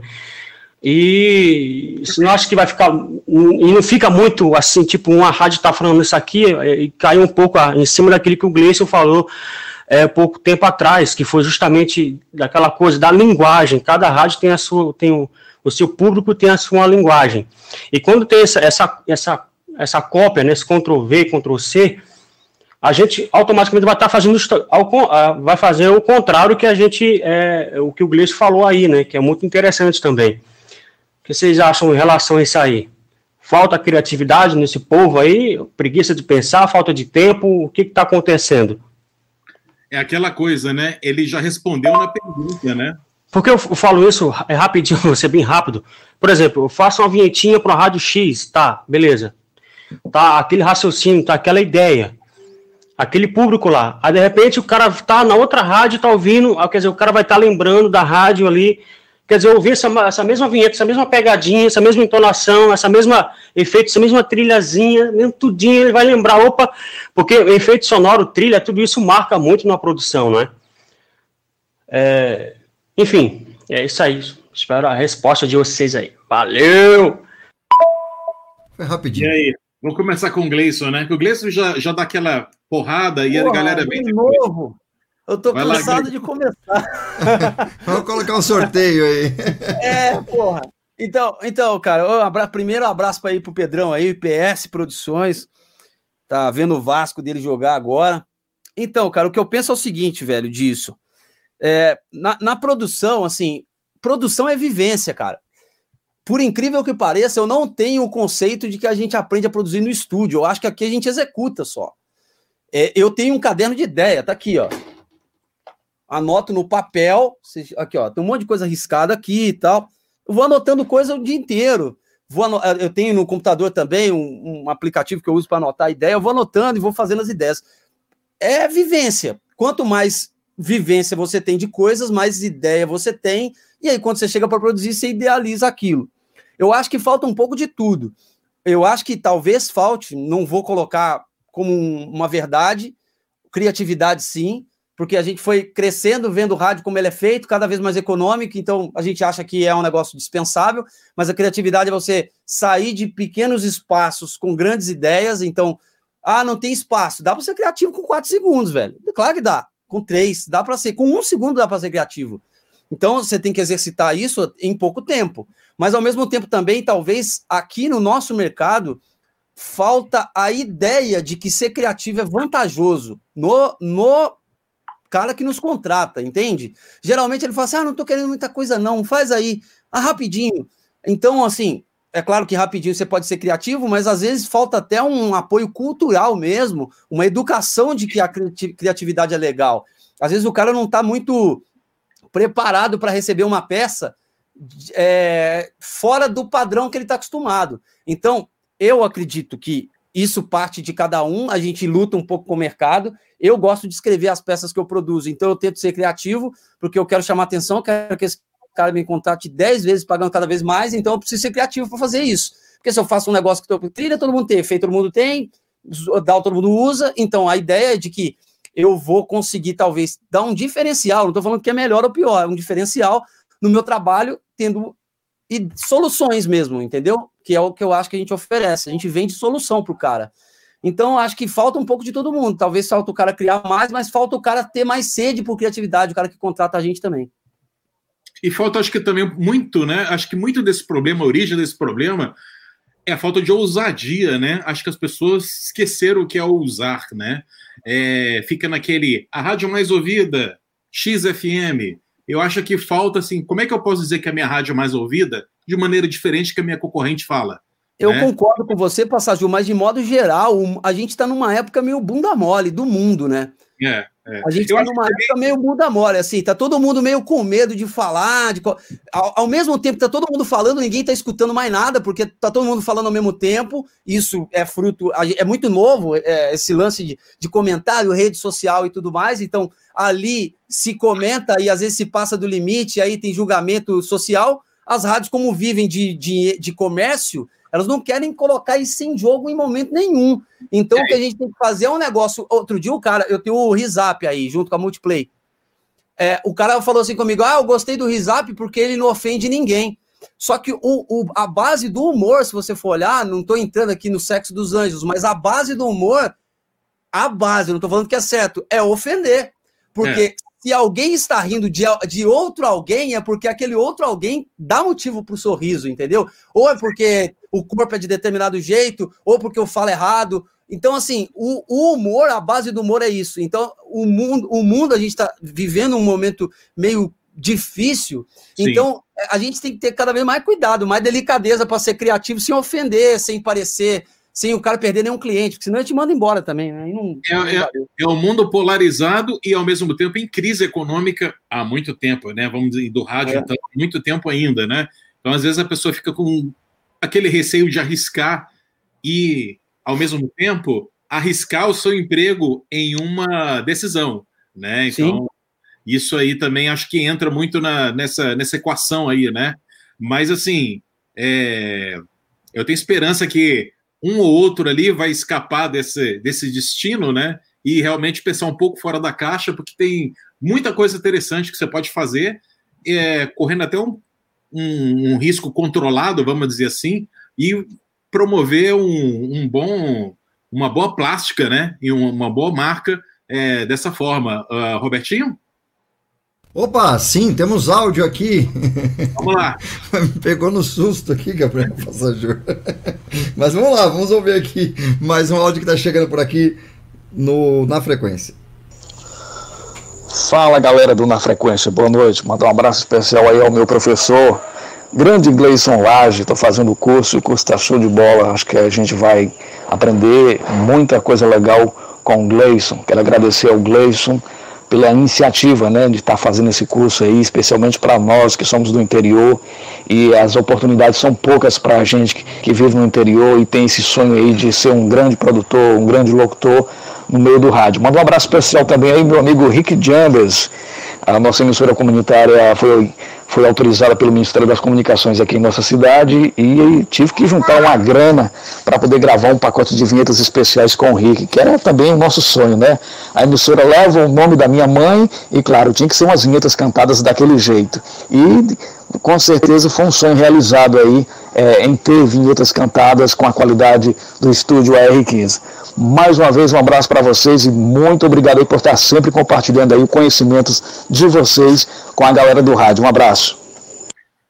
E isso não acho que vai ficar. E não fica muito assim, tipo, uma rádio está falando isso aqui e caiu um pouco em cima daquilo que o Gleison falou é, pouco tempo atrás, que foi justamente daquela coisa da linguagem. Cada rádio tem a sua, tem o, o seu público tem a sua linguagem. E quando tem essa, essa, essa, essa cópia, né, Ctrl V, Ctrl C, a gente automaticamente vai estar tá fazendo vai fazer o contrário que a gente é, o que o Gleice falou aí, né? Que é muito interessante também. O que vocês acham em relação a isso aí? Falta criatividade nesse povo aí, preguiça de pensar, falta de tempo, o que está acontecendo? É aquela coisa, né? Ele já respondeu na pergunta, né? Porque eu falo isso é rapidinho, ser bem rápido. Por exemplo, eu faço uma vinhetinha para a rádio X, tá, beleza. Tá aquele raciocínio, tá aquela ideia. Aquele público lá. Aí de repente o cara tá na outra rádio, tá ouvindo, quer dizer, o cara vai estar tá lembrando da rádio ali, Quer dizer, ouvir essa, essa mesma vinheta, essa mesma pegadinha, essa mesma entonação, essa mesma efeito, essa mesma trilhazinha, mesmo tudinho, ele vai lembrar, opa, porque efeito sonoro, trilha, tudo isso marca muito na produção, né? É, enfim, é isso aí. Espero a resposta de vocês aí. Valeu! Foi rapidinho. E aí? Vamos começar com o Gleison, né? Que o Gleison já, já dá aquela porrada e Porra, a galera vem. De novo! Eu tô Vai cansado lá, de começar. Vamos colocar um sorteio aí. É, porra. Então, então cara, um abra... primeiro um abraço para ir pro Pedrão aí, PS Produções. Tá vendo o Vasco dele jogar agora. Então, cara, o que eu penso é o seguinte, velho, disso. É, na, na produção, assim, produção é vivência, cara. Por incrível que pareça, eu não tenho o conceito de que a gente aprende a produzir no estúdio. Eu acho que aqui a gente executa só. É, eu tenho um caderno de ideia, tá aqui, ó anoto no papel, aqui ó, tem um monte de coisa arriscada aqui e tal. Eu vou anotando coisa o dia inteiro. Vou eu tenho no computador também um, um aplicativo que eu uso para anotar ideia, eu vou anotando e vou fazendo as ideias. É vivência. Quanto mais vivência você tem de coisas, mais ideia você tem, e aí quando você chega para produzir, você idealiza aquilo. Eu acho que falta um pouco de tudo. Eu acho que talvez falte, não vou colocar como uma verdade, criatividade sim, porque a gente foi crescendo, vendo o rádio como ele é feito, cada vez mais econômico, então a gente acha que é um negócio dispensável, mas a criatividade é você sair de pequenos espaços com grandes ideias, então, ah, não tem espaço, dá para ser criativo com quatro segundos, velho. Claro que dá, com três, dá para ser, com um segundo dá para ser criativo. Então você tem que exercitar isso em pouco tempo. Mas ao mesmo tempo também, talvez aqui no nosso mercado, falta a ideia de que ser criativo é vantajoso no, no cara que nos contrata, entende? Geralmente ele fala assim: ah, não tô querendo muita coisa, não, faz aí, ah, rapidinho. Então, assim, é claro que rapidinho você pode ser criativo, mas às vezes falta até um apoio cultural mesmo, uma educação de que a criatividade é legal. Às vezes o cara não está muito preparado para receber uma peça é, fora do padrão que ele está acostumado. Então, eu acredito que isso parte de cada um, a gente luta um pouco com o mercado. Eu gosto de escrever as peças que eu produzo, então eu tento ser criativo, porque eu quero chamar atenção, eu quero que esse cara me contate 10 vezes, pagando cada vez mais, então eu preciso ser criativo para fazer isso. Porque se eu faço um negócio que tô, trilha, todo mundo tem, efeito todo mundo tem, DAO todo mundo usa, então a ideia é de que eu vou conseguir talvez dar um diferencial, não estou falando que é melhor ou pior, é um diferencial no meu trabalho, tendo e soluções mesmo, entendeu? Que é o que eu acho que a gente oferece. A gente vende solução para o cara. Então, acho que falta um pouco de todo mundo. Talvez falta o cara criar mais, mas falta o cara ter mais sede por criatividade, o cara que contrata a gente também. E falta, acho que também muito, né? Acho que muito desse problema, a origem desse problema, é a falta de ousadia, né? Acho que as pessoas esqueceram o que é ousar, né? É, fica naquele, a rádio mais ouvida, XFM, eu acho que falta, assim, como é que eu posso dizer que a minha rádio é mais ouvida de maneira diferente que a minha concorrente fala? Eu né? concordo com você, Passagil, mas de modo geral, a gente está numa época meio bunda mole do mundo, né? É, é. A gente está numa época também... meio bunda mole, assim, tá todo mundo meio com medo de falar, de... Ao, ao, mesmo tempo tá todo mundo falando, ninguém tá escutando mais nada, porque tá todo mundo falando ao mesmo tempo, isso é fruto, é muito novo, é, esse lance de, de comentário, rede social e tudo mais, então ali se comenta e às vezes se passa do limite, aí tem julgamento social. As rádios, como vivem de, de, de comércio, elas não querem colocar isso em jogo em momento nenhum. Então, é. o que a gente tem que fazer é um negócio. Outro dia, o cara, eu tenho o Risap aí, junto com a Multiplay. É, o cara falou assim comigo: Ah, eu gostei do Risap porque ele não ofende ninguém. Só que o, o, a base do humor, se você for olhar, não estou entrando aqui no sexo dos anjos, mas a base do humor, a base, não estou falando que é certo, é ofender. Porque é. Se alguém está rindo de, de outro alguém, é porque aquele outro alguém dá motivo para o sorriso, entendeu? Ou é porque o corpo é de determinado jeito, ou porque eu falo errado. Então, assim, o, o humor, a base do humor é isso. Então, o mundo, o mundo a gente está vivendo um momento meio difícil. Sim. Então, a gente tem que ter cada vez mais cuidado, mais delicadeza para ser criativo, sem ofender, sem parecer, sem o cara perder nenhum cliente, porque senão a gente manda embora também. Né? Não, é, é, é um mundo polarizado e, ao mesmo tempo, em crise econômica há muito tempo, né? Vamos dizer, do rádio, é. então, há muito tempo ainda, né? Então, às vezes, a pessoa fica com aquele receio de arriscar e, ao mesmo tempo, arriscar o seu emprego em uma decisão, né? Então, Sim. Isso aí também acho que entra muito na, nessa, nessa equação aí, né? Mas assim, é, eu tenho esperança que um ou outro ali vai escapar desse, desse destino, né? E realmente pensar um pouco fora da caixa, porque tem muita coisa interessante que você pode fazer, é, correndo até um, um, um, risco controlado, vamos dizer assim, e promover um, um bom, uma boa plástica, né? E uma, boa marca é, dessa forma. Uh, Robertinho? Opa, sim, temos áudio aqui. Vamos lá. Me pegou no susto aqui, Gabriel Passageiro. Mas vamos lá, vamos ouvir aqui mais um áudio que está chegando por aqui no, na frequência. Fala galera do Na Frequência, boa noite. Mandar um abraço especial aí ao meu professor, grande Gleison Lage. Estou fazendo o curso, o curso está show de bola. Acho que a gente vai aprender muita coisa legal com o Gleison. Quero agradecer ao Gleison pela iniciativa né, de estar tá fazendo esse curso aí, especialmente para nós que somos do interior e as oportunidades são poucas para a gente que, que, vive no interior e tem esse sonho aí de ser um grande produtor, um grande locutor no meio do rádio. Manda um abraço especial também aí meu amigo Rick Jambers, a nossa emissora comunitária foi foi autorizada pelo Ministério das Comunicações aqui em nossa cidade e tive que juntar uma grana para poder gravar um pacote de vinhetas especiais com o Rick, que era também o nosso sonho, né? A emissora leva o nome da minha mãe e, claro, tinha que ser umas vinhetas cantadas daquele jeito. E com certeza foi um sonho realizado aí é, em ter vinhetas cantadas com a qualidade do estúdio AR15. Mais uma vez, um abraço para vocês e muito obrigado por estar sempre compartilhando aí conhecimentos de vocês com a galera do rádio. Um abraço.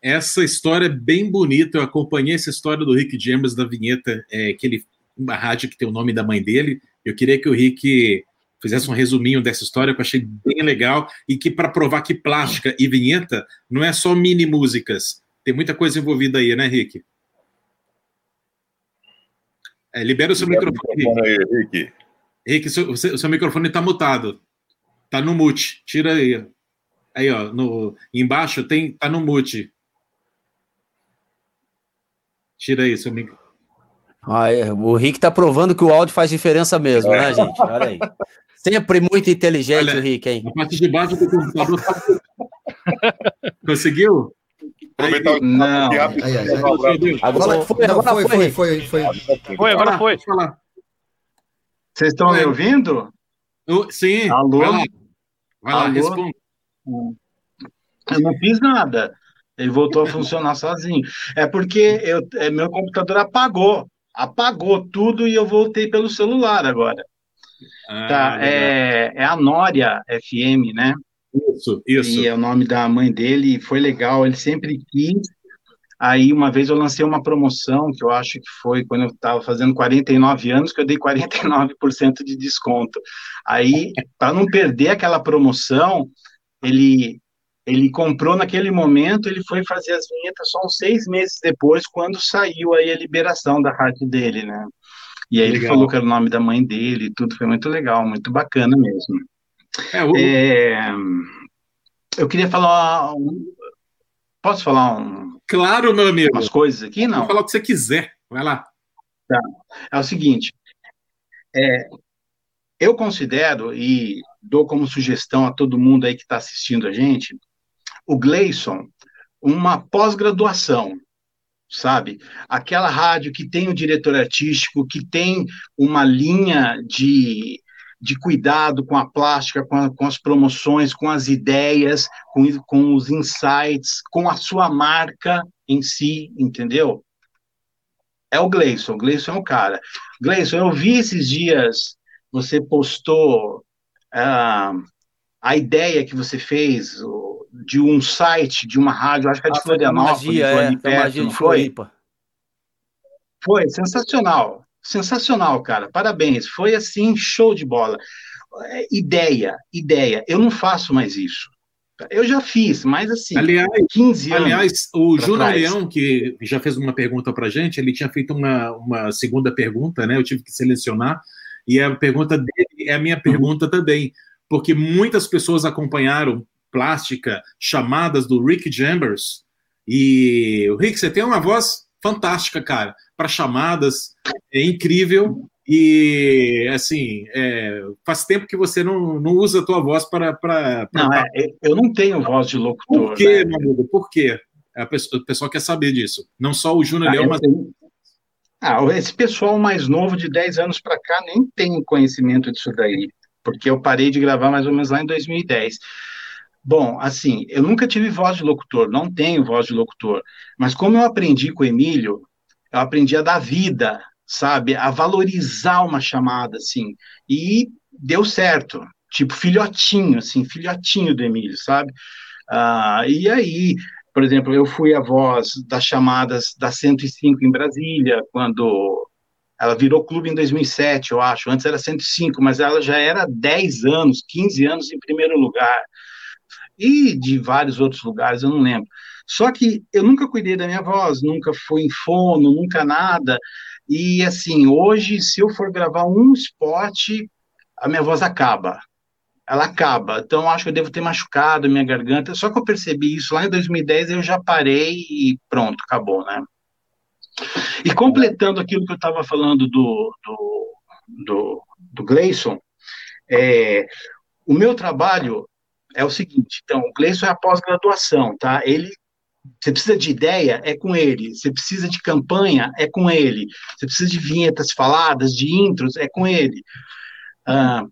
Essa história é bem bonita. Eu acompanhei essa história do Rick James da vinheta, é, que uma rádio que tem o nome da mãe dele. Eu queria que o Rick fizesse um resuminho dessa história que eu achei bem legal e que para provar que plástica e vinheta não é só mini músicas. Tem muita coisa envolvida aí, né, Rick? É, libera o seu libera microfone, o Rick. Aí, Rick. Rick, seu, o seu microfone está mutado. Está no mute. Tira aí. Aí, ó, no, embaixo tem, tá no mute. Tira aí seu microfone. Ah, é, o Rick tá provando que o áudio faz diferença mesmo, né, gente? Olha aí. Sempre muito inteligente Olha, o Rick, hein? A parte de baixo do computador. Tá Conseguiu? Aproveitar o não. Agora foi, agora foi, foi, foi, foi. Foi, agora foi. Vocês estão me ouvindo? sim. Alô? Vai lá, vai lá responda. Eu não fiz nada. Ele voltou a funcionar sozinho. É porque eu, é, meu computador apagou. Apagou tudo e eu voltei pelo celular agora. Ah, tá, é, é a Nória FM, né? Isso, isso. E é o nome da mãe dele, foi legal, ele sempre quis. Aí, uma vez eu lancei uma promoção, que eu acho que foi quando eu estava fazendo 49 anos, que eu dei 49% de desconto. Aí, para não perder aquela promoção, ele ele comprou naquele momento, ele foi fazer as vinhetas só uns seis meses depois, quando saiu aí a liberação da rádio dele, né? E aí legal. ele falou que era o nome da mãe dele, tudo foi muito legal, muito bacana mesmo. É, o... é, eu queria falar. Posso falar um. Claro, meu amigo. Umas coisas aqui, não? Pode falar o que você quiser. Vai lá. Tá. É o seguinte. É, eu considero e dou como sugestão a todo mundo aí que está assistindo a gente o Gleison uma pós-graduação, sabe? Aquela rádio que tem o um diretor artístico, que tem uma linha de de cuidado com a plástica, com, a, com, as promoções, com as ideias, com, com os insights, com a sua marca em si, entendeu? É o Gleison, o Gleison é o cara. Gleison, eu vi esses dias, você postou uh, a ideia que você fez de um site, de uma rádio, acho que é de ah, Florianópolis, magia, é, magia de Floripa. Foi sensacional. Sensacional, cara. Parabéns. Foi assim, show de bola. É, ideia, ideia. Eu não faço mais isso. Eu já fiz, mas assim, aliás, 15 anos. Aliás, o Júnior Leão, que já fez uma pergunta para gente, ele tinha feito uma, uma segunda pergunta, né? Eu tive que selecionar, e a pergunta dele é a minha pergunta uhum. também, porque muitas pessoas acompanharam plástica, chamadas do Rick Chambers, e o Rick, você tem uma voz fantástica, cara, para chamadas, é incrível. E, assim, é, faz tempo que você não, não usa a tua voz para. para não, é, eu não tenho voz de locutor. Por quê, né? meu amigo? Por quê? A pessoa, o pessoal quer saber disso. Não só o Júnior ah, Leão, mas. Ah, esse pessoal mais novo, de 10 anos para cá, nem tem conhecimento disso daí. Porque eu parei de gravar mais ou menos lá em 2010. Bom, assim, eu nunca tive voz de locutor, não tenho voz de locutor, mas como eu aprendi com o Emílio, eu aprendi a dar vida, sabe, a valorizar uma chamada, assim, e deu certo, tipo filhotinho, assim, filhotinho do Emílio, sabe? Ah, e aí, por exemplo, eu fui a voz das chamadas da 105 em Brasília, quando ela virou clube em 2007, eu acho, antes era 105, mas ela já era 10 anos, 15 anos em primeiro lugar. E de vários outros lugares, eu não lembro. Só que eu nunca cuidei da minha voz, nunca fui em fono, nunca nada. E assim, hoje, se eu for gravar um spot, a minha voz acaba. Ela acaba. Então, acho que eu devo ter machucado minha garganta. Só que eu percebi isso lá em 2010, eu já parei e pronto, acabou, né? E completando aquilo que eu estava falando do, do, do, do Gleison, é, o meu trabalho é o seguinte, então, o Gleison é a pós-graduação, tá? Ele, você precisa de ideia, é com ele. Você precisa de campanha, é com ele. Você precisa de vinhetas faladas, de intros, é com ele. Uh,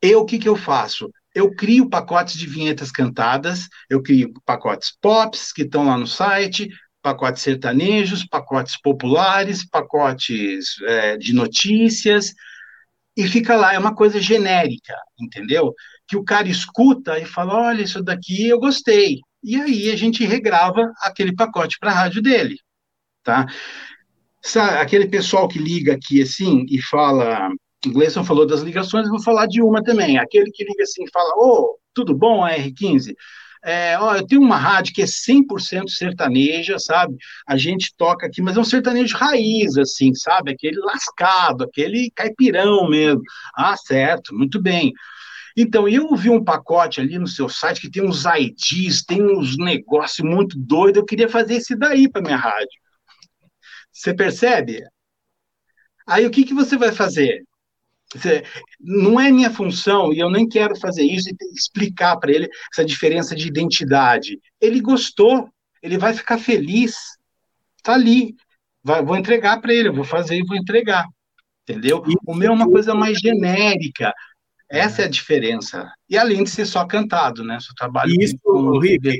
eu, o que que eu faço? Eu crio pacotes de vinhetas cantadas, eu crio pacotes pops, que estão lá no site, pacotes sertanejos, pacotes populares, pacotes é, de notícias, e fica lá, é uma coisa genérica, entendeu? que o cara escuta e fala: olha, isso daqui eu gostei. E aí a gente regrava aquele pacote para a rádio dele. Tá? Sabe, aquele pessoal que liga aqui assim e fala. O Gleison falou das ligações, vou falar de uma também. Aquele que liga assim e fala: Ô, oh, tudo bom, a R15? É, ó, eu tenho uma rádio que é 100% sertaneja, sabe? A gente toca aqui, mas é um sertanejo raiz, assim, sabe? Aquele lascado, aquele caipirão mesmo. Ah, certo, muito bem. Então, eu vi um pacote ali no seu site que tem uns IDs, tem uns negócios muito doidos. Eu queria fazer esse daí para minha rádio. Você percebe? Aí o que, que você vai fazer? Você, não é minha função e eu nem quero fazer isso e explicar para ele essa diferença de identidade. Ele gostou, ele vai ficar feliz. Tá ali. Vai, vou entregar para ele, vou fazer e vou entregar. Entendeu? O meu é uma coisa mais genérica. Essa é a diferença. E além de ser só cantado, né? Seu trabalho isso, com Rick.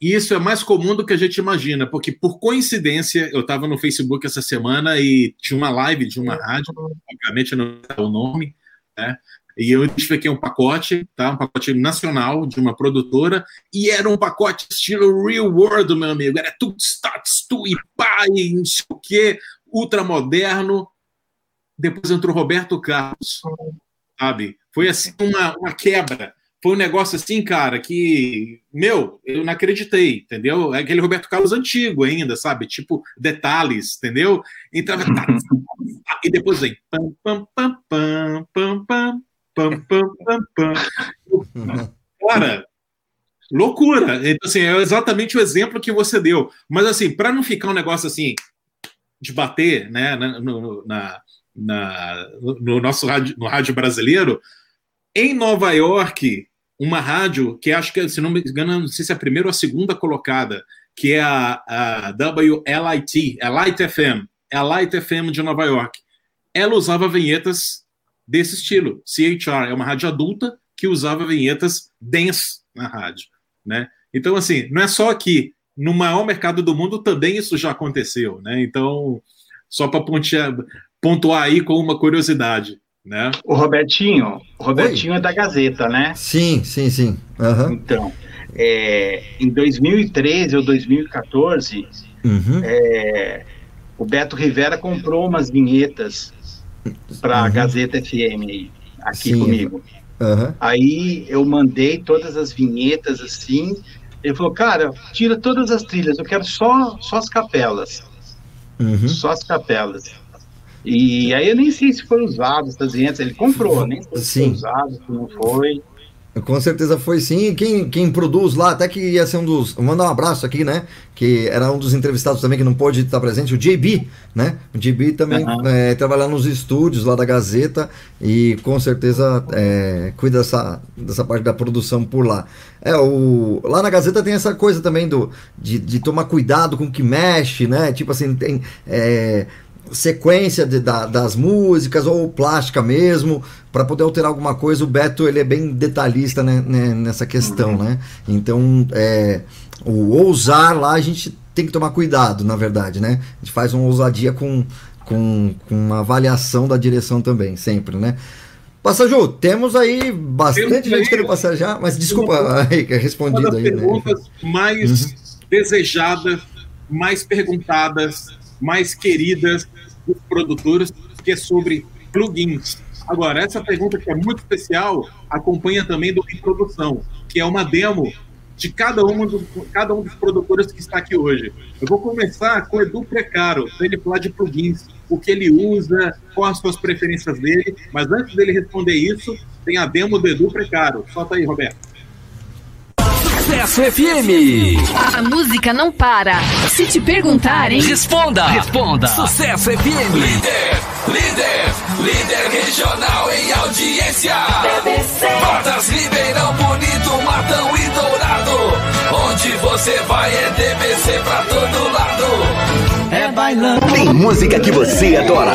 Isso é mais comum do que a gente imagina, porque por coincidência eu estava no Facebook essa semana e tinha uma live de uma rádio, obviamente não é o nome, né? E eu identifiquei um pacote, tá? Um pacote nacional de uma produtora, e era um pacote estilo real world, meu amigo. Era tudo status, tu e pai, não sei o quê, ultramoderno. Depois entrou Roberto Carlos sabe? Foi assim uma, uma quebra. Foi um negócio assim, cara, que, meu, eu não acreditei, entendeu? É aquele Roberto Carlos antigo ainda, sabe? Tipo, detalhes, entendeu? Entrava. Tá, e depois vem. Pam, pam, pam, pam, pam, pam, pam, pam, pam. Cara, loucura. Então, assim, é exatamente o exemplo que você deu. Mas, assim, para não ficar um negócio assim, de bater, né, na, na, na, no nosso rádio, no rádio brasileiro, em Nova York, uma rádio que acho que, se não me engano, não sei se é a primeira ou a segunda colocada, que é a, a WLIT, é Light FM, é a Light FM de Nova York. Ela usava vinhetas desse estilo. CHR é uma rádio adulta que usava vinhetas dance na rádio, né? Então, assim, não é só aqui. No maior mercado do mundo também isso já aconteceu, né? Então, só para pontuar aí com uma curiosidade, né? O Robertinho, o Robertinho Oi. é da Gazeta, né? Sim, sim, sim. Uhum. Então, é, em 2013 ou 2014, uhum. é, o Beto Rivera comprou umas vinhetas para a uhum. Gazeta FM aqui sim. comigo. Uhum. Aí eu mandei todas as vinhetas assim. Ele falou, cara, tira todas as trilhas, eu quero só, só as capelas. Uhum. Só as capelas. E aí eu nem sei se foi usado essas vinhetas, ele comprou, nem sei se Sim. foi usado, se não foi. Com certeza foi sim. Quem, quem produz lá, até que ia ser um dos. Vou mandar um abraço aqui, né? Que era um dos entrevistados também que não pôde estar presente, o JB, né? O JB também uhum. é, trabalha nos estúdios lá da Gazeta e com certeza é, cuida dessa, dessa parte da produção por lá. É, o, lá na Gazeta tem essa coisa também do, de, de tomar cuidado com o que mexe, né? Tipo assim, tem. É, sequência de, da, das músicas ou plástica mesmo, para poder alterar alguma coisa. O Beto ele é bem detalhista né, né, nessa questão, né? Então, é, o ousar lá a gente tem que tomar cuidado, na verdade, né? A gente faz uma ousadia com, com, com uma avaliação da direção também, sempre, né? Passajou, temos aí bastante gente querendo passajar, mas desculpa, aí, que é respondido uma das aí. Né? perguntas né? mais uhum. desejadas, mais perguntadas, mais queridas dos produtores, que é sobre plugins. Agora, essa pergunta que é muito especial acompanha também do Introdução, que é uma demo de cada, uma do, cada um dos produtores que está aqui hoje. Eu vou começar com o Edu Precaro, para ele falar de plugins, o que ele usa, quais as suas preferências dele, mas antes dele responder isso, tem a demo do Edu Precaro. Solta aí, Roberto. Sucesso FM. A música não para. Se te perguntarem, responda. Responda. Sucesso FM. Líder, líder, líder regional em audiência. BBC. Portas, Ribeirão, Bonito, Matão e Dourado. Onde você vai é DBC pra todo lado. É bailando. Tem música que você adora.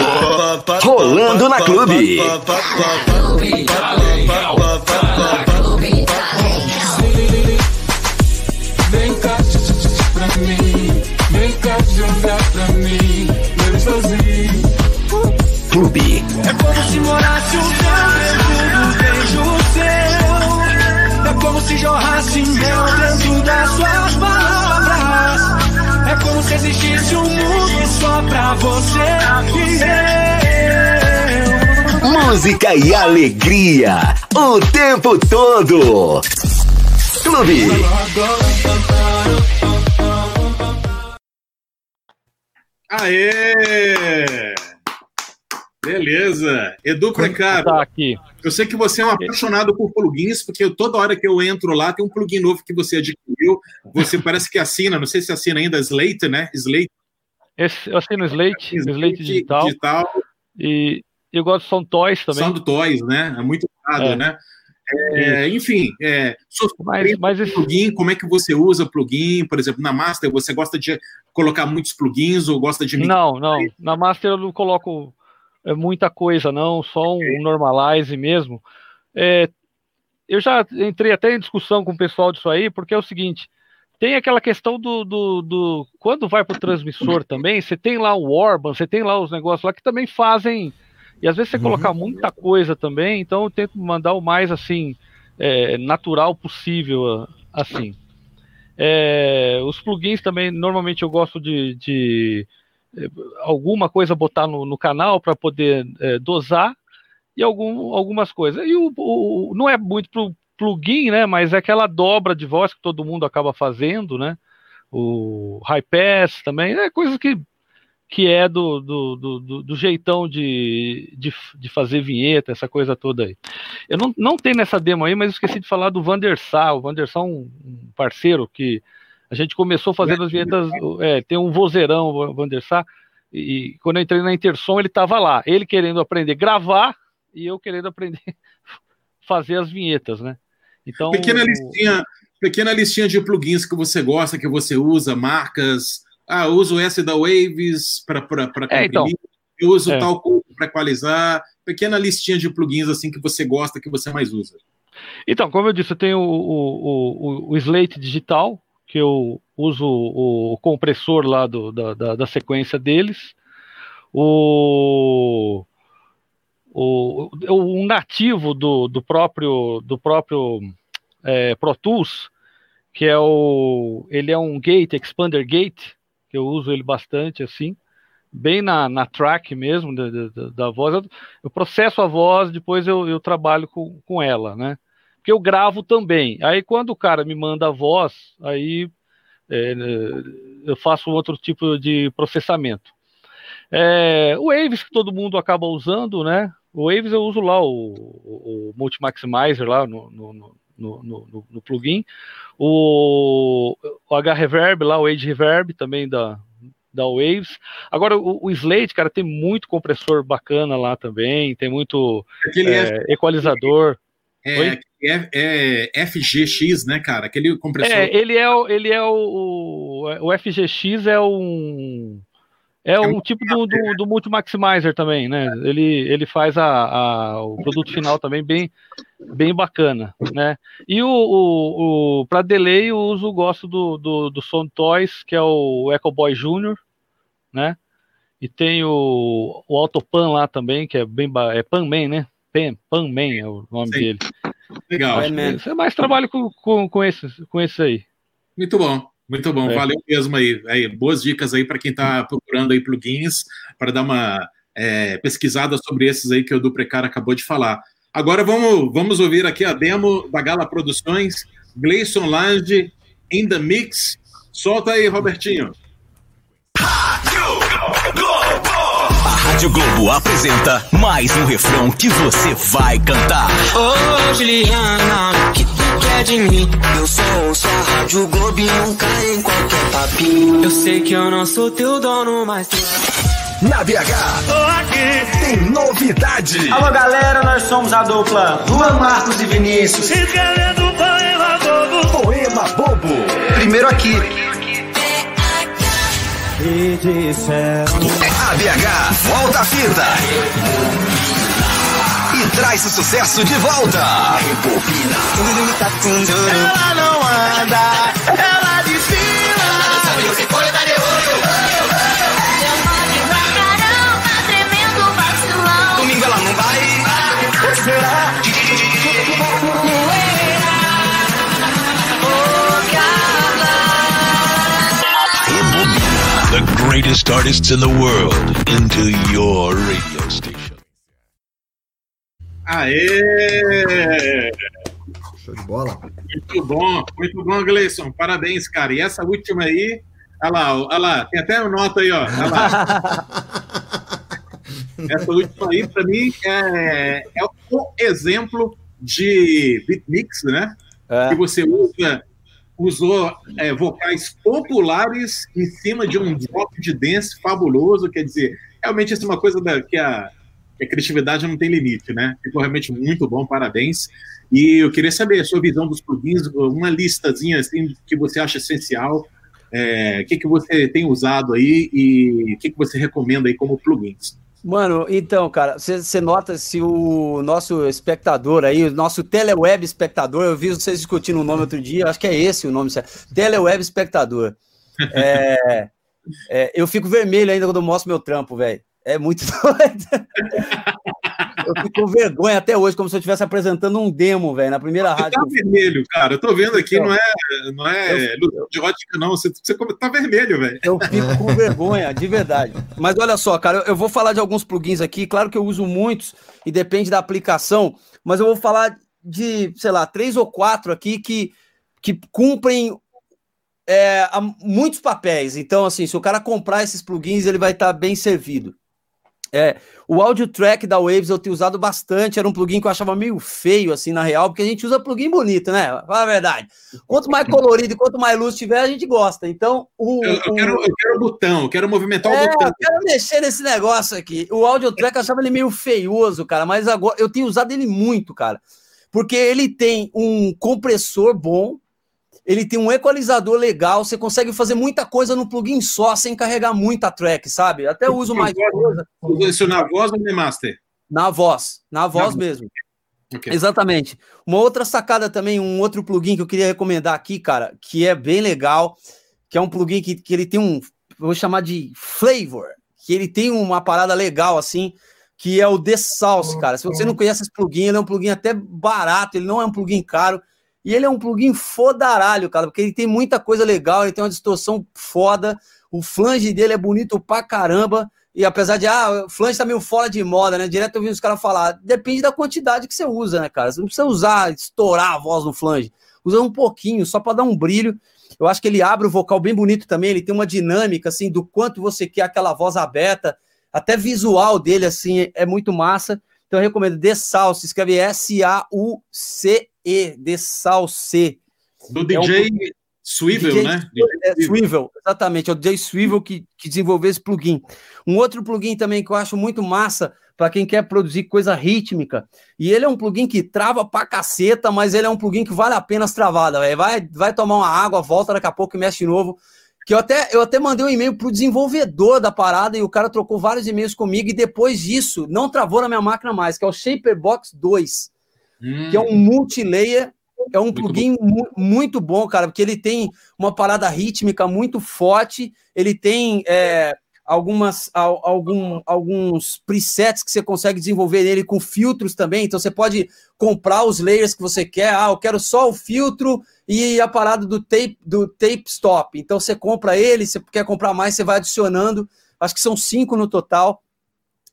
Rolando na clube. Clube, pra mim, meu sozinho. Clube. É como se morasse o meu dentro do beijo seu. É como se jorrasse mel dentro das suas palavras. É como se existisse um mundo só pra você e eu. Música e alegria o tempo todo. Clube. Aê! Beleza. Edu Precaro. Tá aqui. Eu sei que você é um apaixonado por plugins, porque toda hora que eu entro lá tem um plugin novo que você adquiriu. Você parece que assina, não sei se assina ainda Slate, né? Slate. Esse, eu assino Slate, Slate, Slate digital. digital. E eu gosto de Sound Toys também. Sound Toys, né? É muito usado, é. né? É, enfim, é, mas, mas esse... plugin, como é que você usa plugin? Por exemplo, na Master, você gosta de colocar muitos plugins ou gosta de. Não, não. Na Master eu não coloco é, muita coisa, não, só um normalize mesmo. É, eu já entrei até em discussão com o pessoal disso aí, porque é o seguinte: tem aquela questão do. do, do quando vai para o transmissor também, você tem lá o Orban, você tem lá os negócios lá que também fazem e às vezes você uhum. colocar muita coisa também, então eu tento mandar o mais assim é, natural possível, assim. É, os plugins também, normalmente eu gosto de, de é, alguma coisa botar no, no canal para poder é, dosar e algum, algumas coisas. E o, o, não é muito pro plugin, né? Mas é aquela dobra de voz que todo mundo acaba fazendo, né? O high pass também, é coisa que que é do, do, do, do jeitão de, de, de, fazer vinheta, essa coisa toda aí. Eu não, não tenho nessa demo aí, mas esqueci de falar do Vandersá. O Vandersá é um, parceiro que a gente começou fazendo as vinhetas. É, tem um vozeirão, o Vandersá, e quando eu entrei na Intersom, ele estava lá. Ele querendo aprender a gravar e eu querendo aprender a fazer as vinhetas, né? Então, pequena listinha, pequena listinha de plugins que você gosta, que você usa, marcas ah, eu uso essa da Waves para é, então, eu uso é. tal coisa para equalizar. pequena listinha de plugins assim que você gosta, que você mais usa. Então, como eu disse, eu tenho o, o, o, o Slate digital, que eu uso o, compressor lá do, da, da, da sequência deles. O, o, o nativo do, do próprio do próprio é, Pro Tools, que é o ele é um gate expander gate que eu uso ele bastante assim bem na, na track mesmo da, da, da voz. Eu, eu, processo a voz depois eu, eu trabalho com, com ela né? Porque eu gravo também. Aí quando o cara me manda a voz aí é, eu faço outro tipo de processamento. É, o Waves que todo mundo acaba usando né? O Waves eu uso lá o, o, o Multi Maximizer lá no, no, no, no, no plugin. O, o H-Reverb lá, o Age Reverb também da, da Waves. Agora, o, o, Slate, cara, tem muito compressor bacana lá também, tem muito é, equalizador. É, é, é, FGX, né, cara? Aquele compressor. É, ele é, ele é o, o, o FGX é um é, é um tipo do, do, do multi-maximizer também, né? Ele, ele faz a, a, o produto final também bem, bem bacana, né? E o, o, o para delay eu uso, gosto do, do, do Sound Toys, que é o Echo Boy Junior, né? E tem o, o Autopan lá também, que é bem é Panman, né? Pan, Panman é o nome Sim. dele. Legal. Você mais trabalho com, com, com, esses, com esse aí. Muito bom. Muito bom, é. valeu mesmo aí. aí. Boas dicas aí para quem está procurando aí plugins, para dar uma é, pesquisada sobre esses aí que o Duprecar acabou de falar. Agora vamos, vamos ouvir aqui a demo da Gala Produções, Gleison Lange, In The Mix. Solta aí, Robertinho. A Rádio Globo apresenta mais um refrão que você vai cantar. Ô, Juliana, que de mim. Eu só ouço a Rádio Globo e nunca em qualquer papinho. Eu sei que eu não sou teu dono, mas. Na BH, aqui. tem novidade. Alô, galera, nós somos a dupla Luan Marcos e Vinícius. Escrevendo poema bobo. Poema bobo. Primeiro aqui. E disseram. A BH, volta a fita e traz o sucesso de volta. Ela não anda, ela desfila. Domingo ela não vai. Será? The greatest artists in the world into your radio station. Aê! Show de bola. Muito bom, muito bom, Gleison. Parabéns, cara. E essa última aí, olha lá, olha lá, tem até uma nota aí, ó. Olha lá. essa última aí, para mim, é, é um exemplo de beatmix, né? É. Que você usa, usou é, vocais populares em cima de um drop de dance fabuloso. Quer dizer, realmente isso é uma coisa da, que a a criatividade não tem limite, né? Ficou realmente muito bom, parabéns. E eu queria saber a sua visão dos plugins, uma listazinha assim que você acha essencial, é, o que, que você tem usado aí e o que, que você recomenda aí como plugins. Mano, então, cara, você nota se o nosso espectador aí, o nosso teleweb espectador, eu vi vocês discutindo o nome outro dia, acho que é esse o nome, teleweb espectador. É, é, eu fico vermelho ainda quando eu mostro meu trampo, velho. É muito doido. Eu fico com vergonha até hoje, como se eu estivesse apresentando um demo, velho, na primeira você rádio. Tá vermelho, cara. Eu tô vendo aqui, então, não é, não é eu, de ótica, não. Você, você tá vermelho, velho. Eu fico com vergonha, de verdade. Mas olha só, cara, eu, eu vou falar de alguns plugins aqui. Claro que eu uso muitos e depende da aplicação, mas eu vou falar de, sei lá, três ou quatro aqui que, que cumprem é, muitos papéis. Então, assim, se o cara comprar esses plugins, ele vai estar bem servido. É, o audio track da Waves eu tenho usado bastante, era um plugin que eu achava meio feio, assim, na real, porque a gente usa plugin bonito, né? Fala a verdade. Quanto mais colorido e quanto mais luz tiver, a gente gosta. Então, o. Eu, eu, quero, eu quero o botão, eu quero movimentar é, o botão. Eu quero mexer nesse negócio aqui. O audio track eu achava ele meio feioso, cara, mas agora eu tenho usado ele muito, cara. Porque ele tem um compressor bom, ele tem um equalizador legal, você consegue fazer muita coisa no plugin só, sem carregar muita track, sabe? Até uso mais coisa. Posicionar voz ou master? Na voz, na voz na mesmo. Okay. Exatamente. Uma outra sacada também, um outro plugin que eu queria recomendar aqui, cara, que é bem legal, que é um plugin que, que ele tem um, vou chamar de flavor, que ele tem uma parada legal assim, que é o The Sauce, cara. Se você não conhece esse plugin, ele é um plugin até barato, ele não é um plugin caro, e ele é um plugin fodaralho, cara, porque ele tem muita coisa legal, ele tem uma distorção foda, o flange dele é bonito pra caramba, e apesar de, ah, o flange tá meio fora de moda, né? Direto eu vi os caras falar, depende da quantidade que você usa, né, cara? Você não precisa usar, estourar a voz no flange. Usa um pouquinho, só para dar um brilho. Eu acho que ele abre o vocal bem bonito também, ele tem uma dinâmica, assim, do quanto você quer aquela voz aberta, até visual dele, assim, é muito massa. Então eu recomendo The Salse, escreve S-A-U-C-E, The Salse. Do DJ é um... Swivel, DJ, né? É, Swivel, exatamente, é o DJ Swivel que, que desenvolveu esse plugin. Um outro plugin também que eu acho muito massa para quem quer produzir coisa rítmica. E ele é um plugin que trava pra caceta, mas ele é um plugin que vale a pena as travadas, Vai, vai tomar uma água, volta daqui a pouco e mexe de novo. Que eu até, eu até mandei um e-mail pro desenvolvedor da parada e o cara trocou vários e-mails comigo e depois disso não travou na minha máquina mais, que é o Shaperbox 2, hum. que é um multilayer é um muito plugin bom. muito bom, cara, porque ele tem uma parada rítmica muito forte, ele tem é, algumas, algum, alguns presets que você consegue desenvolver nele com filtros também, então você pode comprar os layers que você quer, ah, eu quero só o filtro e a parada do tape, do tape stop, então você compra ele, você quer comprar mais, você vai adicionando, acho que são cinco no total,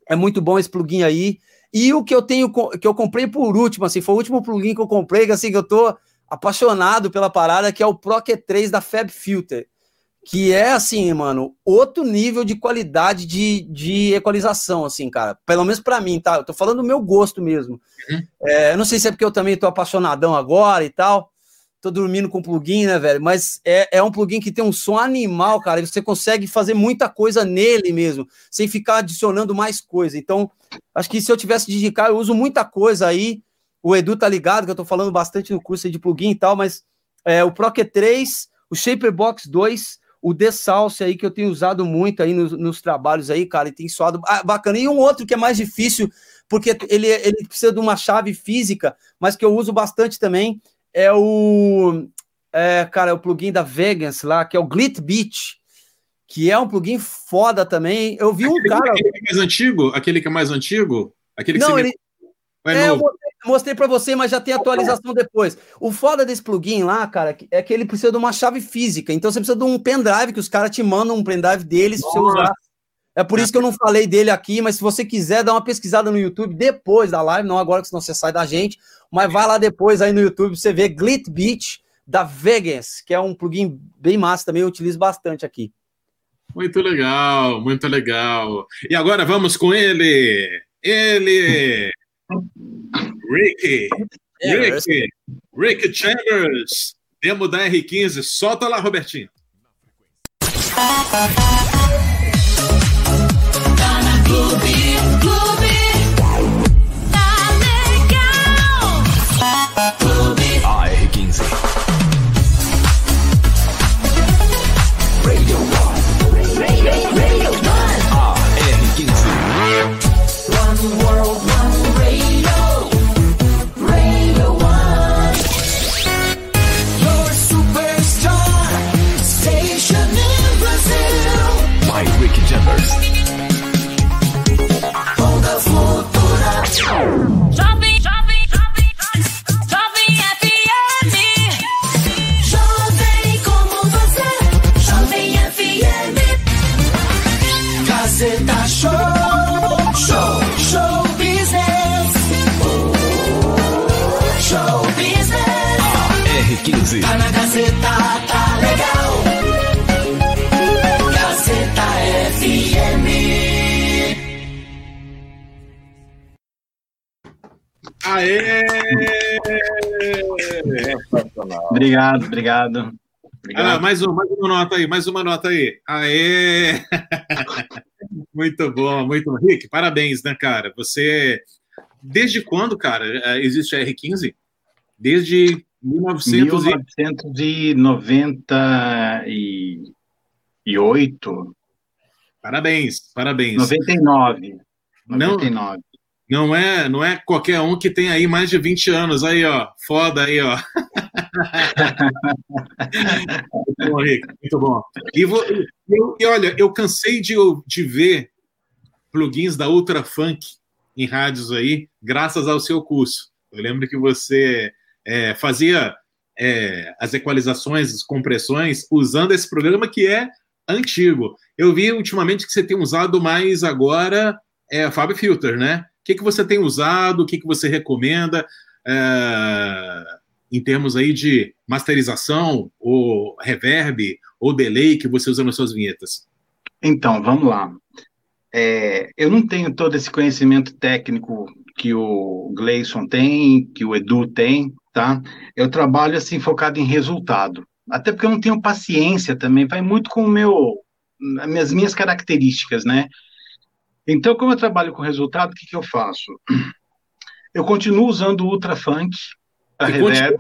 é muito bom esse plugin aí, e o que eu tenho, que eu comprei por último, assim, foi o último plugin que eu comprei, que assim, que eu tô apaixonado pela parada, que é o Pro Q3 da Fab Filter. Que é, assim, mano, outro nível de qualidade de, de equalização, assim, cara. Pelo menos para mim, tá? Eu tô falando do meu gosto mesmo. Uhum. É, eu não sei se é porque eu também tô apaixonadão agora e tal tô dormindo com plugin, né, velho? Mas é, é um plugin que tem um som animal, cara. E você consegue fazer muita coisa nele mesmo, sem ficar adicionando mais coisa. Então, acho que se eu tivesse de indicar, eu uso muita coisa aí. O Edu tá ligado, que eu tô falando bastante no curso de plugin e tal, mas é, o Pro Q3, o Shaperbox 2, o The aí, que eu tenho usado muito aí nos, nos trabalhos aí, cara, e tem soado ah, bacana. E um outro que é mais difícil, porque ele, ele precisa de uma chave física, mas que eu uso bastante também, é o. É, cara, é o plugin da Vegans lá, que é o Glit Beach, que é um plugin foda também. Eu vi aquele, um cara. Aquele que é mais antigo? Aquele que é mais antigo? Aquele que Não, ele. É, eu mostrei, mostrei para você, mas já tem atualização depois. O foda desse plugin lá, cara, é que ele precisa de uma chave física. Então você precisa de um pendrive que os caras te mandam um pendrive deles pra você usar. É por isso que eu não falei dele aqui, mas se você quiser dar uma pesquisada no YouTube depois da live, não agora que senão você sai da gente, mas vai lá depois aí no YouTube, você vê Glit Beach da Vegas, que é um plugin bem massa também, eu utilizo bastante aqui. Muito legal, muito legal. E agora vamos com ele, ele, Ricky, Ricky, Ricky Chambers, demo da R15, solta lá, Robertinho. Aê! Obrigado, obrigado. obrigado. Ah, mais, um, mais uma nota aí, mais uma nota aí. Aê! muito bom, muito bom. Rick, parabéns, né, cara? Você. Desde quando, cara, é, existe a R15? Desde 1900 1998. Parabéns, parabéns. 99. 99. Não, Não é, não é qualquer um que tem aí mais de 20 anos. Aí, ó. Foda aí, ó. muito bom, Rick. Muito bom. E, vou, eu, e olha, eu cansei de, de ver plugins da Ultra Funk em rádios aí, graças ao seu curso. Eu lembro que você é, fazia é, as equalizações, as compressões, usando esse programa que é antigo. Eu vi ultimamente que você tem usado mais agora é, Fab Filter, né? Que, que você tem usado, o que, que você recomenda é, em termos aí de masterização, ou reverb, ou delay que você usa nas suas vinhetas? Então, vamos lá. É, eu não tenho todo esse conhecimento técnico que o Gleison tem, que o Edu tem, tá? Eu trabalho assim focado em resultado. Até porque eu não tenho paciência também, vai muito com o meu as minhas características, né? Então, como eu trabalho com resultado, o que, que eu faço? Eu continuo usando o Ultra Funk para reverb.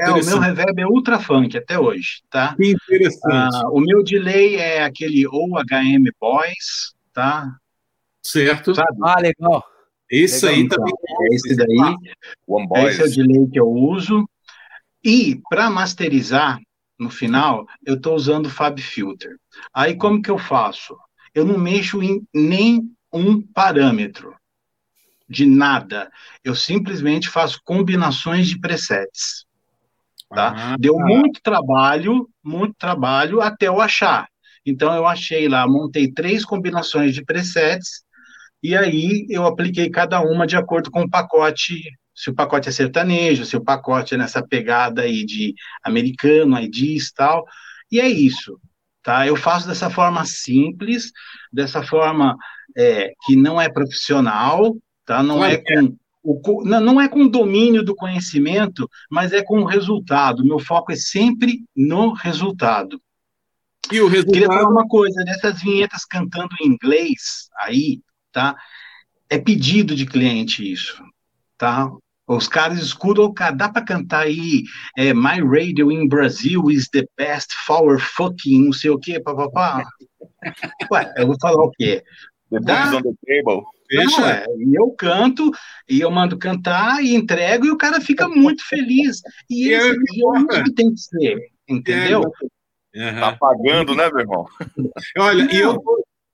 É, o meu reverb é Ultra Funk até hoje, tá? Que interessante. Ah, o meu delay é aquele OHM Boys, tá? Certo. Sabe? Ah, legal. Esse legal, aí então, também. É esse daí. One Boys. Esse é o delay que eu uso. E para masterizar no final, eu estou usando o Fab Filter. Aí como que eu faço? Eu não mexo em nem um parâmetro de nada. Eu simplesmente faço combinações de presets. Tá? Ah, Deu muito trabalho, muito trabalho até eu achar. Então eu achei lá, montei três combinações de presets e aí eu apliquei cada uma de acordo com o pacote, se o pacote é sertanejo, se o pacote é nessa pegada aí de americano, IDs e tal. E é isso. Tá? Eu faço dessa forma simples, dessa forma é, que não é profissional, tá? não é com o, não é com domínio do conhecimento, mas é com o resultado. Meu foco é sempre no resultado. E o resultado... Queria falar uma coisa, dessas vinhetas cantando em inglês aí, tá? É pedido de cliente isso, tá? Os caras escutam, cara, dá para cantar aí é, My Radio in Brazil is the best for fucking não sei o quê, papapá. Ué, eu vou falar o quê? The dá? on the table. Não, é, e eu canto, e eu mando cantar, e entrego, e o cara fica muito feliz. E esse é que tem que ser, entendeu? Uhum. Tá pagando, né, meu irmão? Olha, e eu,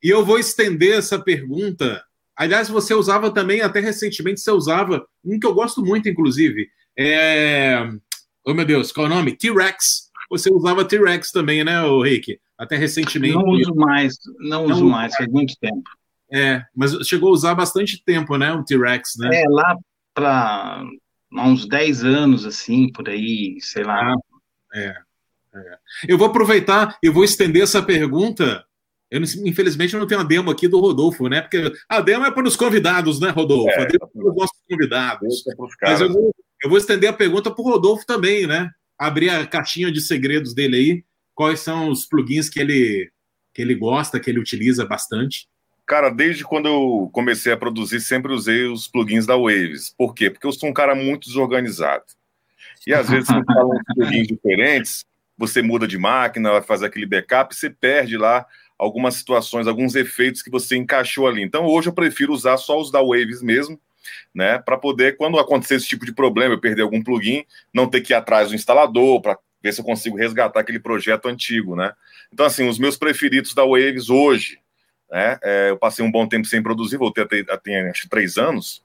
e eu vou estender essa pergunta Aliás, você usava também, até recentemente, você usava um que eu gosto muito, inclusive. É... Oh, meu Deus, qual é o nome? T-Rex. Você usava T-Rex também, né, o Rick? Até recentemente. Não uso mais, não, não uso mais, faz muito tempo. É, mas chegou a usar bastante tempo, né, o T-Rex, né? É, lá para uns 10 anos, assim, por aí, sei lá. Ah, é, é. Eu vou aproveitar, eu vou estender essa pergunta eu, infelizmente, eu não tenho a demo aqui do Rodolfo, né? Porque a demo é para os convidados, né, Rodolfo? É, a demo é para os nossos convidados. É Mas eu vou, eu vou estender a pergunta para o Rodolfo também, né? Abrir a caixinha de segredos dele aí. Quais são os plugins que ele, que ele gosta, que ele utiliza bastante? Cara, desde quando eu comecei a produzir, sempre usei os plugins da Waves. Por quê? Porque eu sou um cara muito desorganizado. E às vezes, você fala uns plugins diferentes, você muda de máquina, vai fazer aquele backup, você perde lá algumas situações, alguns efeitos que você encaixou ali. Então, hoje eu prefiro usar só os da Waves mesmo, né, para poder, quando acontecer esse tipo de problema, eu perder algum plugin, não ter que ir atrás do instalador para ver se eu consigo resgatar aquele projeto antigo, né. Então, assim, os meus preferidos da Waves hoje, né, é, eu passei um bom tempo sem produzir, voltei a ter, a ter acho, três anos,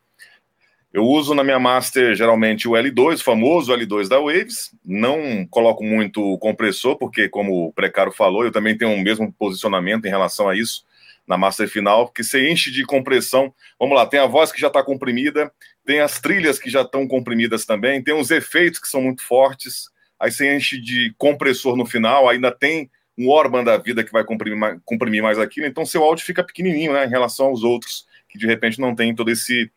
eu uso na minha master geralmente o L2, o famoso L2 da Waves. Não coloco muito compressor, porque, como o Precário falou, eu também tenho o mesmo posicionamento em relação a isso na master final, porque você enche de compressão. Vamos lá, tem a voz que já está comprimida, tem as trilhas que já estão comprimidas também, tem os efeitos que são muito fortes. Aí você enche de compressor no final, ainda tem um Orban da vida que vai comprimir mais, comprimir mais aquilo. Então seu áudio fica pequenininho, né, em relação aos outros que de repente não tem todo esse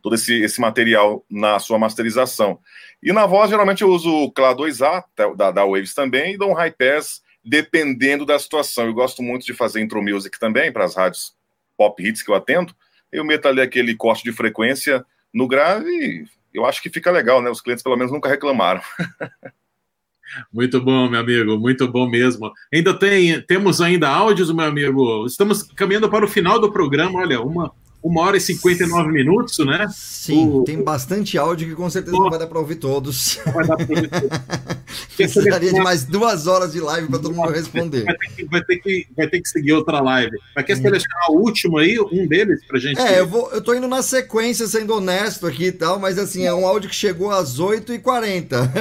todo esse, esse material na sua masterização. E na voz, geralmente eu uso o Clá 2A, da, da Waves também, e dou um high pass, dependendo da situação. Eu gosto muito de fazer intro music também, para as rádios pop hits que eu atendo. Eu meto ali aquele corte de frequência no grave e eu acho que fica legal, né? Os clientes pelo menos nunca reclamaram. Muito bom, meu amigo, muito bom mesmo. Ainda tem, temos ainda áudios, meu amigo. Estamos caminhando para o final do programa. Olha, uma uma hora e 59 minutos, né? Sim, o... tem bastante áudio que com certeza não vai dar para ouvir todos. Não vai dar para ouvir todos. Precisaria de mais duas horas de live para todo mundo responder. Vai ter, que, vai, ter que, vai ter que seguir outra live. Mas quer selecionar o último aí, um deles, pra gente? É, eu, vou, eu tô indo na sequência, sendo honesto aqui e tal, mas assim, é um áudio que chegou às 8h40.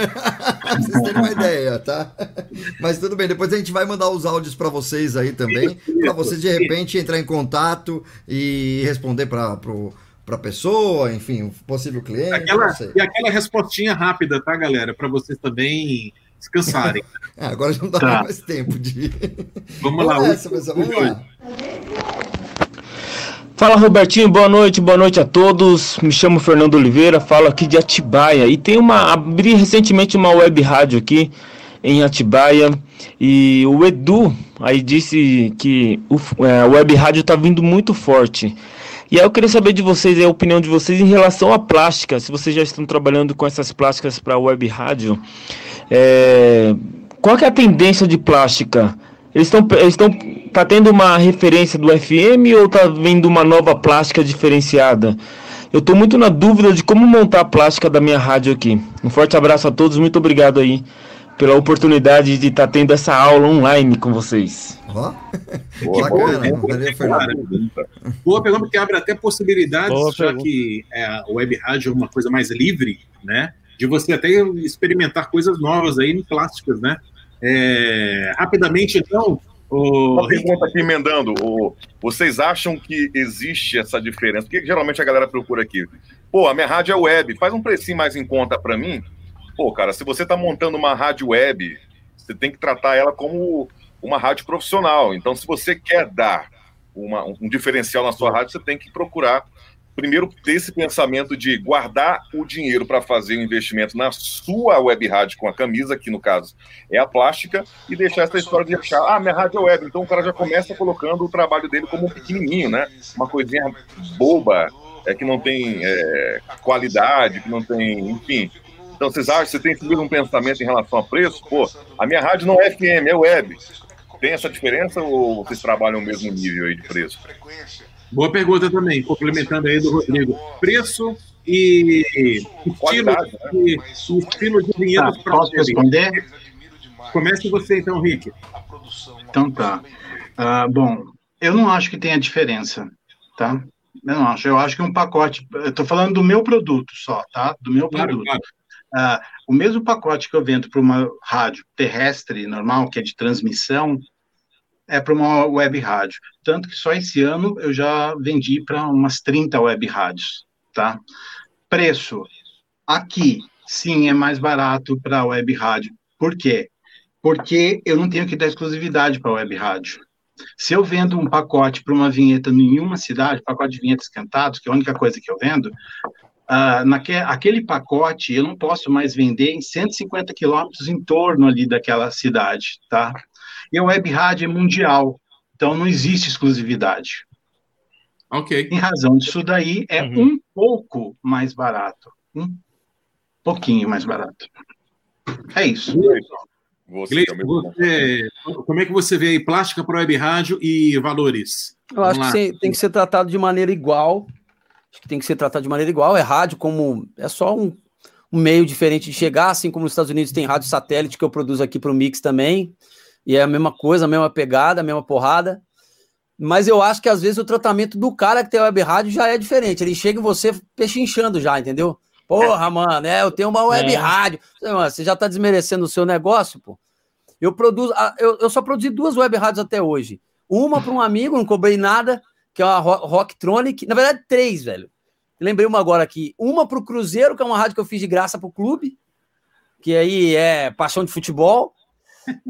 pra vocês terem uma ideia, tá? Mas tudo bem, depois a gente vai mandar os áudios para vocês aí também, para vocês de repente entrar em contato e responder para para pessoa, enfim, um possível cliente. Aquela, e aquela respostinha rápida, tá, galera? Para vocês também descansarem. é, agora já não dá tá. mais tempo de. Vamos, lá, essa, pessoal, vamos lá. Fala Robertinho, boa noite, boa noite a todos. Me chamo Fernando Oliveira, falo aqui de Atibaia e tem uma abri recentemente uma web rádio aqui em Atibaia e o Edu aí disse que o é, a web rádio está vindo muito forte. E aí eu queria saber de vocês, a opinião de vocês em relação à plástica, se vocês já estão trabalhando com essas plásticas para web rádio. É, qual é a tendência de plástica? Eles estão estão tá tendo uma referência do FM ou tá vendo uma nova plástica diferenciada? Eu estou muito na dúvida de como montar a plástica da minha rádio aqui. Um forte abraço a todos, muito obrigado aí pela oportunidade de estar tá tendo essa aula online com vocês. Ó, oh. boa, bacana. Boa, boa pergunta, que abre até possibilidades, boa já pergunta. que é, o web rádio é uma coisa mais livre, né? De você até experimentar coisas novas aí em plásticas, né? É, rapidamente, então, o... Uma pergunta aqui emendando. O... Vocês acham que existe essa diferença? Porque geralmente a galera procura aqui. Pô, a minha rádio é web, faz um precinho mais em conta para mim pô, cara, se você está montando uma rádio web, você tem que tratar ela como uma rádio profissional. Então, se você quer dar uma, um diferencial na sua rádio, você tem que procurar primeiro ter esse pensamento de guardar o dinheiro para fazer o investimento na sua web rádio com a camisa, que no caso é a plástica, e deixar essa história de achar, ah, minha rádio é web. Então o cara já começa colocando o trabalho dele como um pequenininho, né? Uma coisinha boba, é, que não tem é, qualidade, que não tem, enfim. Então, vocês acham, você tem tido um pensamento em relação a preço? Pô, a minha rádio não é FM, é web. Tem essa diferença ou vocês trabalham o mesmo nível aí de preço? Boa pergunta também, complementando aí do Rodrigo. Preço e estilo, né? e, estilo de vinhetas tá, Posso responder? Comece você então, Rick. Então tá. Uh, bom, eu não acho que tenha diferença, tá? Eu não acho. Eu acho que um pacote. Eu tô falando do meu produto só, tá? Do meu claro, produto. Claro. Ah, o mesmo pacote que eu vendo para uma rádio terrestre normal, que é de transmissão, é para uma web rádio. Tanto que só esse ano eu já vendi para umas 30 web rádios, tá? Preço. Aqui, sim, é mais barato para a web rádio. Por quê? Porque eu não tenho que dar exclusividade para a web rádio. Se eu vendo um pacote para uma vinheta em uma cidade, pacote de vinhetas cantados, que é a única coisa que eu vendo, ah, naque, aquele pacote eu não posso mais vender em 150 quilômetros em torno ali daquela cidade, tá? E a web rádio é mundial, então não existe exclusividade. Ok. Em razão disso daí, é uhum. um pouco mais barato. Um pouquinho mais barato. É isso. Você, você, como é que você vê aí plástica para web rádio e valores? Eu Vamos acho lá. que tem que ser tratado de maneira igual Acho que tem que ser tratado de maneira igual. É rádio como é só um, um meio diferente de chegar, assim como nos Estados Unidos tem rádio satélite que eu produzo aqui para o Mix também. E é a mesma coisa, a mesma pegada, a mesma porrada. Mas eu acho que às vezes o tratamento do cara que tem web rádio já é diferente. Ele chega em você pechinchando já, entendeu? Porra, mano, é, eu tenho uma web é. rádio. Você já tá desmerecendo o seu negócio, pô. Eu produzo, eu, eu só produzi duas web rádios até hoje. Uma para um amigo, não cobrei nada que é uma Rocktronic. Na verdade, três, velho. Lembrei uma agora aqui. Uma pro Cruzeiro, que é uma rádio que eu fiz de graça pro clube, que aí é paixão de futebol.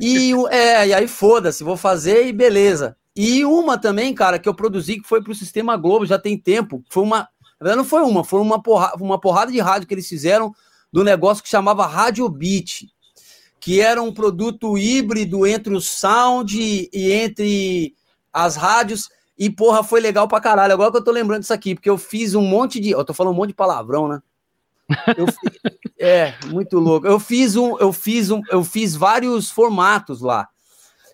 E, é, e aí foda-se, vou fazer e beleza. E uma também, cara, que eu produzi, que foi pro Sistema Globo, já tem tempo. Foi uma. Na verdade, não foi uma, foi uma porrada, uma porrada de rádio que eles fizeram do negócio que chamava Rádio Beat, que era um produto híbrido entre o sound e entre as rádios. E, porra, foi legal pra caralho. Agora que eu tô lembrando disso aqui, porque eu fiz um monte de. Eu tô falando um monte de palavrão, né? Fiz... é, muito louco. Eu fiz um, eu fiz um, eu fiz vários formatos lá.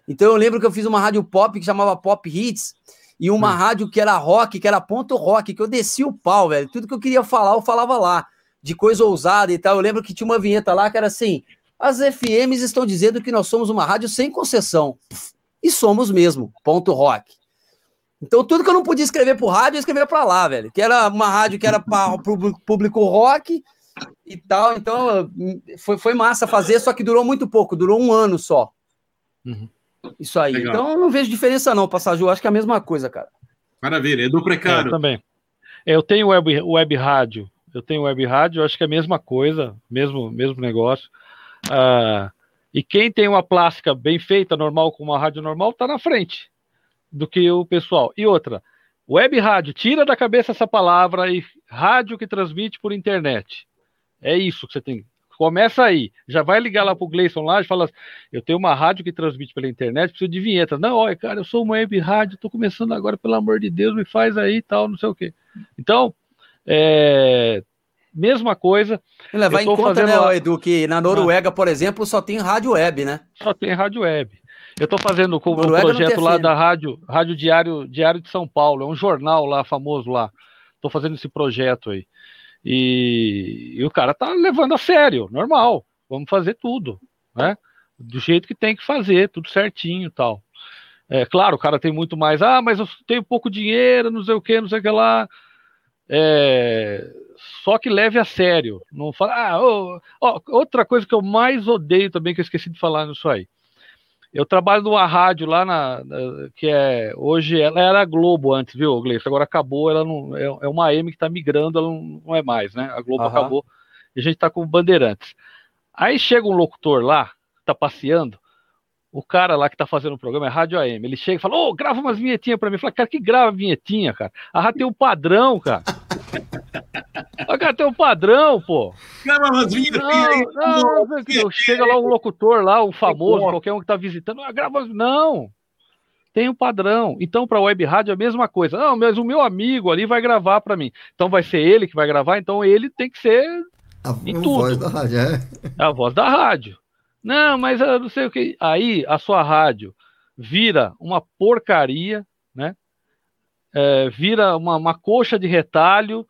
Então eu lembro que eu fiz uma rádio pop que chamava Pop Hits, e uma rádio que era rock, que era ponto rock, que eu desci o pau, velho. Tudo que eu queria falar, eu falava lá, de coisa ousada e tal. Eu lembro que tinha uma vinheta lá que era assim: as FMs estão dizendo que nós somos uma rádio sem concessão. E somos mesmo, ponto rock. Então, tudo que eu não podia escrever pro rádio, eu escrevia pra lá, velho. Que era uma rádio que era para o público rock e tal. Então, foi, foi massa fazer, só que durou muito pouco, durou um ano só. Uhum. Isso aí. Legal. Então, eu não vejo diferença, não, Passagem. Eu acho que é a mesma coisa, cara. Maravilha. Edu Precário. É, também. Eu tenho web, web rádio. Eu tenho web rádio, eu acho que é a mesma coisa, mesmo, mesmo negócio. Ah, e quem tem uma plástica bem feita, normal, com uma rádio normal, tá na frente do que o pessoal. E outra, web rádio, tira da cabeça essa palavra e rádio que transmite por internet. É isso que você tem. Começa aí, já vai ligar lá pro Gleison lá e fala: Eu tenho uma rádio que transmite pela internet, preciso de vinheta. Não, olha, cara, eu sou uma web rádio, tô começando agora, pelo amor de Deus, me faz aí e tal, não sei o quê. Então, é, mesma coisa. Levar em conta, né, lá... Edu, que na Noruega, por exemplo, só tem rádio web, né? Só tem rádio web. Eu estou fazendo com um projeto lá da rádio, rádio Diário, Diário de São Paulo, é um jornal lá famoso lá. Estou fazendo esse projeto aí. E, e, o cara tá levando a sério, normal. Vamos fazer tudo, né? Do jeito que tem que fazer, tudo certinho, tal. É claro, o cara tem muito mais. Ah, mas eu tenho pouco dinheiro, não sei o que, não sei o que lá. É, só que leve a sério. Não fala. Ah, oh, oh, outra coisa que eu mais odeio também que eu esqueci de falar nisso aí. Eu trabalho numa rádio lá na, na, que é hoje ela era Globo antes, viu, Gleice? Agora acabou, ela não é, é uma AM que está migrando, ela não, não, é mais, né? A Globo uhum. acabou e a gente está com Bandeirantes. Aí chega um locutor lá, tá passeando, o cara lá que tá fazendo o programa é Rádio AM. Ele chega e fala: Ô, oh, grava umas vinhetinhas pra mim. Fala, cara, que grava vinhetinha, cara? A rádio tem um padrão, cara. Cara tem um padrão, pô. Grava umas vinhetinhas aí. Não, não, chega lá um locutor lá, um famoso, qualquer um que tá visitando. Ah, grava. Não. Tem um padrão. Então, para web rádio é a mesma coisa. Não, mas o meu amigo ali vai gravar para mim. Então vai ser ele que vai gravar, então ele tem que ser a em tudo. voz da rádio, é. é a voz da rádio. Não, mas eu não sei o que. Aí a sua rádio vira uma porcaria, né? É, vira uma, uma coxa de retalho,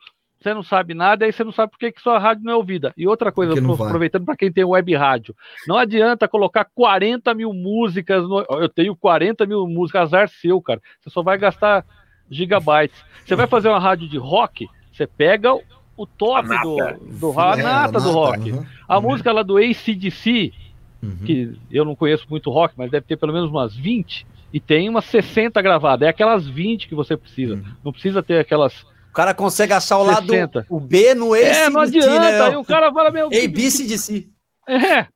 você não sabe nada, aí você não sabe por que, que sua rádio não é ouvida. E outra coisa, aproveitando para quem tem web rádio, não adianta colocar 40 mil músicas. No... Eu tenho 40 mil músicas, azar seu, cara. Você só vai gastar gigabytes. Você vai fazer uma rádio de rock, você pega o top do, do, a nata do rock. Uhum. A música lá do ACDC, uhum. que eu não conheço muito rock, mas deve ter pelo menos umas 20, e tem umas 60 gravadas. É aquelas 20 que você precisa. Uhum. Não precisa ter aquelas. O cara consegue achar o 60. lado o B no A. É, não adianta. Né? Aí o cara fala, meu. ABCDC. É,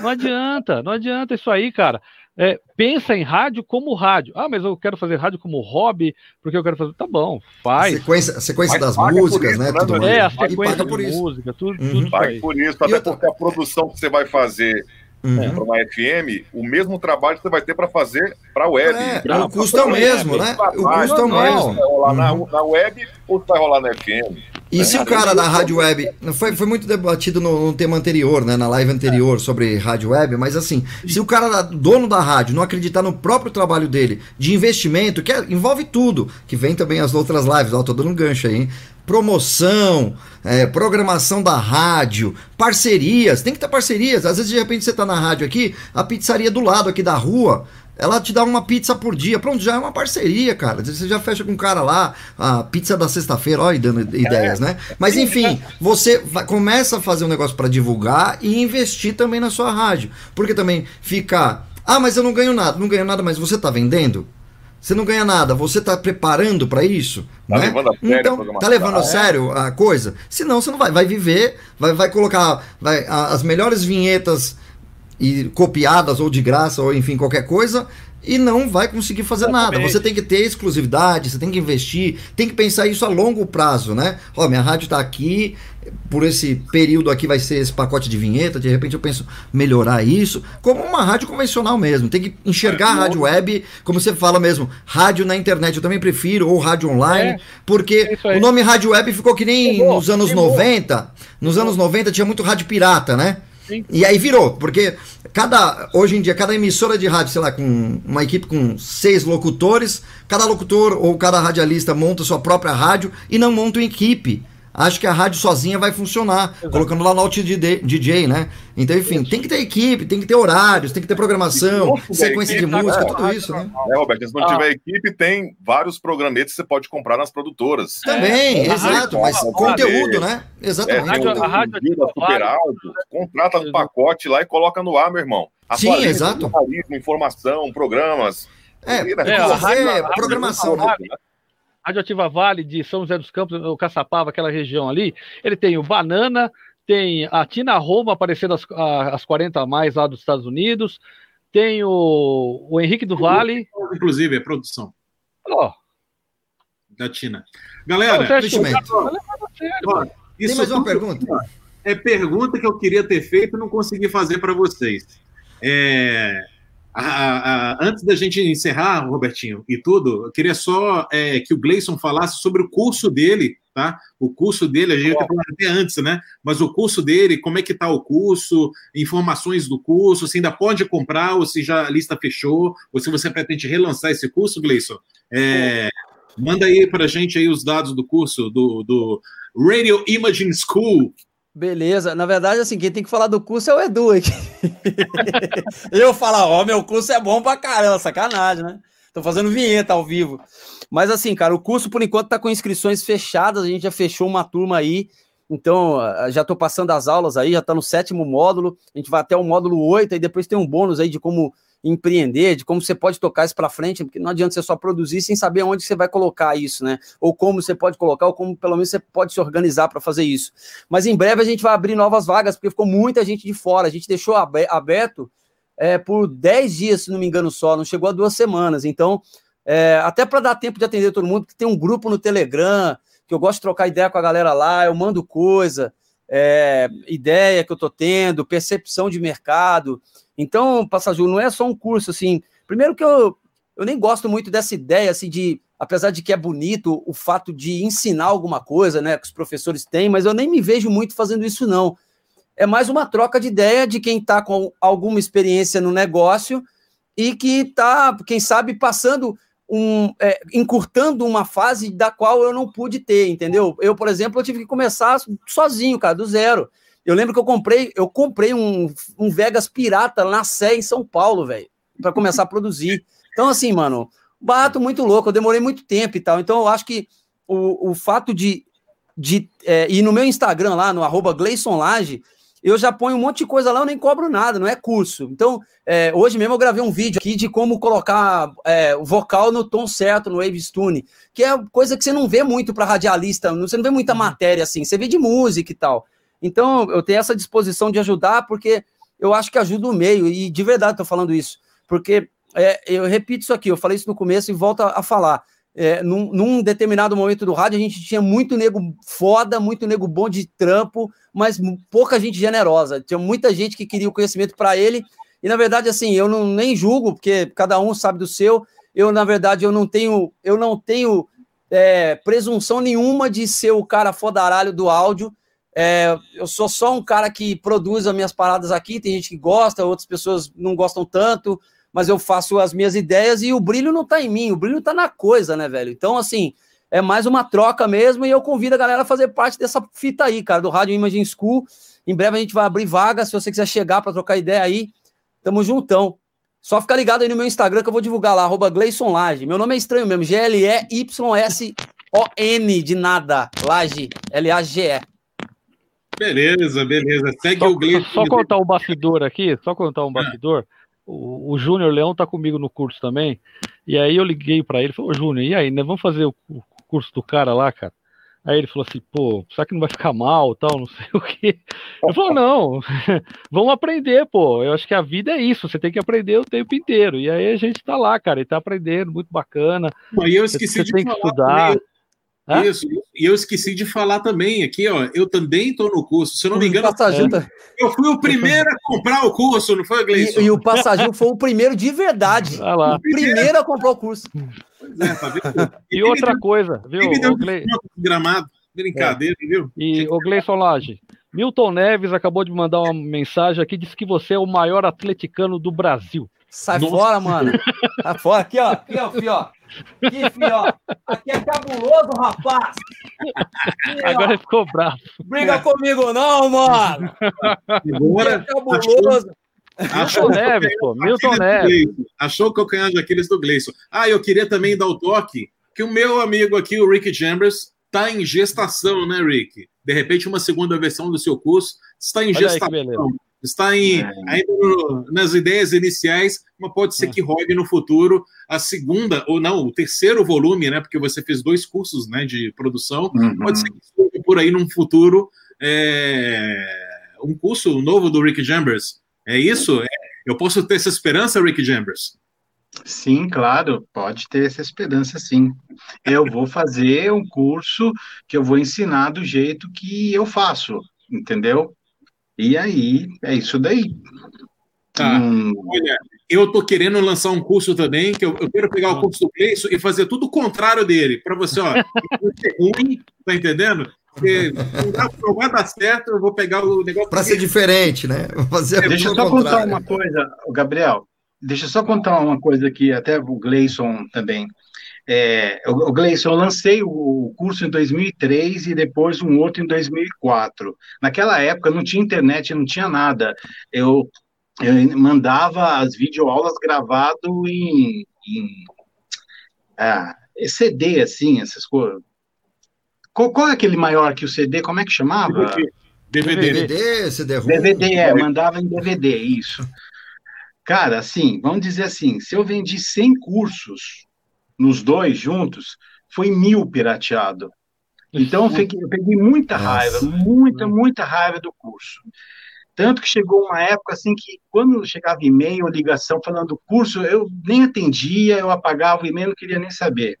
não adianta, não adianta isso aí, cara. É, pensa em rádio como rádio. Ah, mas eu quero fazer rádio como hobby, porque eu quero fazer. Tá bom, faz. A sequência, a sequência das músicas, isso, né? né tudo é, a sequência de música, tudo, uhum. tudo Pague por isso, até porque a produção que você vai fazer uhum. para uma FM, o mesmo trabalho que você vai ter para fazer para a web. É, pra, o custo é o mesmo, né? O custo é o mesmo. Vai rolar uhum. na, na web ou vai rolar na FM. E é, se o cara da rádio web. Foi, foi muito debatido no, no, tema anterior, né? Na live anterior sobre rádio web, mas assim, se o cara, dono da rádio, não acreditar no próprio trabalho dele, de investimento, que é, envolve tudo, que vem também as outras lives, ó, tô dando um gancho aí, hein? promoção, é, programação da rádio, parcerias, tem que ter parcerias. Às vezes, de repente, você está na rádio aqui, a pizzaria do lado aqui da rua, ela te dá uma pizza por dia. Pronto, já é uma parceria, cara. Você já fecha com um cara lá, a pizza da sexta-feira, olha, dando ideias, né? Mas enfim, você vai, começa a fazer um negócio para divulgar e investir também na sua rádio. Porque também ficar, ah, mas eu não ganho nada, não ganho nada, mas você tá vendendo? Você não ganha nada, você está preparando para isso? Tá né? levando a sério então, tá levando a sério a coisa? Senão você não vai, vai viver, vai, vai colocar vai, as melhores vinhetas e copiadas ou de graça ou enfim qualquer coisa e não vai conseguir fazer Exatamente. nada. Você tem que ter exclusividade, você tem que investir, tem que pensar isso a longo prazo, né? Ó, minha rádio está aqui, por esse período aqui vai ser esse pacote de vinheta, de repente eu penso melhorar isso, como uma rádio convencional mesmo. Tem que enxergar a rádio web, como você fala mesmo, rádio na internet eu também prefiro, ou rádio online, é, porque é o nome rádio web ficou que nem nos anos 90. Nos anos 90 tinha muito rádio pirata, né? E aí virou, porque cada hoje em dia cada emissora de rádio, sei lá, com uma equipe com seis locutores, cada locutor ou cada radialista monta sua própria rádio e não monta uma equipe acho que a rádio sozinha vai funcionar, Exato. colocando lá no Alt DJ, né? Então, enfim, tem que ter equipe, tem que ter horários, tem que ter programação, sequência de música, tudo isso, né? É, Roberto, se não tiver equipe, tem vários programetes que você pode comprar nas produtoras. Também, é, exato, mas conteúdo, né? Exatamente. É, a rádio, a rádio super áudio, contrata um pacote lá e coloca no ar, meu irmão. Sim, exato. Informação, programas. É, é, a rádio, a programação, né? Radioativa Vale de São José dos Campos, o Caçapava, aquela região ali, ele tem o Banana, tem a Tina Roma aparecendo às, às 40 a mais lá dos Estados Unidos, tem o, o Henrique do Vale. Inclusive, é produção. Ó. Oh. Da Tina. Galera, Não, isso tem mais uma pergunta? É pergunta que eu queria ter feito e não consegui fazer para vocês. É, a, a, antes da gente encerrar, Robertinho, e tudo, eu queria só é, que o Gleison falasse sobre o curso dele, tá? O curso dele, a gente oh. até antes, né? Mas o curso dele, como é que tá o curso, informações do curso, se ainda pode comprar, ou se já a lista fechou, ou se você pretende relançar esse curso, Gleison. É. Manda aí para a gente aí os dados do curso do, do Radio Imaging School, Beleza. Na verdade, assim, quem tem que falar do curso é o Edu aqui. eu falar, ó, meu curso é bom pra caramba, sacanagem, né? Tô fazendo vinheta ao vivo. Mas assim, cara, o curso por enquanto tá com inscrições fechadas, a gente já fechou uma turma aí. Então, já tô passando as aulas aí, já tá no sétimo módulo. A gente vai até o módulo 8 e depois tem um bônus aí de como empreender, de como você pode tocar isso para frente, porque não adianta você só produzir sem saber onde você vai colocar isso, né? Ou como você pode colocar, ou como pelo menos você pode se organizar para fazer isso. Mas em breve a gente vai abrir novas vagas, porque ficou muita gente de fora. A gente deixou aberto é, por 10 dias, se não me engano, só, não chegou a duas semanas. Então, é, até para dar tempo de atender todo mundo, que tem um grupo no Telegram, que eu gosto de trocar ideia com a galera lá, eu mando coisa, é, ideia que eu tô tendo, percepção de mercado. Então, Passaju, não é só um curso assim. Primeiro que eu, eu nem gosto muito dessa ideia assim de, apesar de que é bonito o fato de ensinar alguma coisa, né, que os professores têm, mas eu nem me vejo muito fazendo isso não. É mais uma troca de ideia de quem está com alguma experiência no negócio e que está, quem sabe, passando um, é, encurtando uma fase da qual eu não pude ter, entendeu? Eu, por exemplo, eu tive que começar sozinho, cara, do zero. Eu lembro que eu comprei, eu comprei um, um Vegas pirata na Sé em São Paulo, velho, para começar a produzir. Então, assim, mano, barato muito louco, eu demorei muito tempo e tal. Então, eu acho que o, o fato de, de é, ir no meu Instagram lá, no arroba Gleison Lage, eu já ponho um monte de coisa lá, eu nem cobro nada, não é curso. Então, é, hoje mesmo eu gravei um vídeo aqui de como colocar é, o vocal no tom certo no Waves Tune, que é coisa que você não vê muito para radialista, você não vê muita matéria assim, você vê de música e tal. Então, eu tenho essa disposição de ajudar, porque eu acho que ajuda o meio, e de verdade estou falando isso, porque é, eu repito isso aqui, eu falei isso no começo e volto a, falar. É, num, num, determinado momento do rádio, a gente tinha muito nego foda, muito nego bom de trampo, mas pouca gente generosa. Tinha muita gente que queria o conhecimento para ele, e na verdade, assim, eu não nem julgo, porque cada um sabe do seu. Eu, na verdade, eu não tenho, eu não tenho é, presunção nenhuma de ser o cara fodaralho do áudio. É, eu sou só um cara que produz as minhas paradas aqui, tem gente que gosta, outras pessoas não gostam tanto, mas eu faço as minhas ideias e o brilho não tá em mim, o brilho tá na coisa, né, velho? Então, assim, é mais uma troca mesmo e eu convido a galera a fazer parte dessa fita aí, cara, do Rádio Imaging School. Em breve a gente vai abrir vaga, se você quiser chegar para trocar ideia aí, tamo juntão. Só ficar ligado aí no meu Instagram que eu vou divulgar lá, arroba. Meu nome é estranho mesmo, G-L-E-Y-S-O-N de nada, Lage, L-A-G-E. Beleza, beleza. Segue só, o Gleison. Só, só contar um bastidor aqui, só contar um bastidor. O, o Júnior Leão tá comigo no curso também. E aí eu liguei para ele, falou, Júnior, e aí, né? Vamos fazer o, o, curso do cara lá, cara? Aí ele falou assim, pô, será que não vai ficar mal, tal, não sei o quê. Eu falei, não, vamos aprender, pô. Eu acho que a vida é isso, você tem que aprender o tempo inteiro. E aí a gente tá lá, cara, e tá aprendendo, muito bacana. Aí eu esqueci você, você tem que estudar. Também. Hã? Isso, e eu esqueci de falar também aqui, ó. Eu também estou no curso. Se eu não me engano, eu fui o primeiro a comprar o curso, não foi, Gleison? E, e o passageiro foi o primeiro de verdade. Ah lá. O primeiro a comprar o curso. É, tá e outra coisa, viu? o Gle... Gramado. Brincadeira, é. viu? E o Gleison Lage, Milton Neves acabou de mandar uma mensagem aqui, disse que você é o maior atleticano do Brasil. Sai Nossa. fora, mano. Sai fora. Aqui, ó. Aqui, ó, fio, ó. Fio, ó. Aqui é cabuloso, rapaz. Aqui, Agora ele ficou bravo. Briga comigo não, mano. Agora, é cabuloso. Achou Milton Neves, pô. Milton Neves. Achou o calcanhar de Aquiles do Gleison. Ah, eu queria também dar o toque que o meu amigo aqui, o Rick Chambers, está em gestação, né, Rick? De repente, uma segunda versão do seu curso está em Olha gestação. Está em, é. ainda no, nas ideias iniciais, mas pode ser é. que rode no futuro a segunda, ou não, o terceiro volume, né? Porque você fez dois cursos né, de produção. Uhum. Pode ser que por aí num futuro é, um curso novo do Rick Chambers. É isso? É, eu posso ter essa esperança, Rick Chambers? Sim, claro, pode ter essa esperança, sim. Eu vou fazer um curso que eu vou ensinar do jeito que eu faço, entendeu? E aí, é isso daí. Tá. Hum... Olha, eu tô querendo lançar um curso também, que eu, eu quero pegar o curso do Gleison e fazer tudo o contrário dele, para você, ó, é ruim, tá entendendo? Porque não vai dar certo, eu vou pegar o negócio. Para ser diferente, né? Fazer Deixa eu só contar uma coisa, Gabriel. Deixa eu só contar uma coisa aqui, até o Gleison também. É, o Gleison, eu lancei o curso em 2003 e depois um outro em 2004. Naquela época não tinha internet, não tinha nada. Eu, eu mandava as videoaulas gravado em, em ah, CD, assim, essas coisas. Qual, qual, é aquele maior que o CD? Como é que chamava? DVD. DVD, CD-ROM. DVD, é, mandava em DVD, isso. Cara, assim, vamos dizer assim, se eu vendi 100 cursos nos dois juntos, foi mil pirateado. Então, eu peguei, eu peguei muita raiva, muita, muita raiva do curso. Tanto que chegou uma época assim que, quando chegava e-mail, ligação falando do curso, eu nem atendia, eu apagava o e-mail, não queria nem saber.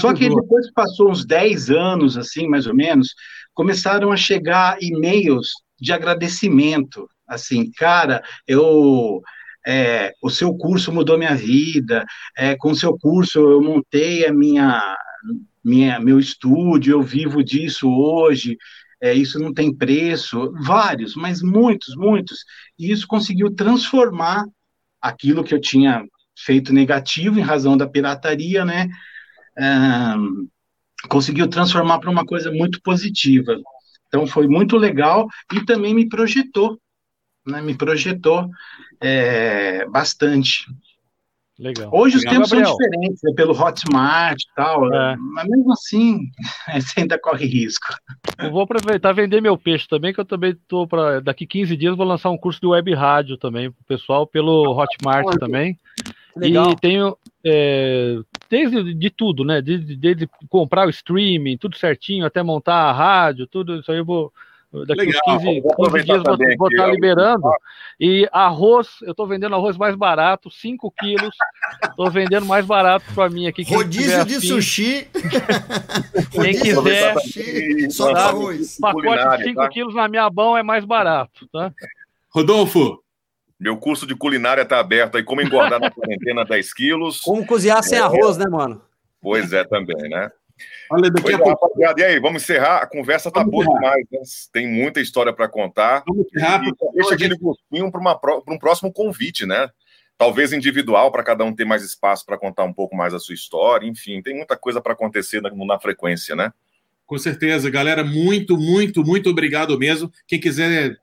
Só que depois que passou uns 10 anos, assim, mais ou menos, começaram a chegar e-mails de agradecimento. Assim, cara, eu é, o seu curso mudou minha vida, é, com o seu curso eu montei a minha, minha meu estúdio, eu vivo disso hoje, é, isso não tem preço, vários, mas muitos, muitos, e isso conseguiu transformar aquilo que eu tinha feito negativo em razão da pirataria, né, conseguiu transformar para uma coisa muito positiva. Então foi muito legal e também me projetou, né, me projetou é, bastante. Legal. Hoje os Legal, tempos Gabriel. são diferentes, né, pelo Hotmart e tal, é. mas mesmo assim, você ainda corre risco. Eu vou aproveitar e vender meu peixe também, que eu também estou para. Daqui 15 dias vou lançar um curso de web rádio também para o pessoal, pelo Hotmart também. Legal. E tenho é, desde de tudo, né? Desde, desde comprar o streaming, tudo certinho, até montar a rádio, tudo isso aí eu vou Daqui Legal, uns 15, 15 dias vou, vou estar tá liberando. E arroz, eu estou vendendo arroz mais barato, 5 quilos. Estou vendendo mais barato para mim aqui. Rodízio de sushi. Quem quiser, sushi, só tá? arroz. Pacote de 5 tá? quilos na minha mão é mais barato. Tá? Rodolfo. Meu curso de culinária está aberto aí, como engordar na quarentena 10 quilos. Como cozinhar sem é, arroz, né, mano? Pois é, também, né? Olha, daqui pois a é, pouco. E aí, vamos encerrar? A conversa tá boa demais, né? Tem muita história para contar. Vamos encerrar. Deixa aquele gostinho para um próximo convite, né? Talvez individual, para cada um ter mais espaço para contar um pouco mais a sua história. Enfim, tem muita coisa para acontecer na, na frequência, né? Com certeza, galera. Muito, muito, muito obrigado mesmo. Quem quiser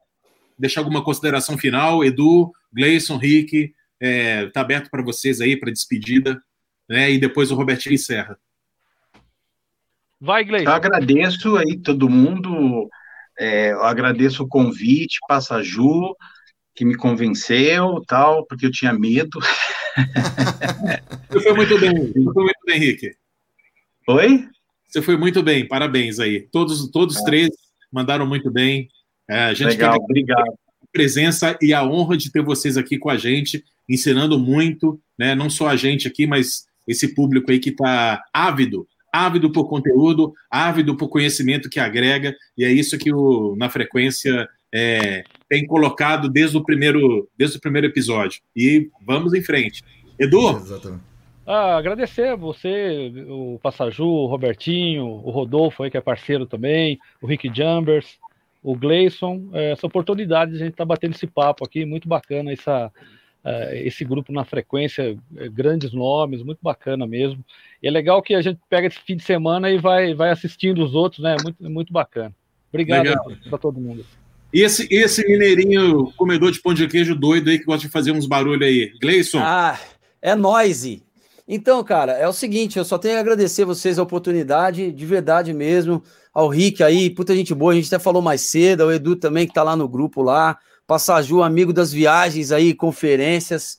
deixar alguma consideração final, Edu, Gleison, Rick, é, tá aberto para vocês aí, para despedida. Né? E depois o Robertinho encerra. Vai, Gleison. Eu agradeço aí todo mundo, é, eu agradeço o convite, Passaju, que me convenceu, tal, porque eu tinha medo. Você foi muito bem, você foi muito bem, Henrique. Oi? Você foi muito bem, parabéns aí. Todos, todos é. três mandaram muito bem. É, a gente Legal, obrigado. A presença e a honra de ter vocês aqui com a gente, ensinando muito, né? Não só a gente aqui, mas esse público aí que está ávido ávido por conteúdo, ávido por conhecimento que agrega, e é isso que o Na Frequência é, tem colocado desde o, primeiro, desde o primeiro episódio. E vamos em frente. Edu? Exatamente. Ah, agradecer a você, o Passaju, o Robertinho, o Rodolfo aí, que é parceiro também, o Rick Jambers, o Gleison, é, essa oportunidade de a gente estar tá batendo esse papo aqui, muito bacana essa, uh, esse grupo na frequência, é, grandes nomes, muito bacana mesmo. E é legal que a gente pega esse fim de semana e vai, vai assistindo os outros, né? Muito, muito bacana. Obrigado para todo mundo. E esse, esse mineirinho comedor de pão de queijo doido aí que gosta de fazer uns barulhos aí, Gleison? Ah, é noise. Então, cara, é o seguinte, eu só tenho a agradecer vocês a oportunidade, de verdade mesmo, ao Rick aí, puta gente boa, a gente até falou mais cedo, ao Edu também que tá lá no grupo lá, Passaju, amigo das viagens aí, conferências.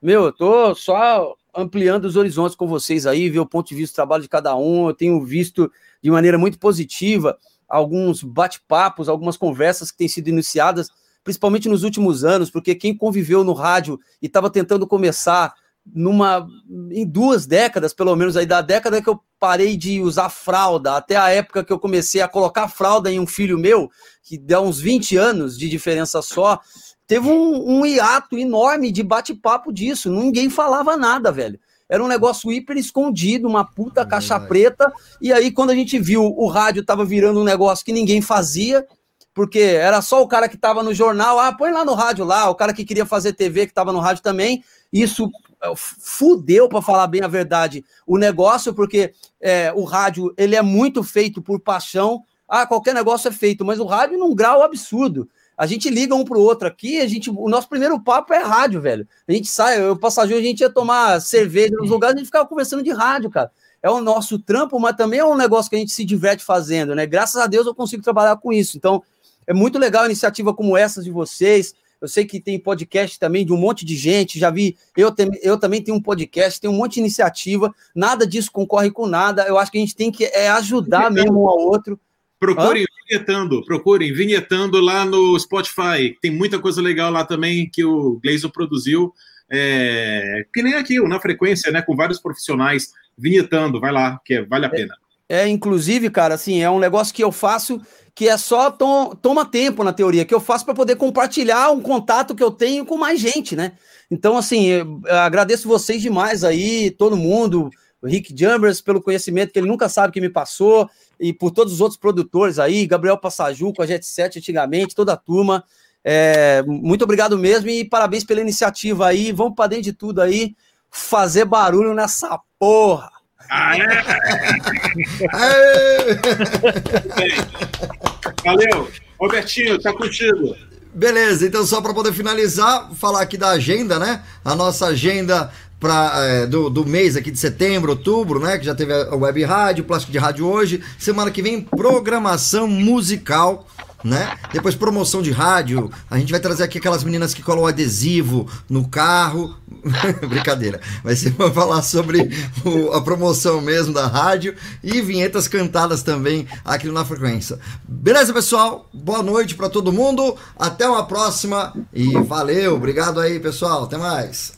Meu, eu tô só ampliando os horizontes com vocês aí, ver o ponto de vista do trabalho de cada um. Eu tenho visto de maneira muito positiva alguns bate-papos, algumas conversas que têm sido iniciadas, principalmente nos últimos anos, porque quem conviveu no rádio e estava tentando começar numa em duas décadas, pelo menos aí da década que eu parei de usar fralda, até a época que eu comecei a colocar fralda em um filho meu, que dá uns 20 anos de diferença só, teve um, um hiato enorme de bate-papo disso, ninguém falava nada, velho. Era um negócio hiper escondido, uma puta caixa preta, e aí quando a gente viu o rádio tava virando um negócio que ninguém fazia, porque era só o cara que estava no jornal, ah, põe lá no rádio lá, o cara que queria fazer TV que estava no rádio também. Isso é, fudeu, para falar bem a verdade, o negócio, porque é, o rádio ele é muito feito por paixão. Ah, qualquer negócio é feito, mas o rádio num grau absurdo. A gente liga um pro outro aqui, a gente, o nosso primeiro papo é rádio, velho. A gente sai, o passageiro, a gente ia tomar cerveja nos lugares, a gente ficava conversando de rádio, cara. É o nosso trampo, mas também é um negócio que a gente se diverte fazendo, né? Graças a Deus eu consigo trabalhar com isso. Então, é muito legal a iniciativa como essa de vocês. Eu sei que tem podcast também de um monte de gente. Já vi, eu, tem, eu também tenho um podcast, tem um monte de iniciativa. Nada disso concorre com nada. Eu acho que a gente tem que é, ajudar mesmo um ao outro. Procurem Hã? vinhetando, procurem vinhetando lá no Spotify. Tem muita coisa legal lá também que o Gleison produziu. É, que nem aqui, na frequência, né? Com vários profissionais vinhetando. Vai lá, que é, vale a pena. É, é, inclusive, cara, assim, é um negócio que eu faço que é só tom, toma tempo na teoria, que eu faço para poder compartilhar um contato que eu tenho com mais gente, né? Então, assim, agradeço vocês demais aí, todo mundo, o Rick Jumbers, pelo conhecimento que ele nunca sabe que me passou, e por todos os outros produtores aí, Gabriel Passaju com a Jet 7 antigamente, toda a turma. É, muito obrigado mesmo e parabéns pela iniciativa aí. Vamos para dentro de tudo aí, fazer barulho nessa porra. Aê! Valeu! Robertinho, tá contigo. Beleza, então só para poder finalizar, falar aqui da agenda, né? A nossa agenda pra, é, do, do mês aqui de setembro, outubro, né? Que já teve a web rádio, plástico de rádio hoje. Semana que vem, programação musical né? Depois promoção de rádio, a gente vai trazer aqui aquelas meninas que colam adesivo no carro. Brincadeira. Vai ser para falar sobre o, a promoção mesmo da rádio e vinhetas cantadas também aqui Na Frequência. Beleza, pessoal? Boa noite para todo mundo. Até uma próxima e valeu. Obrigado aí, pessoal. Até mais.